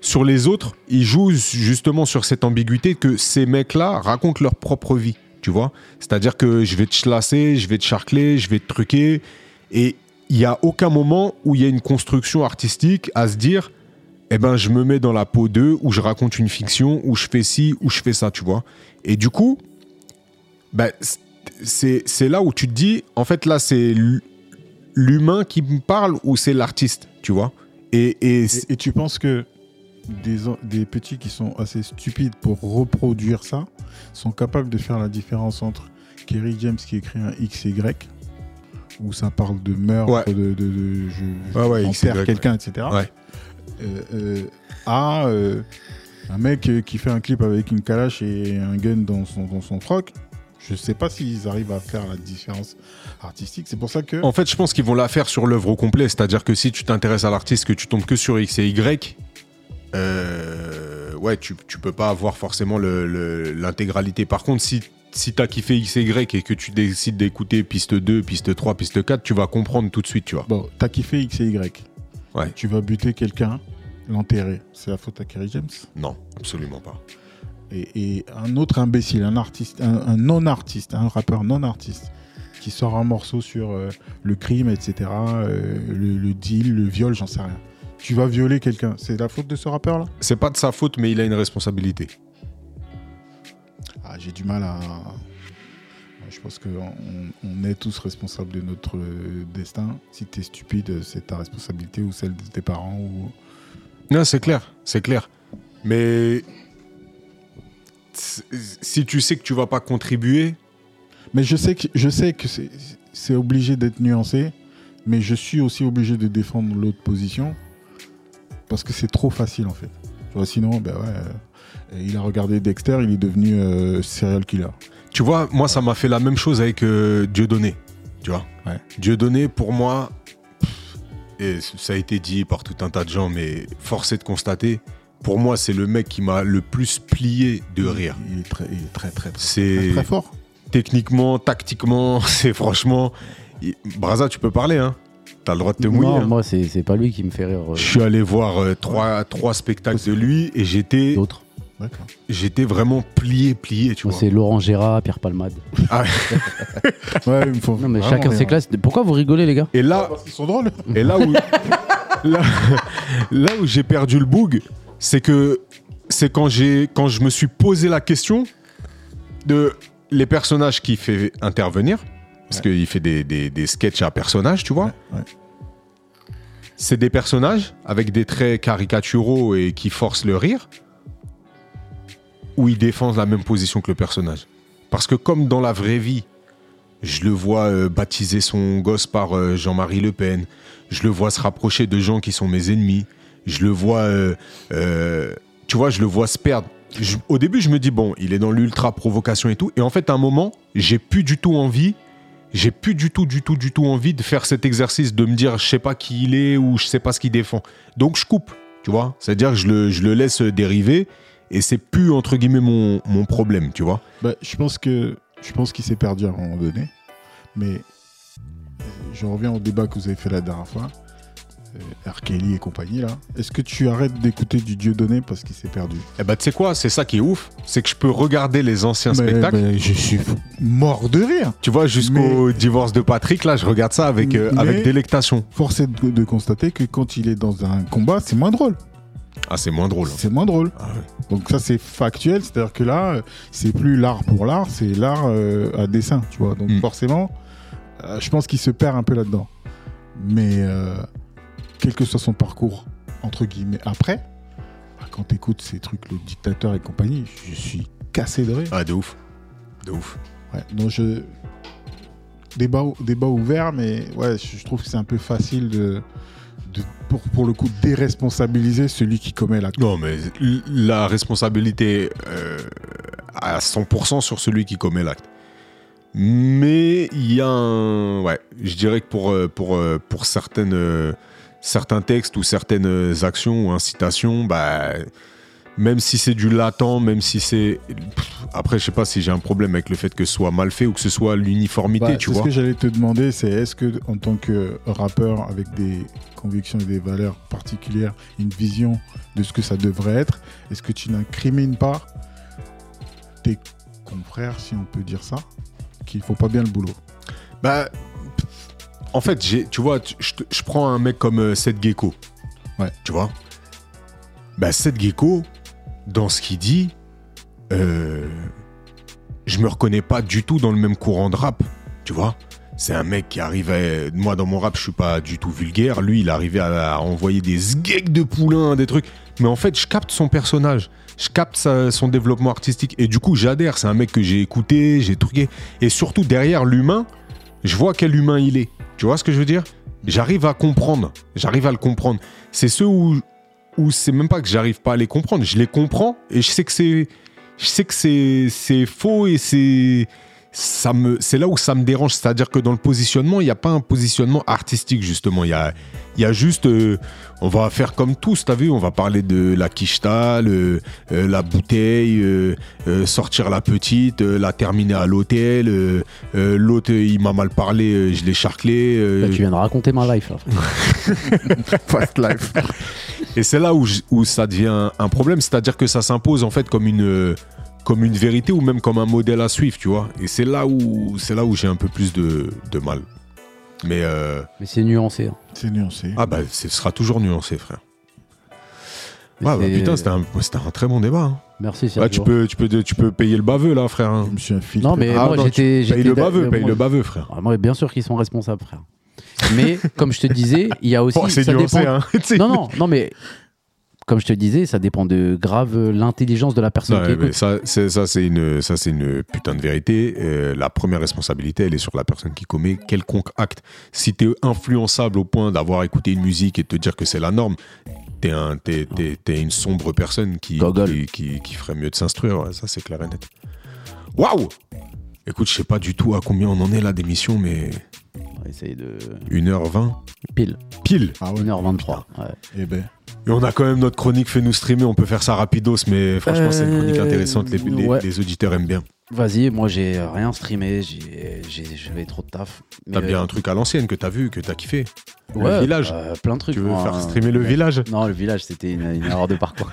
Sur les autres, il joue justement sur cette ambiguïté que ces mecs-là racontent leur propre vie. Tu vois C'est-à-dire que je vais te chlasser, je vais te charcler, je vais te truquer. Et il n'y a aucun moment où il y a une construction artistique à se dire eh ben, je me mets dans la peau d'eux, où je raconte une fiction, où je fais ci, où je fais ça, tu vois. Et du coup, bah, c'est là où tu te dis, en fait, là, c'est l'hu- l'humain qui me parle ou c'est l'artiste, tu vois. Et, Et, et tu penses que des, des petits qui sont assez stupides pour reproduire ça sont capables de faire la différence entre Kerry James qui écrit un XY où ça parle de meurtre, Ouais. de, de, de- je Ouais, quelqu'un, etc. Euh, euh, à euh, un mec euh, qui fait un clip avec une calache et un gun dans son, dans son froc. Je sais pas s'ils arrivent à faire la différence artistique. C'est pour ça que. en fait, je pense qu'ils vont la faire sur l'œuvre au complet. C'est-à-dire que si tu t'intéresses à l'artiste, que tu tombes que sur X et Y, euh, ouais, tu, tu peux pas avoir forcément le- le- l'intégralité. Par contre, si, si tu as kiffé X et Y et que tu décides d'écouter piste 2, piste 3, piste 4, tu vas comprendre tout de suite, tu vois. Bon, t'as kiffé X et Y. Ouais. Tu vas buter quelqu'un, l'enterrer. C'est la faute à Kerry James? Non, absolument pas. Et, et un autre imbécile, un artiste, un, un non-artiste, un rappeur non-artiste, qui sort un morceau sur euh, le crime, etc., euh, le, le deal, le viol, j'en sais rien. Tu vas violer quelqu'un. C'est la faute de ce rappeur-là C'est pas de sa faute, mais il a une responsabilité. ah, J'ai du mal à. Je pense qu'on on est tous responsables de notre euh, destin. Si t'es stupide, c'est ta responsabilité ou celle de tes parents. Ou... Non, c'est clair, c'est clair. Mais si tu sais que tu vas pas contribuer, Mais je sais que, je sais que c'est obligé d'être nuancé, mais je suis aussi obligé de défendre l'autre position parce que c'est trop facile en fait. Tu vois, sinon, ben ouais, euh, il a regardé Dexter, il est devenu euh, serial killer. tu vois, moi ça m'a fait la même chose avec euh, Dieudonné. Tu vois Ouais. Dieudonné, pour moi, pff, et c- ça a été dit par tout un tas de gens, mais force est de constater, pour moi c'est le mec qui m'a le plus plié de rire. Il est très, il est très, très, très, C'est très, très fort. techniquement, tactiquement, c'est franchement. il- Braza, tu peux parler, hein T'as le droit de te mouiller. Non, hein. moi, c'est c'est pas lui qui me fait rire. euh, Je suis allé voir euh, trois, trois spectacles de lui et j'étais D'autres. D'accord. j'étais vraiment plié, plié, tu Moi, vois. c'est Laurent Gérard, Pierre Palmade. Ouais, il me faut Non, mais vraiment chacun rire. ses classes. Pourquoi vous rigolez, les gars? Et là, Parce qu'ils sont drôles. et là où, là, là où j'ai perdu le boug, c'est que c'est quand j'ai quand je me suis posé la question de les personnages qu'il fait intervenir, parce qu'il fait des, des, des sketchs à personnages, tu vois. Ouais, ouais. C'est des personnages avec des traits caricaturaux et qui forcent le rire, ou ils défendent la même position que le personnage. Parce que comme dans la vraie vie, Je le vois euh, baptiser son gosse par euh, Jean-Marie Le Pen. Je le vois se rapprocher de gens qui sont mes ennemis. Je le vois, euh, euh, tu vois, je le vois se perdre. Je- au début, je me dis bon, il est dans l'ultra provocation et tout. Et en fait, à un moment, j'ai plus du tout envie. J'ai plus du tout, du tout, du tout envie de faire cet exercice de me dire je sais pas qui il est ou je sais pas ce qu'il défend. Donc je coupe, tu vois. C'est-à-dire que je le, laisse dériver et c'est plus entre guillemets mon, problème, tu vois. Bah, je pense je pense qu'il s'est perdu à un moment donné. Mais je reviens au débat que vous avez fait la dernière fois. R. Kelly et compagnie là. Est-ce que tu arrêtes d'écouter du Dieu donné parce qu'il s'est perdu? Eh ben, tu sais quoi, c'est ça qui est ouf, c'est que je peux regarder les anciens Mais- spectacles. mais je suis mort de rire. Tu vois, jusqu'au divorce de Patrick, là, je regarde ça avec, euh, avec délectation. Force est de, de constater que quand il est dans un combat, c'est moins drôle. Ah, c'est moins drôle. C'est moins drôle. Ah ouais. Donc ça c'est factuel, c'est-à-dire que là, euh, c'est plus l'art pour l'art, c'est l'art euh, à dessin, tu vois. Donc Mm. forcément, euh, je pense qu'il se perd un peu là-dedans. Mais euh, quel que soit son parcours, entre guillemets, après, bah, quand t'écoutes ces trucs, le dictateur et compagnie, je suis cassé de rire. Ah, de ouf. De ouf. Ouais, donc je... Débat, débat ouvert, mais ouais, je, trouve que c'est un peu facile de, de- pour, pour le coup, déresponsabiliser celui qui commet l'acte. Non, mais la responsabilité euh, à 100% sur celui qui commet l'acte. Mais il y a un. Ouais, je dirais que pour, euh, pour, euh, pour certaines, certains textes ou certaines actions ou incitations, bah, même si c'est du latent, même si c'est. Après, je sais pas si j'ai un problème avec le fait que ce soit mal fait ou que ce soit l'uniformité, Bah, tu vois. ce que j'allais te demander, c'est est-ce que en tant que rappeur avec des convictions et des valeurs particulières, une vision de ce que ça devrait être, est-ce que tu n'incrimines pas tes confrères, si on peut dire ça, qu'il faut pas bien le boulot? Bah, en fait, tu vois, je, prends un mec comme euh, Seth Gecko. Ouais. Tu vois? Bah, Seth Gecko, dans ce qu'il dit, euh, je me reconnais pas du tout dans le même courant de rap. Tu vois? C'est un mec qui arrivait. Moi, dans mon rap, je suis pas du tout vulgaire. Lui, il arrivait à, à envoyer des sgeeks de poulain, des trucs. Mais en fait, je capte son personnage. Je capte sa- son développement artistique. Et du coup, j'adhère. C'est un mec que j'ai écouté, j'ai truqué. Et surtout, derrière l'humain, je vois quel humain il est. Tu vois ce que je veux dire? J'arrive à comprendre. J'arrive à le comprendre. C'est ceux où, où c'est même pas que j'arrive pas à les comprendre. Je les comprends et je sais que c'est, je sais que c'est, c'est faux et c'est, ça me, c'est là où ça me dérange. C'est-à-dire que dans le positionnement, il n'y a pas un positionnement artistique justement. Il y a, il y a juste, euh, on va faire comme tous. T'as vu On va parler de la quicheta, le- euh, la bouteille, euh, sortir la petite, la terminer à l'hôtel. L'autre, il m'a mal parlé, je l'ai charclé. Là, tu viens de raconter ma life. Là. Fast life. Et c'est là où, ça devient un problème, c'est-à-dire que ça s'impose en fait comme une, comme une vérité ou même comme un modèle à suivre, tu vois. Et c'est là où, c'est là où j'ai un peu plus de, de mal. Mais euh, Mais c'est nuancé. hein. C'est nuancé. ah bah, ce sera toujours nuancé, frère. Ouais, bah, putain, c'était un, c'était un très bon débat. hein. Merci, Ouais, tu Sergio. peux, tu peux, tu peux payer le baveux là, frère. hein. Je me suis infiltré. Non, mais Ah, moi, j'étais. Paye le baveux, euh, paye moi- le baveux, frère. Ah, moi, bien sûr qu'ils sont responsables, frère. Mais comme je te disais, il y a aussi. Oh, c'est ça nuancé, dépend- hein. Non, non, non, mais comme je te disais, ça dépend de grave l'intelligence de la personne qui écoute. ça, c'est, ça, c'est une, ça, c'est une putain de vérité. Euh, la première responsabilité, elle est sur la personne qui commet quelconque acte. Si t'es influençable au point d'avoir écouté une musique et de te dire que c'est la norme, t'es, un, t'es, t'es- t'es une sombre personne qui, qui, qui- qui ferait mieux de s'instruire. Ouais, ça, c'est clair et net. Waouh Écoute, je sais pas du tout à combien on en est là d'émission, mais On va essayer de. 1h20 Pile, pile. Ah ouais. 1h23. ouais. Eh ben, Et on a quand même notre chronique fait nous streamer, on peut faire ça rapidos, mais franchement, c'est une chronique Euh, intéressante. Les, les- ouais. les auditeurs aiment bien. Vas-y, moi j'ai rien streamé, j'avais trop de taf. T'as bien euh, un truc à l'ancienne que t'as vu, que t'as kiffé. ouais, le village. euh, plein de trucs. Tu veux moi, faire hein. streamer le village Non, le village, c'était une, une erreur de parcours.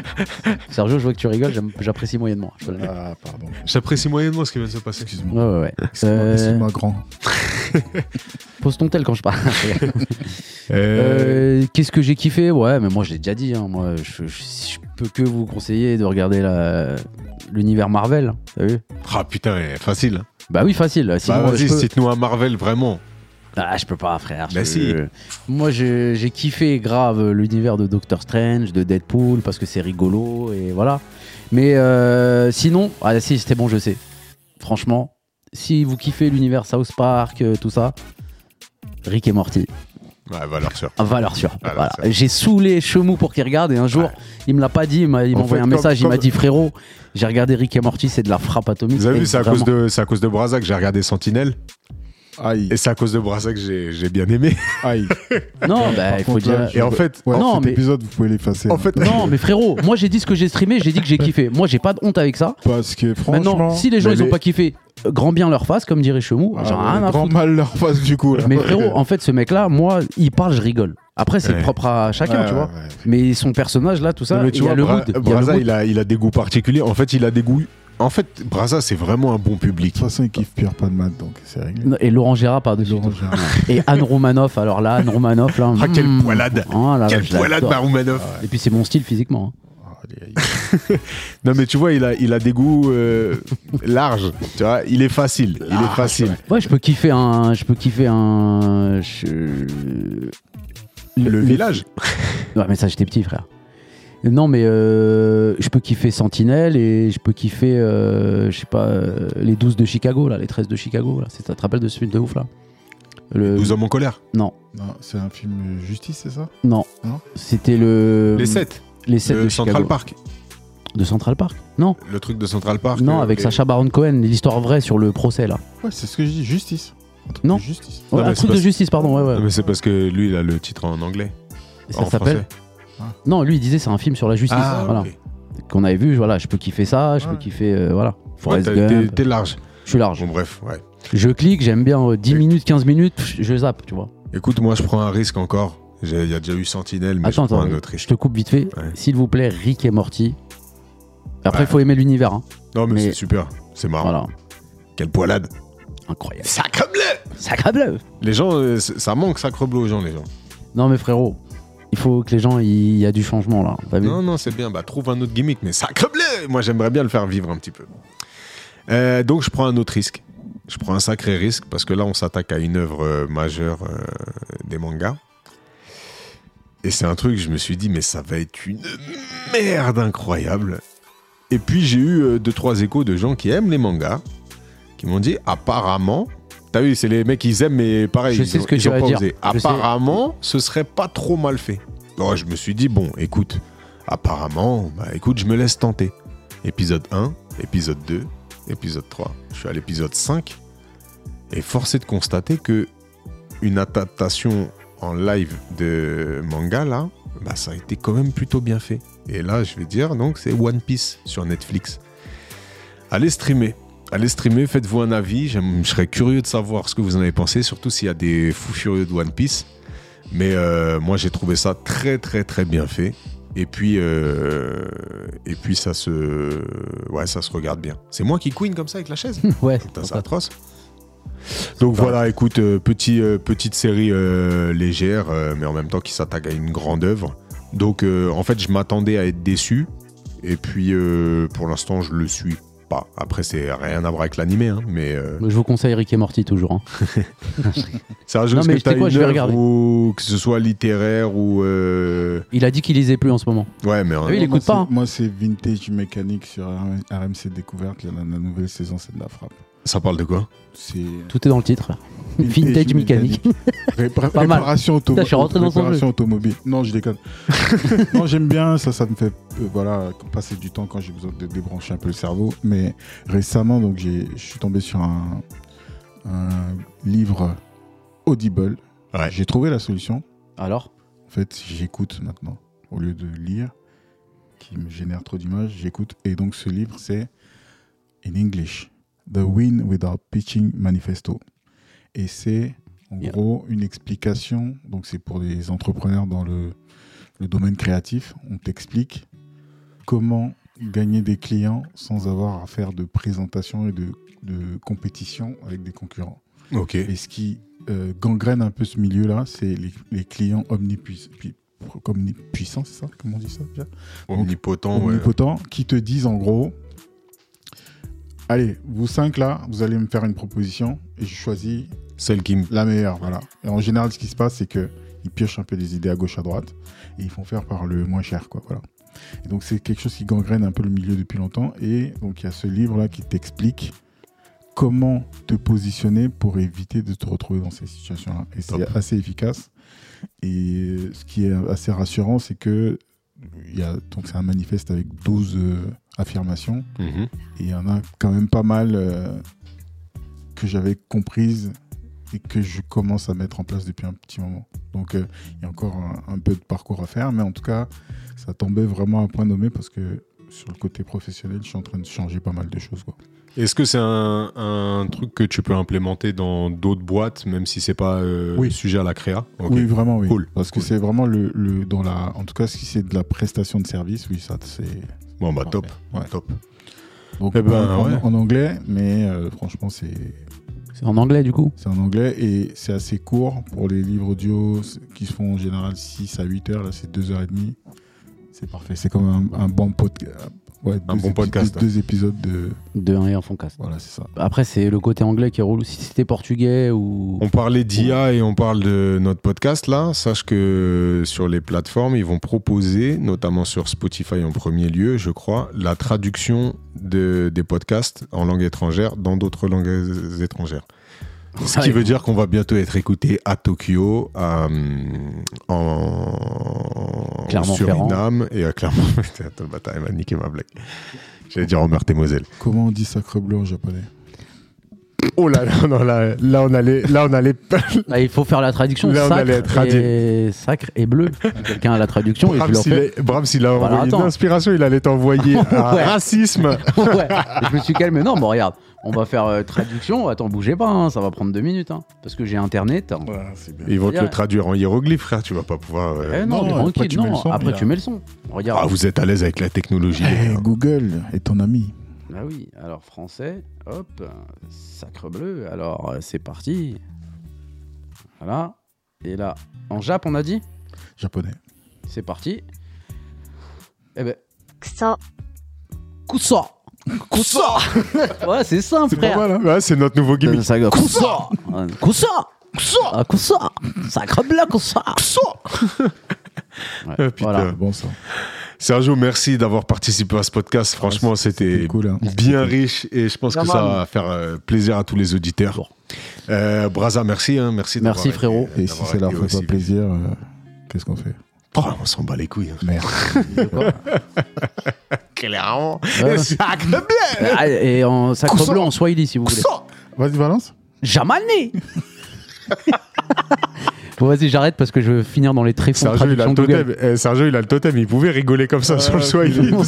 Sergio, je vois que tu rigoles, j'apprécie moyennement. Ah, pardon. J'apprécie moyennement ce qui vient de se passer. Excuse-moi. Ouais, ouais, ouais. Excuse-moi, Euh, grand. Pose ton tel quand je parle. Euh, Euh, Qu'est-ce que j'ai kiffé? Ouais, mais moi je l'ai déjà dit. hein. Moi, je, je, je peux que vous conseiller de regarder l'univers Marvel. T'as vu? Ah putain, ouais, facile. Bah oui, facile. Sinon, bah vas-y, peux- cite-nous un Marvel vraiment. Ah, je peux pas, frère. Bah Je- si. Moi, j'ai kiffé grave l'univers de Doctor Strange, de Deadpool, parce que c'est rigolo et voilà. Mais euh, sinon, ah si, c'était bon, je sais. Franchement, si vous kiffez l'univers South Park, euh, tout ça, Rick et Morty, Ouais, valeur sûre. valeur sûre. Valeur Voilà. sûre. J'ai saoulé Chemou pour qu'il regarde et un jour, Ouais. il me l'a pas dit, il m'a En envoyé fait, un comme- message, il m'a dit frérot, j'ai regardé Rick et Morty, c'est de la frappe atomique. Vous avez vu, c'est à, cause de- à cause de Braza que j'ai regardé Sentinelle. Aïe, Et c'est à cause de Braza que j'ai j'ai bien aimé. aïe. Non, bah, il faut contre, dire. là, Et en fait, Ouais, Non, cet mais- épisode, vous pouvez l'effacer. En fait, Non, mais frérot, moi j'ai dit ce que j'ai streamé, j'ai dit que j'ai kiffé. Moi j'ai pas de honte avec ça. Parce que Maintenant, franchement. si les gens mais ils ont les- pas kiffé, euh, grand bien leur face, comme dirait Chemou, ah j'en ai ouais, rien à grand foutre. mal leur face du coup. là. Mais frérot, en fait, ce mec-là, moi, il parle, je rigole. Après, c'est Ouais. propre à chacun, Ouais, tu vois. ouais. Mais son personnage là, tout ça, mais il tu y a vois, le Bra- mood. il y a le Braza, mood. il a, il a des goûts particuliers. En fait, il a des goûts. En fait, Braza, c'est vraiment un bon public. De toute façon, il kiffe Pierre pas de maths, donc c'est réglé. Et Laurent Gérard par-dessus. Laurent tout. Gérard. Et Anne Romanoff, alors là, Anne Romanoff, là. Ah, quelle hmm. poilade. Oh là là, Quel je poilade l'adore. Maroumanov. Et puis c'est mon style physiquement. hein. Ah. Non, mais tu vois, il a, il a des goûts euh, larges. Tu vois, il est facile. Il est facile. Ouais, je peux kiffer un. Je peux kiffer un. je- Le, village. Ouais, mais ça, j'étais petit, frère. Non, mais euh, je peux kiffer Sentinelle et je peux kiffer, euh, je sais pas, euh, les 12 de Chicago, là, les 13 de Chicago. Là. C'est- Ça te rappelle de ce film de ouf, là? Le... 12 hommes en colère. Non, Non, c'est un film justice, c'est ça? Non. Non? C'était le. Les 7. Les 7 De de Central Chicago. Park. De Central Park? Non, Le truc de Central Park. non, euh, avec et- Sacha Baron Cohen, l'histoire vraie sur le procès, là. Ouais, c'est ce que je dis, justice. Un truc Non. de Justice. Ouais, mais un c'est truc de parce- justice, pardon, ouais, ouais. Non, mais c'est parce que lui, il a le titre en anglais. Et ça s'appelle français. Non, lui, il disait c'est un film sur la justice. Ah, voilà. Qu'on avait vu, voilà, je peux kiffer ça, je peux kiffer, euh, voilà. Forrest t'es- t'es Gump. t'es large. Je suis large. Bon, bref, ouais. Je clique, j'aime bien euh, 10 minutes, 15 minutes, je zappe, tu vois. Écoute, moi, je prends un risque encore. Il y a déjà eu Sentinelle, mais attends, je prends attends, un autre je te coupe vite fait. S'il vous plaît, Rick et Morty. Après, il faut aimer l'univers. Hein. Non, mais, mais- c'est super. C'est marrant. Voilà. Quelle poilade. Incroyable. Sacre bleu Sacre bleu Les gens, euh, ça manque sacre bleu aux gens, les gens. Non, mais frérot, il faut que les gens, il y a du changement là. Non, non, c'est bien. Bah, trouve un autre gimmick, mais sacre bleu Moi, j'aimerais bien le faire vivre un petit peu. Euh, donc, je prends un autre risque. Je prends un sacré risque parce que là, on s'attaque à une œuvre euh, majeure euh, des mangas. Et c'est un truc, je me suis dit, mais ça va être une merde incroyable. Et puis, j'ai eu deux, trois échos de gens qui aiment les mangas, qui m'ont dit, apparemment, t'as vu, c'est les mecs, ils aiment, mais pareil, Je ils sais ont- ce que ils tu ont vas pas dire. osé. Je sais. Apparemment, ce serait pas trop mal fait. Je me suis dit, bon, écoute, apparemment, bah écoute, je me laisse tenter. Épisode 1, épisode 2, épisode 3. Je suis à l'épisode 5. Et force est de constater que une adaptation en live de manga, là, bah, ça a été quand même plutôt bien fait. Et là, je vais dire, donc, c'est One Piece sur Netflix. Allez streamer. Allez streamer, faites-vous un avis. Je serais curieux de savoir ce que vous en avez pensé, surtout s'il y a des fous furieux de One Piece. Mais euh, moi, j'ai trouvé ça très, très, très bien fait. Et puis, euh, et puis ça se, ouais, ça se regarde bien. C'est moi qui queen comme ça avec la chaise. Ouais, c'est atroce. Donc voilà, écoute, euh, petit, petite série légère, mais en même temps qui s'attaque à une grande œuvre. Donc en fait, je m'attendais à être déçu, et puis pour l'instant, je le suis pas. Après, c'est rien à voir avec l'animé, hein, mais euh, je vous conseille Rick et Morty toujours. hein. c'est un jeu Non, mais que quoi, une je vais regarder. ou que ce soit littéraire ou euh, Il a dit qu'il lisait plus en ce moment. ouais, mais hein, Ah oui, il moi, écoute pas, c'est- hein. Moi, c'est Vintage Mécanique sur RMC Découverte. La, la nouvelle saison, c'est de la frappe. ça parle de quoi? C'est Tout est dans le titre. Vintage mécanique. Répar- Pas réparation auto- Putain, je suis rentré dans son réparation automobile. Non, je déconne. non, j'aime bien ça. Ça me fait euh, voilà passer du temps quand j'ai besoin de débrancher un peu le cerveau. Mais récemment, donc j'ai, je suis tombé sur un, un livre Audible. Ouais. J'ai trouvé la solution. Alors? En fait, j'écoute maintenant au lieu de lire, qui me génère trop d'images. J'écoute. Et donc, ce livre, c'est in English, The Win Without Pitching Manifesto. Et c'est en Yeah. gros une explication. Donc, c'est pour les entrepreneurs dans le, le domaine créatif. On t'explique comment gagner des clients sans avoir à faire de présentation et de, de compétition avec des concurrents. Ok. Et ce qui euh, gangrène un peu ce milieu-là, c'est les, les clients omnipuissants. Omnipuissants, c'est ça? Comment on dit ça déjà Omnipotent, ouais. Omnipotents, qui te disent en gros Allez, vous cinq là, vous allez me faire une proposition et je choisis Celle qui me. la meilleure. Voilà. Et en général, ce qui se passe, c'est qu'ils piochent un peu des idées à gauche, à droite et ils font faire par le moins cher. Quoi, voilà. Et donc, c'est quelque chose qui gangrène un peu le milieu depuis longtemps. Et donc, il y a ce livre-là qui t'explique comment te positionner pour éviter de te retrouver dans ces situations-là. Et c'est assez efficace. Et ce qui est assez rassurant, c'est que il y a, donc c'est un manifeste avec 12 euh, affirmations. Mhm. Et il y en a quand même pas mal euh, que j'avais comprises et que je commence à mettre en place depuis un petit moment. Donc euh, il y a encore un, un peu de parcours à faire, mais en tout cas, ça tombait vraiment à point nommé parce que sur le côté professionnel, je suis en train de changer pas mal de choses. Est-ce que c'est un, un truc que tu peux implémenter dans d'autres boîtes, même si c'est pas euh, Oui. sujet à la créa? Oui, vraiment, oui. Cool, Parce que c'est vraiment le, le- dans la, en tout cas, si c'est de la prestation de service, oui, ça c'est. Bon, bah top. Ouais. top. Donc Eh ben, ouais. en anglais, mais euh, franchement, c'est C'est en anglais du coup c'est en anglais et c'est assez court pour les livres audio qui se font en général 6 à 8 heures. Là, c'est 2h30. C'est parfait. C'est comme un, un bon podcast. Ouais, Un bon podcast, Deux, deux épisodes de. De un et un fond cast. Voilà, c'est ça. Après, c'est le côté anglais qui est relou. Si c'était portugais ou. On parlait d'IA et on parle de notre podcast là. Sache que sur les plateformes, ils vont proposer, notamment sur Spotify en premier lieu, je crois, la traduction de, des podcasts en langue étrangère dans d'autres langues étrangères. Ce qui veut dire qu'on va bientôt être écouté à Tokyo, à, hum, en Clermont-Ferrand. Suriname et à Clermont. Attends, le bâtard, il m'a niqué ma blague. J'allais dire en Meurthe-et-Moselle. Comment on dit sacre bleu en japonais? Oh là là, non, là, là on allait, là on allait, Ah, il faut faire la traduction. Là, on sacre, allait être et... sacre et bleu. Quelqu'un a la traduction et Brahms, leur il fais. est- Brahms, il a envoyé attends. une inspiration, il allait t'envoyer un Ouais. racisme. ouais. Et je me suis calmé. Non, mais regarde, on va faire euh, traduction. Attends, bougez pas, hein, ça va prendre deux minutes. hein, parce que j'ai internet. hein. Ils vont te le traduire en hiéroglyphe, frère, tu vas pas pouvoir. euh, Eh non, non, après, tu mets non. le son, après, tu mets le son. Regarde. Ah, vous êtes à l'aise avec la technologie. Eh. Google est ton ami. Ah oui, alors français, hop, sacre bleu, alors euh, c'est parti. Voilà. Et là, en Jap, on a dit Japonais. C'est parti. Eh ben, くそ Kusa Kusa Ouais, c'est simple, C'est pas mal, hein. Ouais, c'est notre nouveau gimmick. Ça- Kusa Kusa Kusa Ah, Kusa Sacre bleu, Kusa Ouais, Ah, putain. voilà. C'est bon ça. Sergio, merci d'avoir participé à ce podcast. Franchement, c'était C'était cool. hein. bien riche et je pense que ça va faire euh, plaisir à tous les auditeurs. Bon. Euh, Braza, merci. hein, merci Merci, été- frérot. Et si ça leur fait pas plaisir, euh, qu'est-ce qu'on fait? Oh, on s'en bat les couilles. hein. Merde. Clairement. Ouais. Sacre bien. Ah, Et en sacre Kusa. bleu en Swahili, si vous voulez. Vas-y, balance. Jamani Bon, vas-y, j'arrête parce que je veux finir dans les tréfonds Sergio, il a le totem. Eh, Sergio, il a le totem. Il pouvait rigoler comme ça sur le Swahili. Ouais.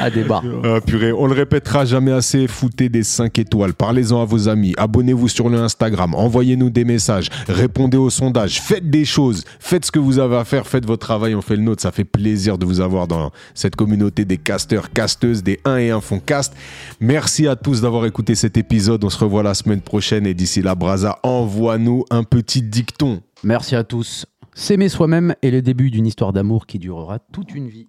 ah, débat. Ah, purée, on le répétera jamais assez, foutez des 5 étoiles, parlez-en à vos amis, abonnez-vous sur le Instagram, envoyez-nous des messages, répondez aux sondages, faites des choses, faites ce que vous avez à faire, faites votre travail, on fait le nôtre, ça fait plaisir de vous avoir dans cette communauté des casteurs, casteuses, des 1 et 1 font cast. Merci à tous d'avoir écouté cet épisode, on se revoit la semaine prochaine et d'ici là, Braza, envoie-nous un petit dicton. Merci à tous. S'aimer soi-même est le début d'une histoire d'amour qui durera toute une vie.